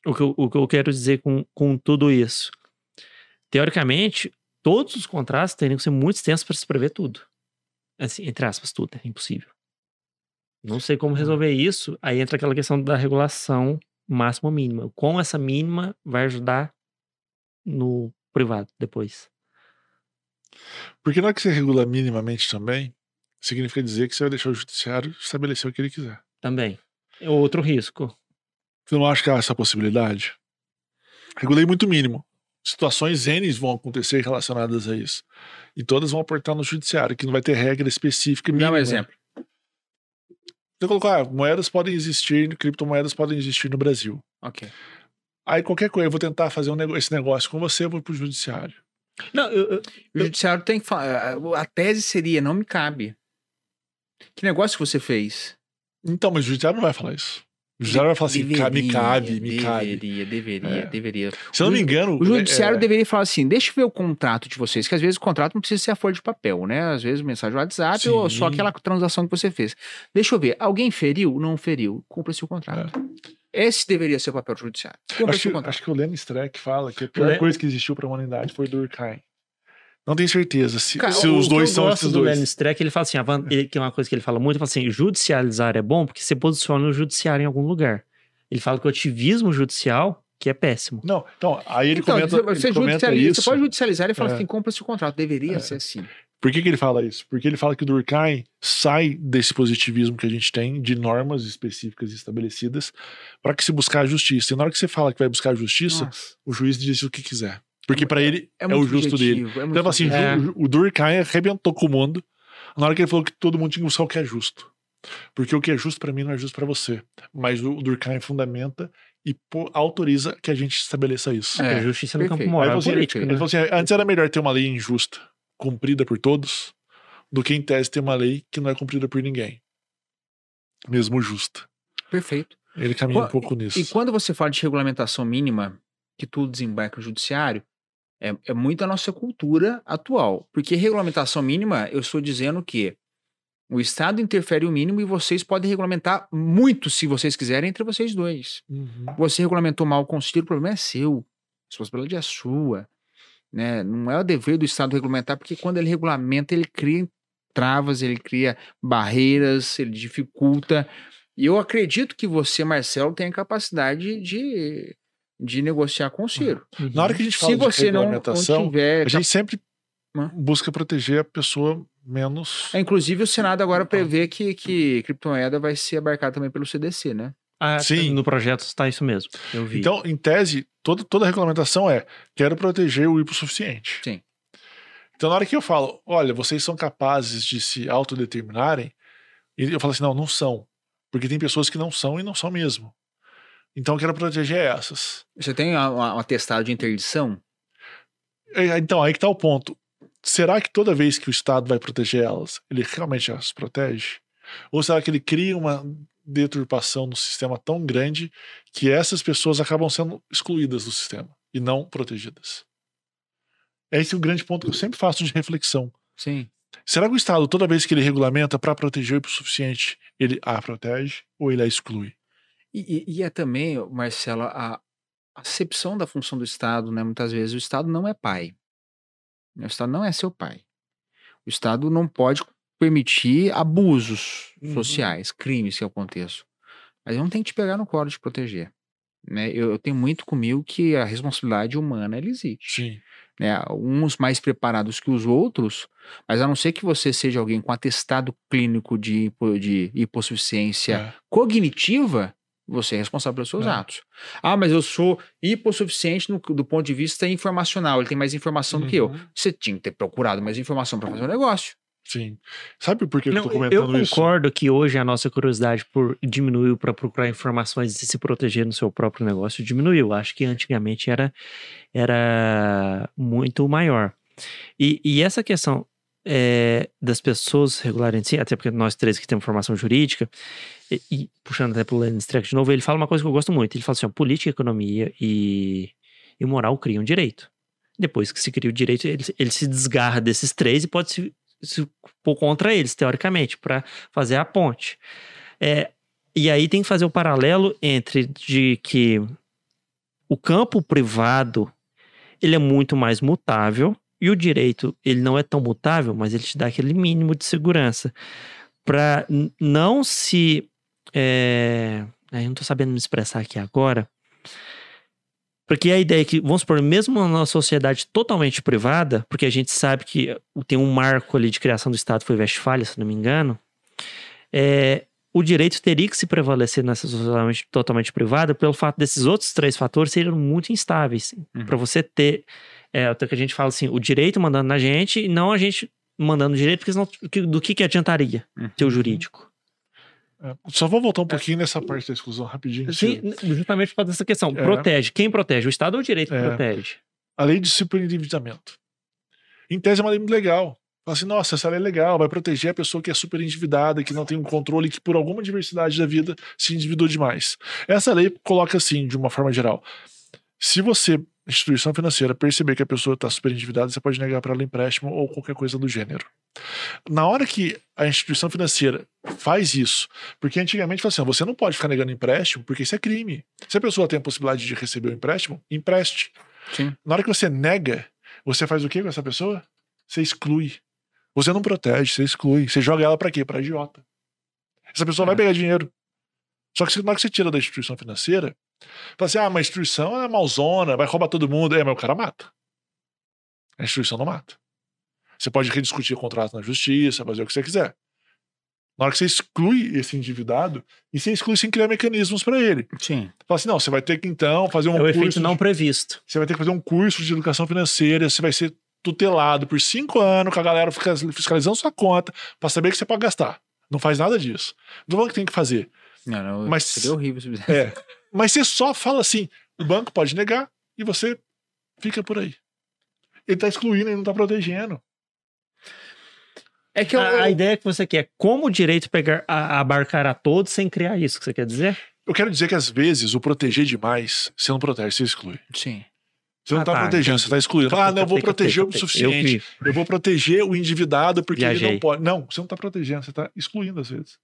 Speaker 1: O que eu, o que eu quero dizer com, com tudo isso? Teoricamente, todos os contratos teriam que ser muito extensos para se prever tudo. Assim, entre aspas, tudo, é impossível. Não sei como resolver isso. Aí entra aquela questão da regulação máxima ou mínima. Como essa mínima vai ajudar no privado depois.
Speaker 2: Porque na hora que você regula minimamente também, significa dizer que você vai deixar o judiciário estabelecer o que ele quiser.
Speaker 1: Também. É outro risco.
Speaker 2: Você não acha que há essa possibilidade? Regulei muito mínimo. Situações N vão acontecer relacionadas a isso. E todas vão aportar no judiciário, que não vai ter regra específica.
Speaker 4: Dá um
Speaker 2: mínima.
Speaker 4: exemplo.
Speaker 2: Você colocou, ah, moedas podem existir, criptomoedas podem existir no Brasil.
Speaker 4: Ok.
Speaker 2: Aí qualquer coisa, eu vou tentar fazer um nego- esse negócio com você, eu vou pro judiciário.
Speaker 1: Não, eu, eu-
Speaker 4: O judiciário tem que falar. A tese seria: não me cabe. Que negócio que você fez?
Speaker 2: Então, mas o judiciário não vai falar isso. O judiciário vai falar assim, "Ca- me cabe, me cabe.
Speaker 4: Deveria, deveria,
Speaker 2: É.
Speaker 4: deveria.
Speaker 2: Se eu não me engano.
Speaker 4: O judiciário
Speaker 2: é,
Speaker 4: deveria falar assim: deixa eu ver o contrato de vocês, que às vezes o contrato não precisa ser a folha de papel, né? Às vezes mensagem do WhatsApp ou só
Speaker 2: Sim.
Speaker 4: aquela transação que você fez. Deixa eu ver, alguém feriu? Não feriu. Cumpra-se o contrato. Esse deveria ser o papel do judiciário.
Speaker 2: Acho que, acho que o Lenny Streck fala que a pior
Speaker 1: Le-
Speaker 2: coisa que existiu pra humanidade foi Durkheim. Não tenho certeza se,
Speaker 1: Cara,
Speaker 2: se os
Speaker 1: que
Speaker 2: dois são esses
Speaker 1: do
Speaker 2: dois.
Speaker 1: Lenny Streck, ele fala assim, a van- ele- que é uma coisa que ele fala muito, ele fala assim, judicializar é bom porque você posiciona o judiciário em algum lugar. Ele fala que o ativismo judicial que é péssimo.
Speaker 2: Não, então, aí ele
Speaker 4: Então,
Speaker 2: comenta,
Speaker 4: você,
Speaker 2: ele comenta
Speaker 4: judicializa,
Speaker 2: isso.
Speaker 4: você pode judicializar e falar
Speaker 2: É.
Speaker 4: assim: compra-se o contrato. Deveria
Speaker 2: É.
Speaker 4: ser assim.
Speaker 2: Por que, que ele fala isso? Porque ele fala que o Durkheim sai desse positivismo que a gente tem, de normas específicas estabelecidas, para que se buscar a justiça. E na hora que você fala que vai buscar a justiça,
Speaker 4: Nossa,
Speaker 2: o juiz diz o que quiser. Porque para ele é,
Speaker 4: muito
Speaker 2: o justo dele.
Speaker 4: subjetivo, É
Speaker 2: Então, fala assim.
Speaker 1: É.
Speaker 2: o- Durkheim arrebentou com o mundo na hora que ele falou que todo mundo tinha que buscar o que é justo. Porque o que é justo para mim não é justo para você. Mas o Durkheim fundamenta e pô- autoriza que a gente estabeleça isso.
Speaker 4: É,
Speaker 1: a justiça no campo
Speaker 4: perfeito.
Speaker 2: Aí ele
Speaker 1: moral
Speaker 2: falou assim, ele
Speaker 1: né?
Speaker 2: falou assim, antes era melhor ter uma lei injusta, cumprida por todos, do que em tese ter uma lei que não é cumprida por ninguém. Mesmo justa.
Speaker 4: Perfeito.
Speaker 2: Ele caminha um pouco nisso.
Speaker 4: E quando você fala de regulamentação mínima, que tudo desembarca no judiciário, é, é muito a nossa cultura atual. Porque regulamentação mínima, eu estou dizendo que o Estado interfere o mínimo e vocês podem regulamentar muito, se vocês quiserem, entre vocês dois.
Speaker 2: Uhum.
Speaker 4: Você regulamentou mal o conselho, o problema é seu. A responsabilidade é sua. Né? Não é o dever do Estado regulamentar, porque quando ele regulamenta, ele cria travas, ele cria barreiras, ele dificulta. E eu acredito que você, Marcelo, tem a capacidade de, de negociar com o Ciro.
Speaker 2: Na hora que a gente fala
Speaker 4: Se
Speaker 2: de
Speaker 4: você não, não tiver.
Speaker 2: a gente sempre busca proteger a pessoa menos...
Speaker 4: É, Inclusive, o Senado agora prevê que, que criptomoeda vai ser abarcada também pelo CDC, né?
Speaker 1: Ah,
Speaker 2: Sim.
Speaker 1: No projeto está isso mesmo. Eu vi.
Speaker 2: Então, em tese, toda, toda regulamentação é quero proteger o hipossuficiente.
Speaker 4: Sim.
Speaker 2: Então, na hora que eu falo, olha, vocês são capazes de se autodeterminarem, eu falo assim, não, não são. Porque tem pessoas que não são e não são mesmo. Então, eu quero proteger essas.
Speaker 4: Você tem um atestado de interdição?
Speaker 2: É, Então, aí que tá o ponto. será que toda vez que o Estado vai proteger elas, ele realmente as protege? Ou será que ele cria uma deturpação no sistema tão grande que essas pessoas acabam sendo excluídas do sistema e não protegidas? Esse é o grande ponto que eu sempre faço de reflexão.
Speaker 4: Sim.
Speaker 2: Será que o Estado, toda vez que ele regulamenta para proteger o suficiente, ele a protege ou ele a exclui?
Speaker 4: E, e, é também, Marcela, a acepção da função do Estado, né? Muitas vezes o Estado não é pai. O Estado não é seu pai. O Estado não pode permitir abusos
Speaker 2: Uhum.
Speaker 4: sociais, crimes que aconteçam. Mas não tem que te pegar no colo de proteger. Né? Eu, eu tenho muito comigo que a responsabilidade humana ela existe.
Speaker 2: Sim.
Speaker 4: Né? Uns mais preparados que os outros, mas a não ser que você seja alguém com atestado clínico de, de hipossuficiência
Speaker 2: É.
Speaker 4: cognitiva, você é responsável pelos seus
Speaker 2: É.
Speaker 4: atos. Ah, mas eu sou hipossuficiente no- do ponto de vista informacional, ele tem mais informação do que eu.
Speaker 2: Uhum.
Speaker 4: Você tinha que ter procurado mais informação para fazer o negócio.
Speaker 2: Sim. Sabe por que
Speaker 1: Não,
Speaker 2: eu tô
Speaker 1: eu
Speaker 2: comentando isso?
Speaker 1: concordo que hoje a nossa curiosidade por diminuiu para procurar informações e se proteger no seu próprio negócio diminuiu. Acho que antigamente era, era muito maior. E, e essa questão é, das pessoas regularem si, até porque nós três que temos formação jurídica, e, e puxando até para o Lenin Streck de novo, ele fala uma coisa que eu gosto muito. Ele fala assim: ó, política, economia e, e moral criam direito. Depois que se cria o direito, ele, ele se desgarra desses três e pode se se pôr contra eles, teoricamente, para fazer a ponte. É, e aí tem que fazer o paralelo entre de que o campo privado ele é muito mais mutável e o direito ele não é tão mutável, mas ele te dá aquele mínimo de segurança para não se é, eu não estou sabendo me expressar aqui agora. Porque a ideia é que, vamos supor, mesmo numa sociedade totalmente privada, porque a gente sabe que tem um marco ali de criação do Estado, foi Westfália, se não me engano, é, o direito teria que se prevalecer nessa sociedade totalmente privada pelo fato desses outros três fatores serem muito instáveis.
Speaker 4: Uhum.
Speaker 1: Para você ter, é, até que a gente fala assim, o direito mandando na gente e não a gente mandando o direito, porque senão que- do que, que adiantaria
Speaker 4: Uhum.
Speaker 1: ter o jurídico?
Speaker 2: É, Só vou voltar um pouquinho nessa parte da exclusão rapidinho.
Speaker 1: Sim, justamente por causa dessa questão.
Speaker 2: É.
Speaker 1: Protege. Quem protege? O Estado ou o direito que
Speaker 2: É.
Speaker 1: protege?
Speaker 2: A lei de superendividamento. Em tese é uma lei muito legal. Fala assim, nossa, essa lei é legal, vai proteger a pessoa que é super endividada, que não tem um controle, que por alguma diversidade da vida se endividou demais. Essa lei coloca assim, de uma forma geral. Se você, instituição financeira, perceber que a pessoa está super endividada, você pode negar para ela empréstimo ou qualquer coisa do gênero. Na hora que a instituição financeira faz isso, porque antigamente fala assim, você não pode ficar negando empréstimo, porque isso é crime. Se a pessoa tem a possibilidade de receber o empréstimo, empreste.
Speaker 4: Sim.
Speaker 2: Na hora que você nega, você faz o que com essa pessoa? Você exclui. Você não protege, você exclui. Você joga ela pra quê? Pra idiota. Essa pessoa vai
Speaker 4: É.
Speaker 2: pegar dinheiro. Só que na hora que você tira da instituição financeira, fala assim: ah, mas a instituição é malzona, vai roubar todo mundo. É, mas o cara mata. A instituição não mata. Você pode rediscutir o contrato na justiça, fazer o que você quiser. Na hora que você exclui esse endividado, e você exclui sem criar mecanismos pra ele.
Speaker 4: Sim.
Speaker 2: Fala assim: não, você vai ter que então fazer um
Speaker 1: É o efeito
Speaker 2: de-
Speaker 1: não previsto.
Speaker 2: você vai ter que fazer um curso de educação financeira, você vai ser tutelado por cinco anos, com a galera fiscalizando sua conta, pra saber que você pode gastar. Não faz nada disso. Não tô falando que tem que fazer.
Speaker 4: Não, não,
Speaker 2: Mas-
Speaker 4: seria horrível se fizesse.
Speaker 2: É. Mas você só fala assim: o banco pode negar e você fica por aí. Ele tá excluindo, ele não tá protegendo.
Speaker 4: É que eu,
Speaker 1: A, a ideia que você quer, como o direito pegar, a, abarcar a todos sem criar isso que você quer dizer?
Speaker 2: Eu quero dizer que às vezes o proteger demais, você não protege, você exclui.
Speaker 4: Sim.
Speaker 2: Você não
Speaker 1: Ah,
Speaker 2: tá,
Speaker 1: tá,
Speaker 2: protegendo,
Speaker 1: entendi.
Speaker 2: você tá excluindo. Ah, não, eu vou proteger o suficiente.
Speaker 1: Eu
Speaker 2: vou proteger o endividado porque ele
Speaker 1: Viajei.
Speaker 2: não pode. Não, você não tá protegendo, você tá excluindo às vezes.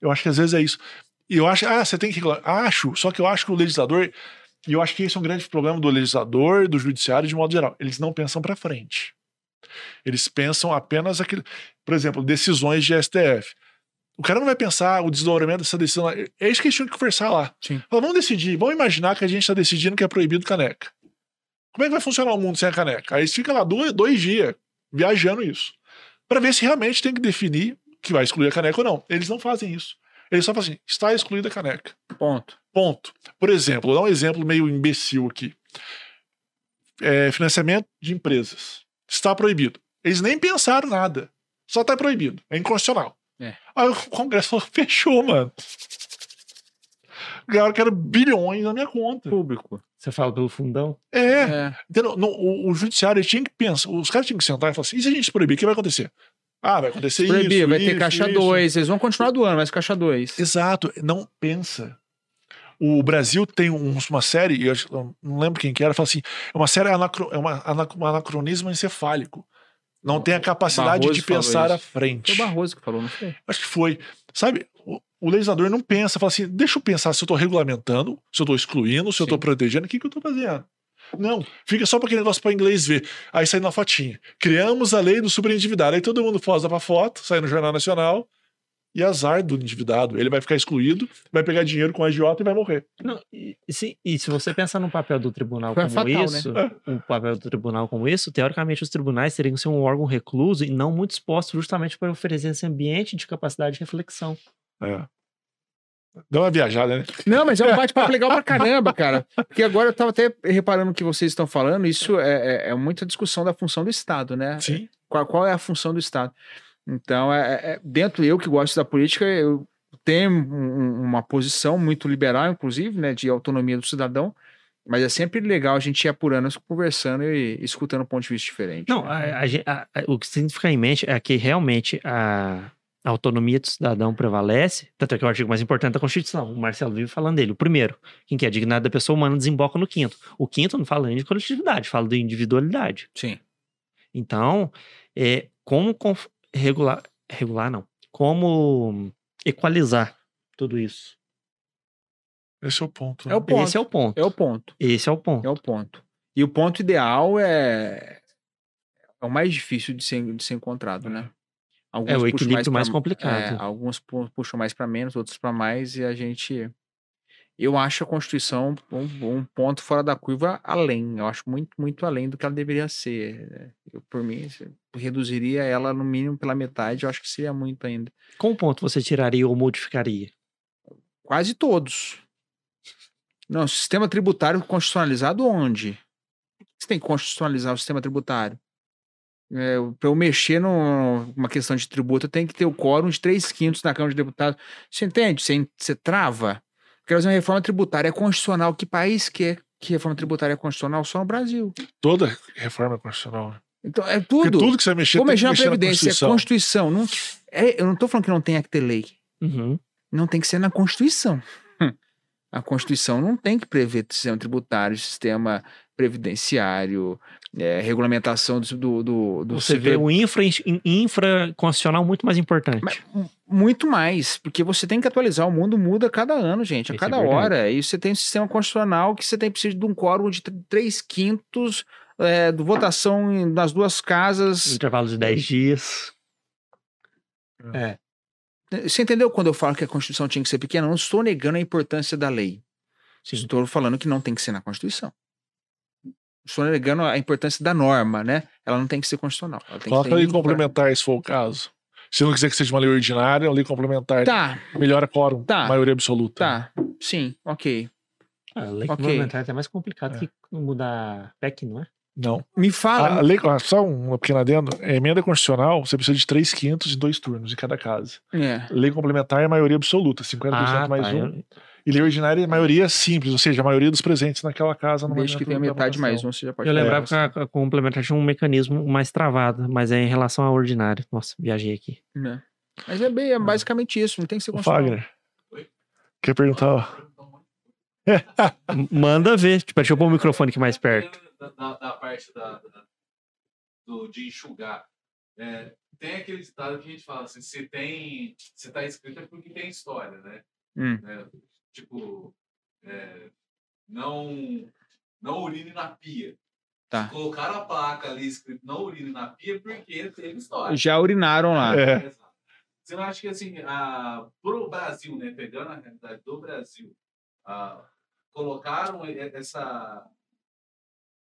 Speaker 2: Eu acho que às vezes é isso. E eu acho, ah, você tem que. Acho, só que eu acho que o legislador, e eu acho que esse é um grande problema do legislador, do judiciário de modo geral. Eles não pensam para frente. Eles pensam apenas aquele, por exemplo, decisões de STF. O cara não vai pensar o desdobramento dessa decisão. É isso que eles tinham que conversar lá.
Speaker 4: Sim.
Speaker 2: Fala, vamos decidir, vamos imaginar que a gente está decidindo que é proibido caneca. Como é que vai funcionar o mundo sem a caneca? Aí eles ficam lá dois, dois dias viajando isso. Para ver se realmente tem que definir que vai excluir a caneca ou não. Eles não fazem isso. Eles só fazem assim: está excluída a caneca.
Speaker 4: Ponto.
Speaker 2: Ponto. Por exemplo, vou dar um exemplo meio imbecil aqui. É, financiamento de empresas. Está proibido. Eles nem pensaram nada. Só está proibido. É inconstitucional.
Speaker 4: É.
Speaker 2: Aí o Congresso falou, fechou, mano. Galera quer bilhões na minha conta.
Speaker 4: Público.
Speaker 1: Você fala pelo fundão?
Speaker 2: É.
Speaker 4: É.
Speaker 2: Entendeu? No- o, o judiciário ele tinha que pensar, os caras tinham que sentar e falar assim: e se a gente proibir, o que vai acontecer? Ah, vai acontecer
Speaker 4: Proibir,
Speaker 2: isso.
Speaker 4: vai ter
Speaker 2: isso,
Speaker 4: caixa
Speaker 2: isso.
Speaker 4: 2. Eles vão continuar doando, mas caixa 2.
Speaker 2: Exato, não pensa. O Brasil tem um- uma série, eu não lembro quem que era, fala assim: é uma série anacro, é uma, um anacronismo encefálico. Não tem a capacidade
Speaker 4: Barroso
Speaker 2: de pensar à frente.
Speaker 4: Foi o Barroso que falou, não foi?
Speaker 2: Acho que foi. Sabe, o, o legislador não pensa, fala assim: deixa eu pensar se eu estou regulamentando, se eu estou excluindo, se eu estou
Speaker 4: Sim.
Speaker 2: protegendo, o que, que eu estou fazendo? Não, fica só para aquele negócio para inglês ver. Aí sai na fotinha. Criamos a lei do superendividado. Aí todo mundo posa pra foto, sai no Jornal Nacional. E azar do endividado. Ele vai ficar excluído, vai pegar dinheiro com a agiota e vai morrer.
Speaker 1: Não, e, e se, e se você pensar no papel do tribunal
Speaker 4: Foi
Speaker 1: como
Speaker 4: fatal, né?
Speaker 1: isso, um papel do tribunal como isso, teoricamente os tribunais teriam que ser um órgão recluso e não muito exposto justamente para oferecer esse ambiente de capacidade de reflexão.
Speaker 2: É. Dá uma viajada, né?
Speaker 4: Não, mas é um bate-papo legal pra <laughs> caramba, cara. Porque agora eu tava até reparando o que vocês estão falando, isso é, é, é muita discussão da função do Estado, né?
Speaker 2: Sim.
Speaker 4: Qual, qual é a função do Estado? Então, é, é- dentro eu que gosto da política, eu tenho um- um- uma posição muito liberal, inclusive, né, de autonomia do cidadão, mas é sempre legal a gente ir apurando, conversando e escutando um ponto de vista diferente.
Speaker 1: Não,
Speaker 4: né?
Speaker 1: a- a a- o que você tem que ficar em mente é que realmente a, a autonomia do cidadão prevalece, tanto é que é o artigo mais importante da Constituição. O Marcelo vive falando dele. O primeiro, quem que é a dignidade da pessoa humana desemboca no quinto. O quinto não fala nem de coletividade, fala de individualidade.
Speaker 4: Sim.
Speaker 1: Então, é, como conf- regular, regular não, como equalizar tudo isso?
Speaker 2: Esse é o ponto.
Speaker 4: É o ponto.
Speaker 1: Esse é o ponto.
Speaker 4: É o ponto.
Speaker 1: Esse é o ponto.
Speaker 4: É o ponto. E o ponto ideal é, é o mais difícil de ser, de ser encontrado, né? Alguns
Speaker 1: É o equilíbrio mais
Speaker 4: pra-
Speaker 1: complicado.
Speaker 4: é, alguns pu- puxam mais para menos, outros para mais, e a gente. Eu acho a Constituição um, um ponto fora da curva além. Eu acho muito, muito além do que ela deveria ser. Eu, por mim, reduziria ela no mínimo pela metade, eu acho que seria muito ainda.
Speaker 1: Qual ponto você tiraria ou modificaria?
Speaker 4: Quase todos. Não, sistema tributário constitucionalizado onde? Você tem que constitucionalizar o sistema tributário. É, para eu mexer num- numa questão de tributo, eu tenho que ter o quórum de 3 quintos na Câmara de Deputados. Você entende? Você, você trava. Quero fazer uma reforma tributária constitucional. Que país que é que reforma tributária é constitucional? Só no Brasil.
Speaker 2: Toda reforma constitucional. né?
Speaker 4: Então, é
Speaker 2: Porque
Speaker 4: tudo.
Speaker 2: tudo que você vai mexer
Speaker 4: Vou
Speaker 2: tem
Speaker 4: mexer
Speaker 2: que
Speaker 4: na
Speaker 2: mexer na
Speaker 4: Previdência, é
Speaker 2: Constituição.
Speaker 4: Constituição. Não, é, eu não estou falando que não tenha que ter lei.
Speaker 1: Uhum.
Speaker 4: não tem que ser na Constituição. <laughs> A Constituição não tem que prever sistema tributário, sistema previdenciário, é, regulamentação do, do, do, do
Speaker 1: Você vê o infra, infra constitucional muito mais importante.
Speaker 4: Mas, m- muito mais, porque você tem que atualizar. O mundo muda a cada ano, gente, a
Speaker 1: Isso é
Speaker 4: cada
Speaker 1: verdade.
Speaker 4: hora. E você tem um sistema constitucional que você tem precisa de um quórum de tr- três quintos é, de votação nas duas casas.
Speaker 1: Intervalo de 10 dias. É.
Speaker 4: Você entendeu quando eu falo que a Constituição tinha que ser pequena? Eu não estou negando a importância da lei.
Speaker 1: Sim.
Speaker 4: Estou falando que não tem que ser na Constituição. Estou negando a importância da norma, né? Ela não tem que ser constitucional. Ela tem
Speaker 2: Coloca
Speaker 4: que
Speaker 2: a lei complementar, se for o caso. Se não quiser que seja uma lei ordinária, uma lei complementar.
Speaker 4: Tá,
Speaker 2: Melhora quórum,
Speaker 4: Tá.
Speaker 2: maioria absoluta.
Speaker 4: tá. Sim, ok.
Speaker 1: A lei
Speaker 4: Ok.
Speaker 1: complementar é até mais complicado
Speaker 2: É.
Speaker 1: que mudar PEC, não é?
Speaker 2: Não.
Speaker 4: Me fala.
Speaker 2: A lei, ah, só uma pequena adendo. A emenda constitucional, você precisa de três quintos em dois turnos em cada casa.
Speaker 4: É.
Speaker 2: Lei complementar é maioria absoluta, 50% mais
Speaker 1: tá,
Speaker 2: um.
Speaker 1: eu-
Speaker 2: E lei ordinária é maioria simples, ou seja, a maioria dos presentes naquela casa no
Speaker 4: Desde que tenha metade mais um, você já pode
Speaker 1: Eu lembrava que a, a complementar tinha um mecanismo mais travado, mas é em relação ao ordinário. Nossa, viajei aqui.
Speaker 4: É. Mas é bem, é basicamente isso, não tem que ser constitucional.
Speaker 2: Fagner. Quer perguntar? <laughs>
Speaker 1: Manda ver. Tipo, deixa eu pôr o microfone aqui mais perto.
Speaker 5: Da, da- da parte da, da- do, de enxugar. É, tem aquele ditado que a gente fala assim, se tem. Se tá escrito é porque tem história, né?
Speaker 4: Hum.
Speaker 5: Né? Tipo, é, não, não urine na pia.
Speaker 4: Tá.
Speaker 5: Colocaram a placa ali escrito não urine na pia porque teve história.
Speaker 4: Já urinaram lá.
Speaker 2: É.
Speaker 5: Exato. Você não acha que assim, a, pro Brasil, né, pegando a realidade do Brasil, a, colocaram essa.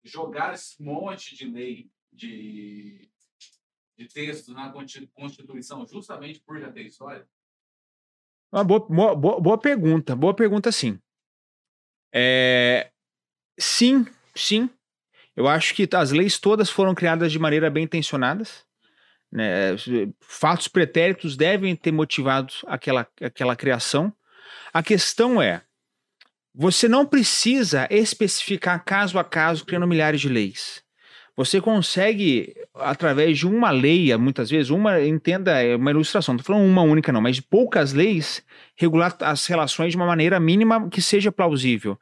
Speaker 5: jogar esse monte de lei, de, de textos na Consti- Constituição, justamente por já ter história?
Speaker 4: Uma boa, boa, boa- pergunta. Boa pergunta, sim. É, sim, sim. Eu acho que as leis todas foram criadas de maneira bem intencionadas. né? Fatos pretéritos devem ter motivado aquela, aquela criação. A questão é, você não precisa especificar caso a caso criando milhares de leis. Você consegue, através de uma lei, muitas vezes, uma, entenda, é uma ilustração, não estou falando uma única não, mas de poucas leis, regular as relações de uma maneira mínima que seja plausível.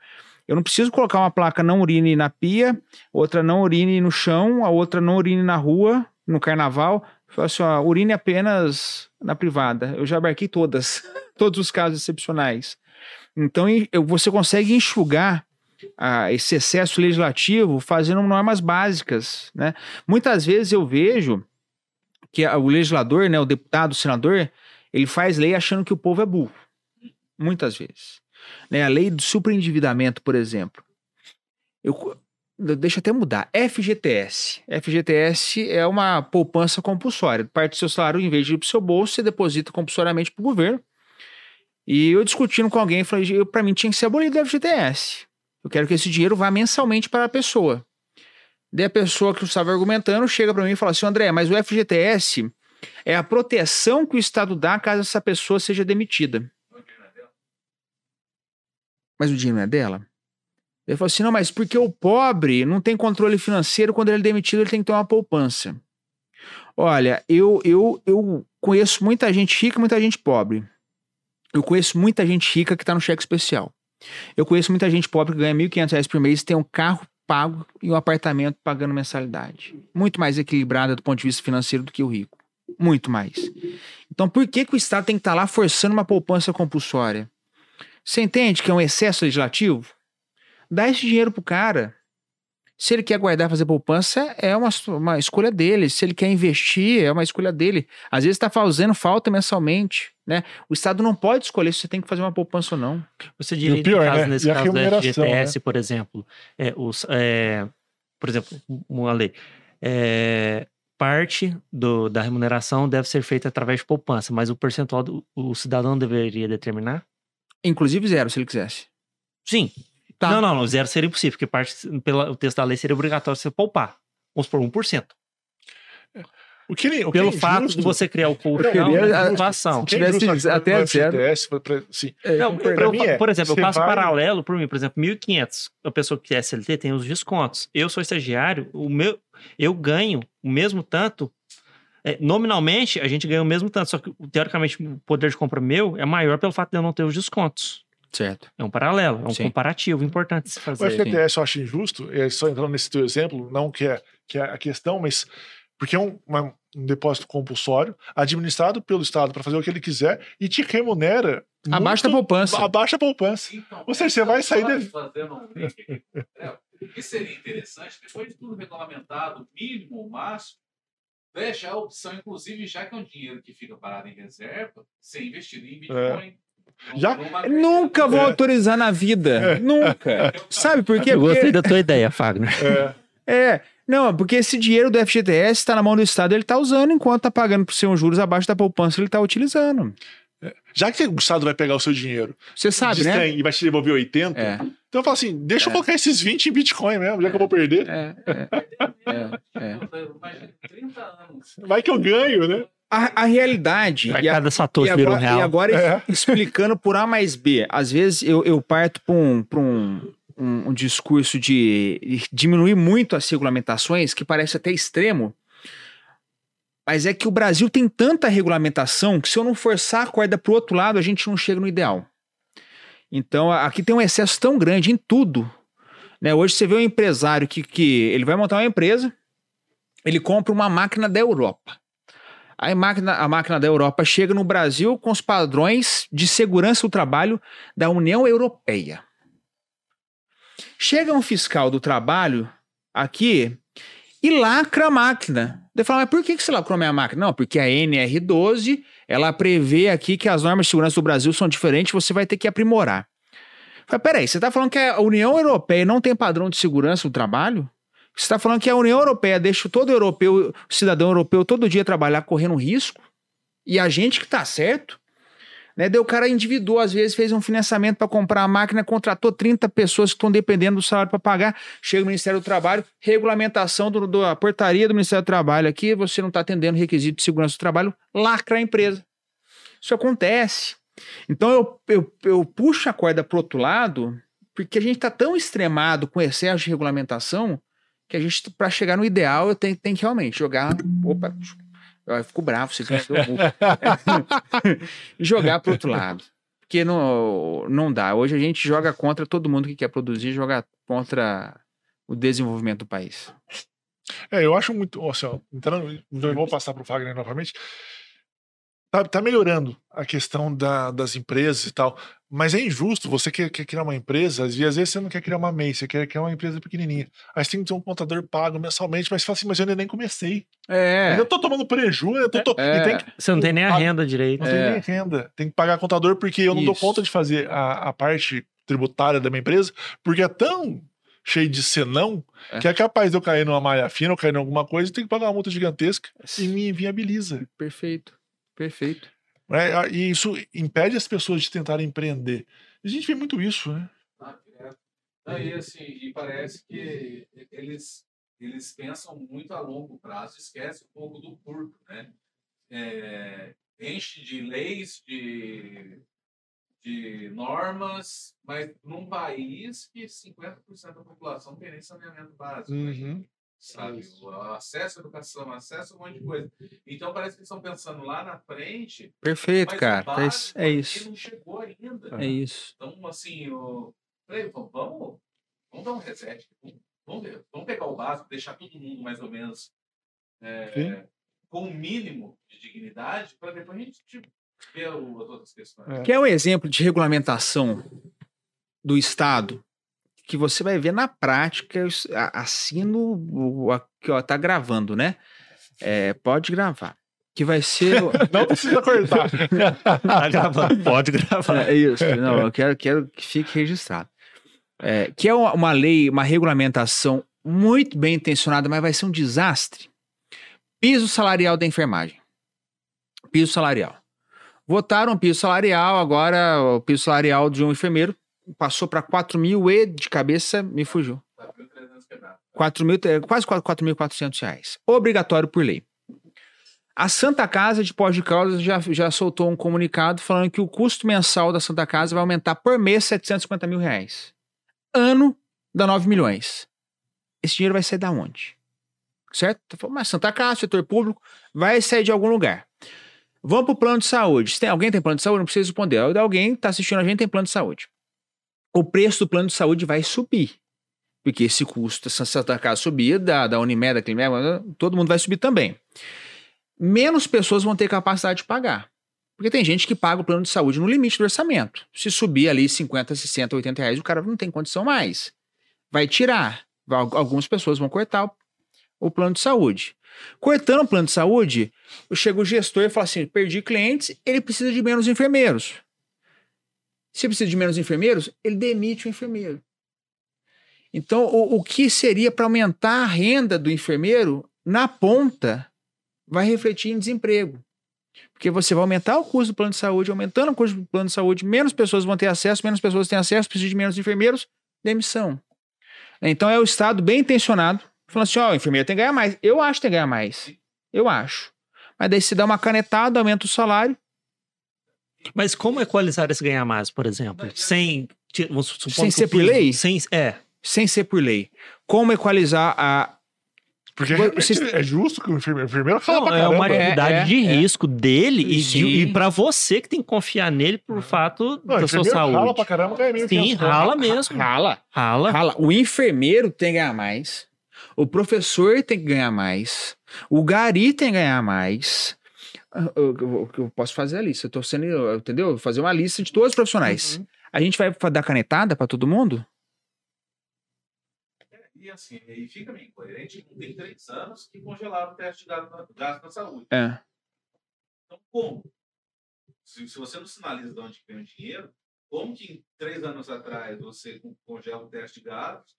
Speaker 4: Eu não preciso colocar uma placa não urine na pia, outra não urine no chão, a outra não urine na rua, no carnaval. Fala assim, ó, urine apenas na privada. Eu já abarquei todas, <laughs> todos os casos excepcionais. Então você consegue enxugar ah, esse excesso legislativo fazendo normas básicas. Né? Muitas vezes eu vejo que o legislador, né, o deputado, o senador, ele faz lei achando que o povo é burro. Muitas vezes. Né? A lei do superendividamento, por exemplo. Eu, deixa até mudar. FGTS. FGTS é uma poupança compulsória. Parte do seu salário, em vez de ir para o seu bolso, você deposita compulsoriamente para o governo. E eu discutindo com alguém, falei, para mim tinha que ser abolido o FGTS. Eu quero que esse dinheiro vá mensalmente para a pessoa. Daí a pessoa que estava argumentando chega para mim e fala assim: André, mas o FGTS é a proteção que o Estado dá caso essa pessoa seja demitida. Mas o dinheiro não é dela? Ele falou assim: não, mas porque o pobre não tem controle financeiro, quando ele é demitido, ele tem que ter uma poupança. Olha, eu, eu, eu conheço muita gente rica e muita gente pobre. Eu conheço muita gente rica que está no cheque especial. Eu conheço muita gente pobre que ganha R$ 1.500 por mês tem um carro pago e um apartamento pagando mensalidade. Muito mais equilibrada do ponto de vista financeiro do que o rico. Muito mais. Então, por que, que o Estado tem que estar tá lá forçando uma poupança compulsória? Você entende que é um excesso legislativo? Dá esse dinheiro pro cara. Se ele quer guardar, fazer poupança, é uma, uma escolha dele. Se ele quer investir, é uma escolha dele. Às vezes está fazendo falta mensalmente, né? O Estado não pode escolher se você tem que fazer uma poupança ou não.
Speaker 1: Você diria,
Speaker 2: pior,
Speaker 1: caso,
Speaker 2: né?
Speaker 1: nesse
Speaker 2: E a
Speaker 1: caso do
Speaker 2: remuneração,
Speaker 1: FGTS, por exemplo, é, os, é, por exemplo, uma lei, é, parte do, da remuneração deve ser feita através de poupança, mas o percentual do, o cidadão deveria determinar?
Speaker 4: Inclusive zero, se ele quisesse.
Speaker 1: Sim.
Speaker 4: Tá.
Speaker 1: Não, não, não, zero seria impossível, porque parte, pelo o texto da lei seria obrigatório você poupar. Vamos por 1%.
Speaker 2: O que, o que
Speaker 1: Pelo
Speaker 2: é
Speaker 1: fato de você criar o colchão
Speaker 4: queria-
Speaker 1: da
Speaker 4: a-
Speaker 1: situação.
Speaker 2: o que é
Speaker 4: tivesse
Speaker 2: injusto na-
Speaker 4: até
Speaker 2: no
Speaker 4: zero.
Speaker 2: FGTS, pra- pra- sim.
Speaker 1: Não,
Speaker 2: pra
Speaker 1: eu
Speaker 2: mim é,
Speaker 1: por exemplo, eu faço
Speaker 2: vai-
Speaker 1: paralelo por mim, por exemplo, 1.500. A pessoa que é SLT tem os descontos. Eu sou estagiário, o meu, eu ganho o mesmo tanto. é, nominalmente, a gente ganha o mesmo tanto, só que teoricamente o poder de compra meu é maior pelo fato de eu não ter os descontos.
Speaker 4: Certo.
Speaker 1: É um paralelo, é um
Speaker 4: Sim.
Speaker 1: comparativo importante se
Speaker 2: O
Speaker 1: fazer.
Speaker 2: FGTS eu acho injusto, é só entrando nesse teu exemplo, não que é, que é a questão, mas porque é um, uma- um depósito compulsório, administrado pelo Estado para fazer o que ele quiser e te remunera.
Speaker 4: Abaixo da poupança.
Speaker 2: Abaixo da poupança.
Speaker 5: Então,
Speaker 2: Ou seja, você vai sair de-
Speaker 5: fazendo um link aqui. É, O que seria interessante, depois de tudo regulamentado, mínimo ou máximo, deixar a opção, inclusive, já que é um dinheiro que fica parado em reserva, ser investido em Bitcoin.
Speaker 2: Já-
Speaker 5: Numa-
Speaker 4: Nunca vou
Speaker 2: É.
Speaker 4: autorizar na vida. Nunca. Sabe por quê?
Speaker 1: Eu gostei
Speaker 4: Porque,
Speaker 1: da tua ideia, Fagner.
Speaker 2: É,
Speaker 4: é, não, porque esse dinheiro do FGTS está na mão do Estado, ele está usando enquanto está pagando por ser um juros abaixo da poupança, ele está utilizando.
Speaker 2: já que o Estado vai pegar o seu dinheiro
Speaker 4: Você sabe, né?
Speaker 2: 100 e vai te devolver 80,
Speaker 4: É,
Speaker 2: então eu falo assim: deixa eu colocar esses 20 em Bitcoin mesmo, já que eu vou perder.
Speaker 4: é, é, é, é.
Speaker 5: Imagina, 30 anos.
Speaker 2: Vai que eu ganho, né?
Speaker 4: A, a realidade.
Speaker 1: Vai
Speaker 4: e a-
Speaker 1: cada
Speaker 4: E
Speaker 1: satoshi um
Speaker 4: agora,
Speaker 1: real.
Speaker 4: e agora
Speaker 2: É.
Speaker 4: explicando por A mais B. Às vezes eu, eu parto para um, pra um, um, um discurso de diminuir muito as regulamentações, que parece até extremo. Mas é que o Brasil tem tanta regulamentação que se eu não forçar a corda para o outro lado, a gente não chega no ideal. Então aqui tem um excesso tão grande em tudo. Né? Hoje você vê um empresário que, que ele vai montar uma empresa, ele compra uma máquina da Europa. A máquina, a máquina da Europa chega no Brasil com os padrões de segurança do trabalho da União Europeia. Chega um fiscal do trabalho aqui e lacra a máquina. Ele fala, mas por que você lacrou minha máquina? Não, porque a NR12, ela prevê aqui que as normas de segurança do Brasil são diferentes, você vai ter que aprimorar. Fala, peraí, você está falando que a União Europeia não tem padrão de segurança do trabalho? Você está falando que a União Europeia deixa todo europeu, cidadão europeu todo dia trabalhar correndo risco? E a gente que tá certo? Né? Daí o cara endividou, às vezes fez um financiamento para comprar a máquina, contratou 30 pessoas que estão dependendo do salário para pagar. Chega o Ministério do Trabalho, regulamentação do, do- portaria do Ministério do Trabalho aqui, você não está atendendo requisito de segurança do trabalho, lacra a empresa. Isso acontece. Então eu, eu, eu puxo a corda pro outro lado Porque a gente tá tão extremado com excesso de regulamentação que a gente, para chegar no ideal, eu tenho, tenho que realmente jogar. Opa, eu fico bravo, vocês <laughs> <laughs> jogar pro outro lado. Porque não, não dá. Hoje a gente joga contra todo mundo que quer produzir, joga contra o desenvolvimento do país.
Speaker 2: É, eu acho muito. Assim, ó, entrando, vou passar para o Fagner novamente. Tá, tá melhorando a questão da, das empresas e tal. Mas é injusto, você quer, quer, criar uma empresa, e às vezes você não quer criar uma MEI, você quer criar uma empresa pequenininha. Aí você tem que ter um contador pago mensalmente, mas você fala assim, mas eu ainda nem comecei.
Speaker 4: É.
Speaker 2: Eu tô tomando prejuízo, eu tô, tô
Speaker 4: é.
Speaker 1: que, você não tem nem a renda direito.
Speaker 2: Não é. tem nem renda. Tem que pagar contador porque eu não Isso. dou conta de fazer a, a parte tributária da minha empresa, porque é tão cheio de senão, é. que é capaz de eu cair numa malha fina ou cair em alguma coisa e tem que pagar uma multa gigantesca e me inviabiliza.
Speaker 4: Perfeito, perfeito.
Speaker 2: É, e isso impede as pessoas de tentarem empreender. A gente vê muito isso, né?
Speaker 5: Ah, é. e, assim, e parece que eles, eles pensam muito a longo prazo, esquece um pouco do curto, né? É, enche de leis, de de normas, mas num país que 50% da população não tem nem saneamento básico. Né? Sabe? O acesso à educação, acesso a um monte de coisa. Então parece que eles estão pensando lá na frente.
Speaker 4: Perfeito, cara. Básico, é isso.
Speaker 5: não chegou ainda.
Speaker 4: É isso.
Speaker 5: Então, assim, o... Falei, vamos, vamos dar um reset. Vamos, ver, vamos pegar o básico, deixar todo mundo mais ou menos é, com o um mínimo de dignidade, para depois a gente tipo,
Speaker 4: é. Que é um exemplo de regulamentação do Estado que você vai ver na prática, assino que ó, tá gravando, né? É, pode gravar. Que vai ser. <laughs>
Speaker 2: não precisa cortar. <laughs>
Speaker 1: tá gravando, pode gravar.
Speaker 4: É isso. Não, eu quero, quero que fique registrado. É, que é uma, uma lei, uma regulamentação muito bem intencionada, mas vai ser um desastre. Piso salarial da enfermagem. Piso salarial. Votaram o piso salarial, agora o piso salarial de um enfermeiro passou para 4 mil e de cabeça me fugiu. 4 mil, quase 4.400 reais. Obrigatório por lei. A Santa Casa de Pós de Caldas já, já soltou um comunicado falando que o custo mensal da Santa Casa vai aumentar por mês 750 mil reais. Ano dá 9 milhões. Esse dinheiro vai sair da onde? Certo? Mas Santa Casa, setor público, vai sair de algum lugar. Vamos para o plano de saúde. Se tem, alguém tem plano de saúde, não precisa responder. Alguém está assistindo a gente tem plano de saúde. O preço do plano de saúde vai subir. Porque esse custo, se a Santa Casa subir, da, da Unimed, da Climed, todo mundo vai subir também. Menos pessoas vão ter capacidade de pagar. Porque tem gente que paga o plano de saúde no limite do orçamento. Se subir ali 50, 60, 80 reais, o cara não tem condição mais. Vai tirar. Algumas pessoas vão cortar o, o plano de saúde. Cortando o plano de saúde, chega o gestor e fala assim: perdi clientes, ele precisa de menos enfermeiros. Se precisa de menos enfermeiros, ele demite o enfermeiro. Então, o, o que seria para aumentar a renda do enfermeiro, na ponta, vai refletir em desemprego. Porque você vai aumentar o custo do plano de saúde, aumentando o custo do plano de saúde, menos pessoas vão ter acesso, menos pessoas têm acesso, precisa de menos enfermeiros, demissão. Então é o Estado bem intencionado falando assim: ó, oh, o enfermeiro tem que ganhar mais. Eu acho que tem que ganhar mais. Eu acho. Mas daí se dá uma canetada, aumenta o salário.
Speaker 1: Mas como equalizar esse ganhar mais, por exemplo? Sem.
Speaker 4: Sem ser por lei?
Speaker 1: Sem, é.
Speaker 4: Sem ser por lei. Como equalizar a.
Speaker 2: Porque é justo que o enfermeiro, fala
Speaker 1: Não, pra É uma realidade é, de é, risco dele e, de, e para você que tem que confiar nele por fato Não, da sua saúde.
Speaker 2: Rala pra caramba, ganha
Speaker 1: Sim, rala mesmo.
Speaker 4: Rala. Rala. Rala. O enfermeiro tem que ganhar mais. O professor tem que ganhar mais. O gari tem que ganhar mais. Ah, eu, eu, eu posso fazer a lista. Eu tô sendo, entendeu? Fazer uma lista de todos os profissionais. Uhum. A gente vai dar canetada para todo mundo?
Speaker 5: É, e assim, e fica meio incoerente. Tem três anos que congelaram o teste de gasto na saúde.
Speaker 4: É.
Speaker 5: Então, como? Se, se você não sinaliza de onde vem o dinheiro, como que em três anos atrás você congela o teste de gastos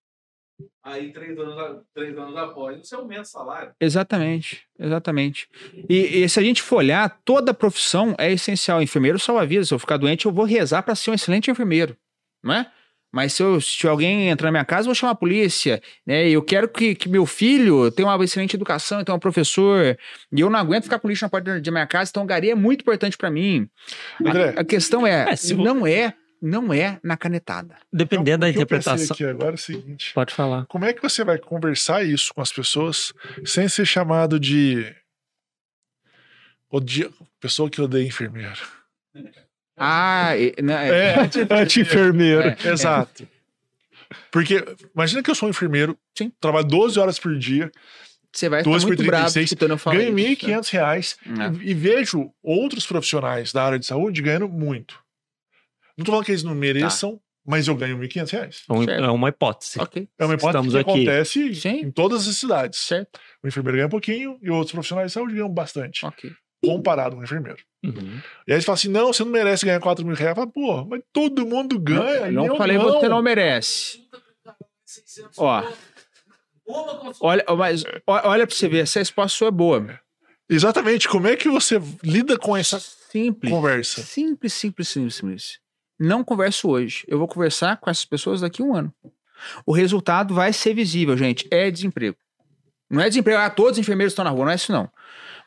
Speaker 5: Aí, três anos, três anos após, você aumenta o salário.
Speaker 4: Exatamente, exatamente. E, e, se a gente for olhar, toda profissão é essencial. Enfermeiro salva vidas. Se eu ficar doente, eu vou rezar para ser um excelente enfermeiro, não é? Mas se, eu, se alguém entrar na minha casa, eu vou chamar a polícia. Né? Eu quero que, que meu filho tenha uma excelente educação, então um professor. E eu não aguento ficar com lixo na porta da minha casa, então o gari é muito importante para mim. A, a, questão é, é não é não é na canetada.
Speaker 1: Dependendo da
Speaker 2: Então, pensei
Speaker 1: interpretação.
Speaker 2: aqui agora é o seguinte:
Speaker 1: Pode falar.
Speaker 2: como é que você vai conversar isso com as pessoas sem ser chamado de. Odia... Pessoa que odeia enfermeiro.
Speaker 4: Ah, não, é-
Speaker 2: É, <laughs> anti-enfermeiro.
Speaker 4: É, é.
Speaker 2: Exato. Porque imagina que eu sou um enfermeiro,
Speaker 4: Sim.
Speaker 2: trabalho 12 horas por dia,
Speaker 4: você vai ficar
Speaker 2: duas por
Speaker 4: muito bravo
Speaker 2: 36,
Speaker 4: escutando eu falar
Speaker 2: ganho
Speaker 4: isso.
Speaker 2: 1.500 reais
Speaker 4: É.
Speaker 2: e vejo outros profissionais da área de saúde ganhando muito. Não tô falando que eles não mereçam, mas eu ganho 1.500 reais.
Speaker 1: É um-
Speaker 4: Certo.
Speaker 1: É uma hipótese.
Speaker 4: Ok,
Speaker 2: É uma hipótese
Speaker 1: Estamos
Speaker 2: que
Speaker 1: aqui.
Speaker 2: acontece
Speaker 4: Sim.
Speaker 2: em todas as cidades.
Speaker 4: certo.
Speaker 2: O enfermeiro ganha um pouquinho e outros profissionais de saúde ganham bastante,
Speaker 4: Ok.
Speaker 2: comparado com o enfermeiro.
Speaker 1: Uhum.
Speaker 2: E aí eles falam assim: não, você não merece ganhar 4 mil reais. Fala, Pô, mas todo mundo ganha. e
Speaker 4: não
Speaker 2: eu
Speaker 4: falei
Speaker 2: não.
Speaker 4: você não merece. Ó. Olha, mas olha pra você ver, essa resposta sua é boa.
Speaker 2: Exatamente. Como é que você lida com essa
Speaker 4: Simples.
Speaker 2: conversa?
Speaker 4: Simples, simples, simples, simples. Não converso hoje. Eu vou conversar com essas pessoas daqui a um ano. O resultado vai ser visível, gente. É desemprego. Não é desemprego, ah, todos os enfermeiros estão na rua. Não é isso, não.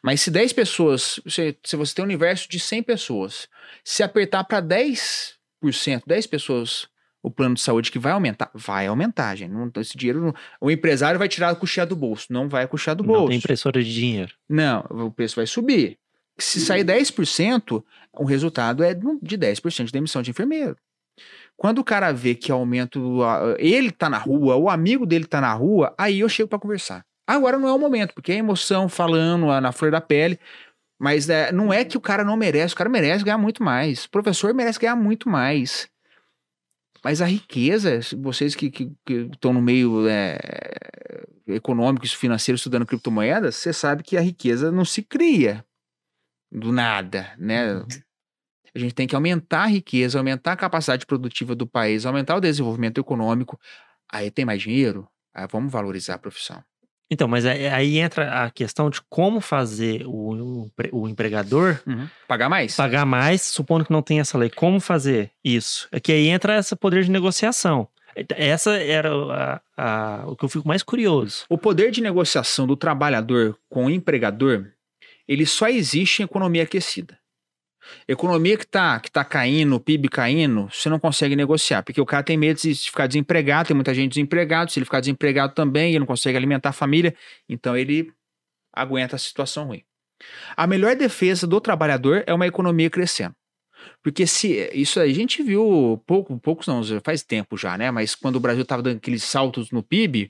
Speaker 4: Mas se 10 pessoas, se, se você tem um universo de 100 pessoas, se apertar para 10%, 10 pessoas o plano de saúde que vai aumentar, vai aumentar, gente. Não, esse dinheiro, não- o empresário vai tirar custear do bolso, não vai custear do
Speaker 1: Não
Speaker 4: bolso.
Speaker 1: tem impressora de dinheiro.
Speaker 4: Não, o preço vai subir. Se sair 10%, o resultado é de 10% de demissão de enfermeiro. Quando o cara vê que aumento, ele tá na rua, o amigo dele tá na rua, aí eu chego para conversar. Agora não é o momento, porque é emoção falando ah, na flor da pele, mas é, não é que o cara não merece, o cara merece ganhar muito mais. O professor merece ganhar muito mais. Mas a riqueza, vocês que estão no meio é, econômico e financeiro estudando criptomoedas, você sabe que a riqueza não se cria do nada, né? A gente tem que aumentar a riqueza, aumentar a capacidade produtiva do país, aumentar o desenvolvimento econômico. Aí tem mais dinheiro, aí vamos valorizar a profissão.
Speaker 1: Então, mas aí entra a questão de como fazer o, o empre- o empregador
Speaker 4: Pagar mais?
Speaker 1: pagar mais, supondo que não tem essa lei. Como fazer isso? É que aí entra esse poder de negociação. Essa era a- a- o que eu fico mais curioso.
Speaker 4: O poder de negociação do trabalhador com o empregador, ele só existe em economia aquecida. Economia que tá, que tá caindo, PIB caindo, você não consegue negociar, porque o cara tem medo de ficar desempregado, tem muita gente desempregada, se ele ficar desempregado também, ele não consegue alimentar a família, então ele aguenta a situação ruim. A melhor defesa do trabalhador é uma economia crescendo. Porque se isso a gente viu pouco, poucos não, faz tempo já, né? Mas quando o Brasil estava dando aqueles saltos no PIB,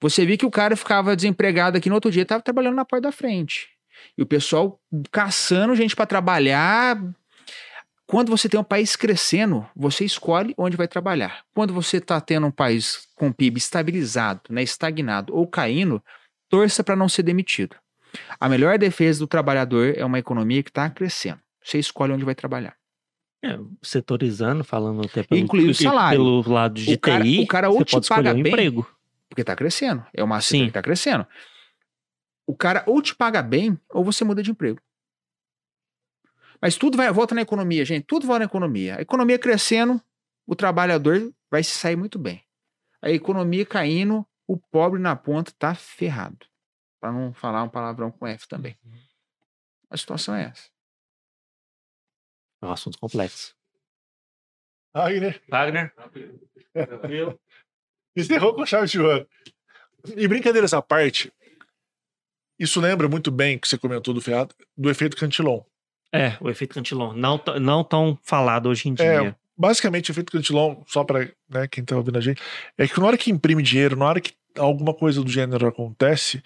Speaker 4: você via que o cara ficava desempregado aqui no outro dia, estava trabalhando na porta da frente. E o pessoal caçando gente para trabalhar. Quando você tem um país crescendo, você escolhe onde vai trabalhar. Quando você está tendo um país com PIB estabilizado, né, estagnado ou caindo, torça para não ser demitido. A melhor defesa do trabalhador é uma economia que está crescendo. Você escolhe onde vai trabalhar.
Speaker 1: É, setorizando, falando até pelo,
Speaker 4: o salário.
Speaker 1: pelo lado de
Speaker 4: O cara-
Speaker 1: TI,
Speaker 4: o cara ou te paga
Speaker 1: um
Speaker 4: bem,
Speaker 1: emprego.
Speaker 4: Porque está crescendo. É uma.
Speaker 1: Sim.
Speaker 4: que está crescendo. O cara ou te paga bem ou você muda de emprego. Mas tudo vai, volta na economia, gente. Tudo volta na economia. A economia crescendo, o trabalhador vai se sair muito bem. A economia caindo, o pobre na ponta tá ferrado. Para não falar um palavrão com F também. A situação é essa.
Speaker 1: É um assunto complexo.
Speaker 2: Wagner,
Speaker 1: Wagner? <laughs>
Speaker 2: encerrou com chave de ouro. E brincadeiras à parte, isso lembra muito bem que você comentou do, ferrado, do efeito Cantillon.
Speaker 1: É, o efeito Cantillon. Não, não tão falado hoje em
Speaker 2: É,
Speaker 1: dia.
Speaker 2: basicamente, o efeito Cantillon, só para né, quem tá ouvindo a gente, é que na hora que imprime dinheiro, na hora que alguma coisa do gênero acontece,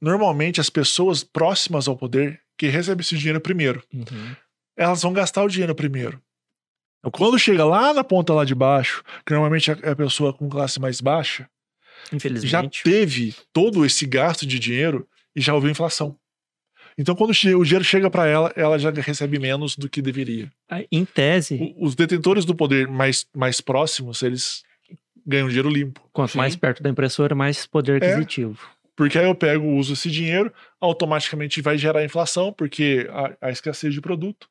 Speaker 2: normalmente as pessoas próximas ao poder que recebem esse dinheiro primeiro,
Speaker 1: Uhum.
Speaker 2: elas vão gastar o dinheiro primeiro. Quando chega lá na ponta lá de baixo, que normalmente é a pessoa com classe mais baixa, já
Speaker 1: Infelizmente.
Speaker 2: teve todo esse gasto de dinheiro e já houve inflação. Então, quando o dinheiro chega para ela, ela já recebe menos do que deveria.
Speaker 1: Aí, Em tese,
Speaker 2: O- Os detentores do poder mais, mais próximos, eles ganham dinheiro limpo.
Speaker 1: quanto
Speaker 4: Sim.
Speaker 1: mais perto da impressora, mais poder
Speaker 2: É.
Speaker 1: aquisitivo.
Speaker 2: Porque aí eu pego, uso esse dinheiro, automaticamente vai gerar inflação, porque a, a escassez de produto.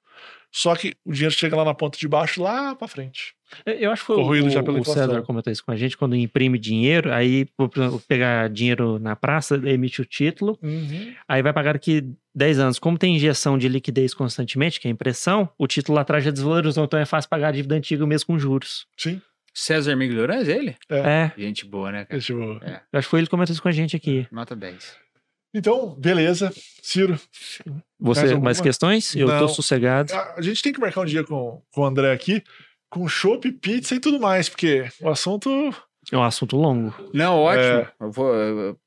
Speaker 2: Só que o dinheiro chega lá na ponta de baixo, lá pra frente.
Speaker 1: Eu acho que foi o,
Speaker 2: já pela
Speaker 1: o
Speaker 2: inflação.
Speaker 1: César comentou isso com a gente, quando imprime dinheiro, aí vou pegar dinheiro na praça, emite o título, aí vai pagar daqui 10 anos. Como tem injeção de liquidez constantemente, que é impressão, o título lá atrás já desvalorizou, então é fácil pagar a dívida antiga mesmo com juros.
Speaker 2: Sim.
Speaker 4: César Migliorães, ele?
Speaker 1: É,
Speaker 4: Gente boa, né, cara?
Speaker 2: Tipo,
Speaker 1: eu acho que foi ele que comentou isso com a gente aqui.
Speaker 4: Nota 10.
Speaker 2: Então, beleza. Ciro,
Speaker 1: Você,
Speaker 2: Mais
Speaker 1: mais, questões? Eu
Speaker 2: Não.
Speaker 1: tô sossegado.
Speaker 2: a a gente tem que marcar um dia com, com o André aqui, com chopp, pizza e tudo mais, porque o assunto.
Speaker 1: É um assunto longo.
Speaker 4: Não, ótimo.
Speaker 2: É.
Speaker 4: Eu vou,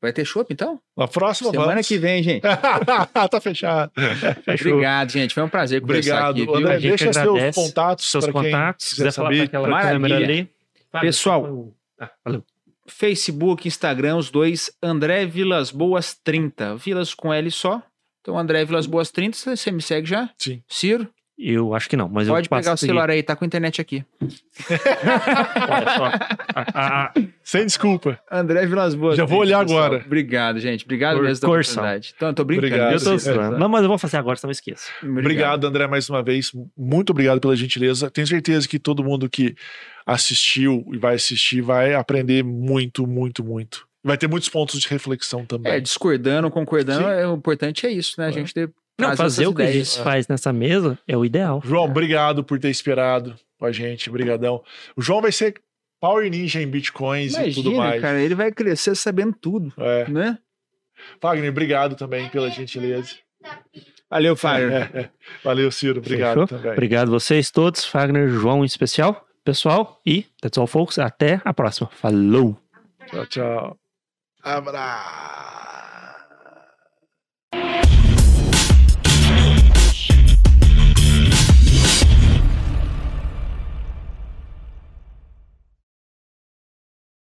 Speaker 4: vai ter chopp, então?
Speaker 2: Na próxima,
Speaker 4: Semana
Speaker 2: vamos.
Speaker 4: que vem, gente. <laughs>
Speaker 2: tá fechado.
Speaker 1: Fechou.
Speaker 4: Obrigado, gente. Foi um prazer conversar
Speaker 2: Obrigado.
Speaker 4: aqui?
Speaker 2: André, deixa seus contatos.
Speaker 1: Seus contatos, se
Speaker 2: quiser
Speaker 1: quiser falar
Speaker 2: saber.
Speaker 1: aquela câmera ali. Fala,
Speaker 4: Pessoal.
Speaker 1: Ah, valeu.
Speaker 4: Facebook, Instagram, os dois, André Vilas Boas 30. Vilas com L só. Então, André Vilas Boas 30, você- você me segue já?
Speaker 2: Sim.
Speaker 4: Ciro,
Speaker 1: Eu acho que não, mas
Speaker 4: pode
Speaker 1: eu
Speaker 4: pegar o
Speaker 1: a seguir.
Speaker 4: celular aí, tá com a internet aqui. <laughs>
Speaker 1: Olha só. A- a- a-
Speaker 2: Sem desculpa.
Speaker 4: André Vilas Boas.
Speaker 2: Já vou
Speaker 4: 30,
Speaker 2: olhar
Speaker 4: pessoal.
Speaker 2: agora.
Speaker 4: Obrigado, gente. Obrigado
Speaker 1: Cor-
Speaker 4: mesmo pela
Speaker 1: corção.
Speaker 4: oportunidade. Então, eu tô brincando.
Speaker 2: Obrigado.
Speaker 1: eu tô
Speaker 2: é.
Speaker 1: Não, mas eu vou fazer agora, senão eu esqueço.
Speaker 2: Obrigado, André, mais uma vez. Muito obrigado pela gentileza. Tenho certeza que todo mundo que assistiu e vai assistir vai aprender muito, muito, muito. Vai ter muitos pontos de reflexão também.
Speaker 4: É, discordando, concordando,
Speaker 2: Sim.
Speaker 4: é, o importante é isso, né? A
Speaker 2: É.
Speaker 4: gente ter
Speaker 1: Não, fazer o que a
Speaker 4: ideias.
Speaker 1: gente faz nessa mesa é o ideal.
Speaker 2: João, obrigado por ter esperado com a gente. Obrigadão. O João vai ser Power Ninja em Bitcoins e tudo
Speaker 4: Imagina,
Speaker 2: mais.
Speaker 4: cara, ele vai crescer sabendo tudo,
Speaker 2: É.
Speaker 4: né?
Speaker 2: Wagner, obrigado também pela gentileza.
Speaker 4: Valeu, Fábio.
Speaker 2: É, é. Valeu, Ciro. Obrigado
Speaker 1: Fechou?
Speaker 2: também.
Speaker 1: Obrigado vocês todos, Fagner, João em especial, pessoal, e that's all folks, até a próxima. Falou!
Speaker 2: Tchau, tchau. Abraço.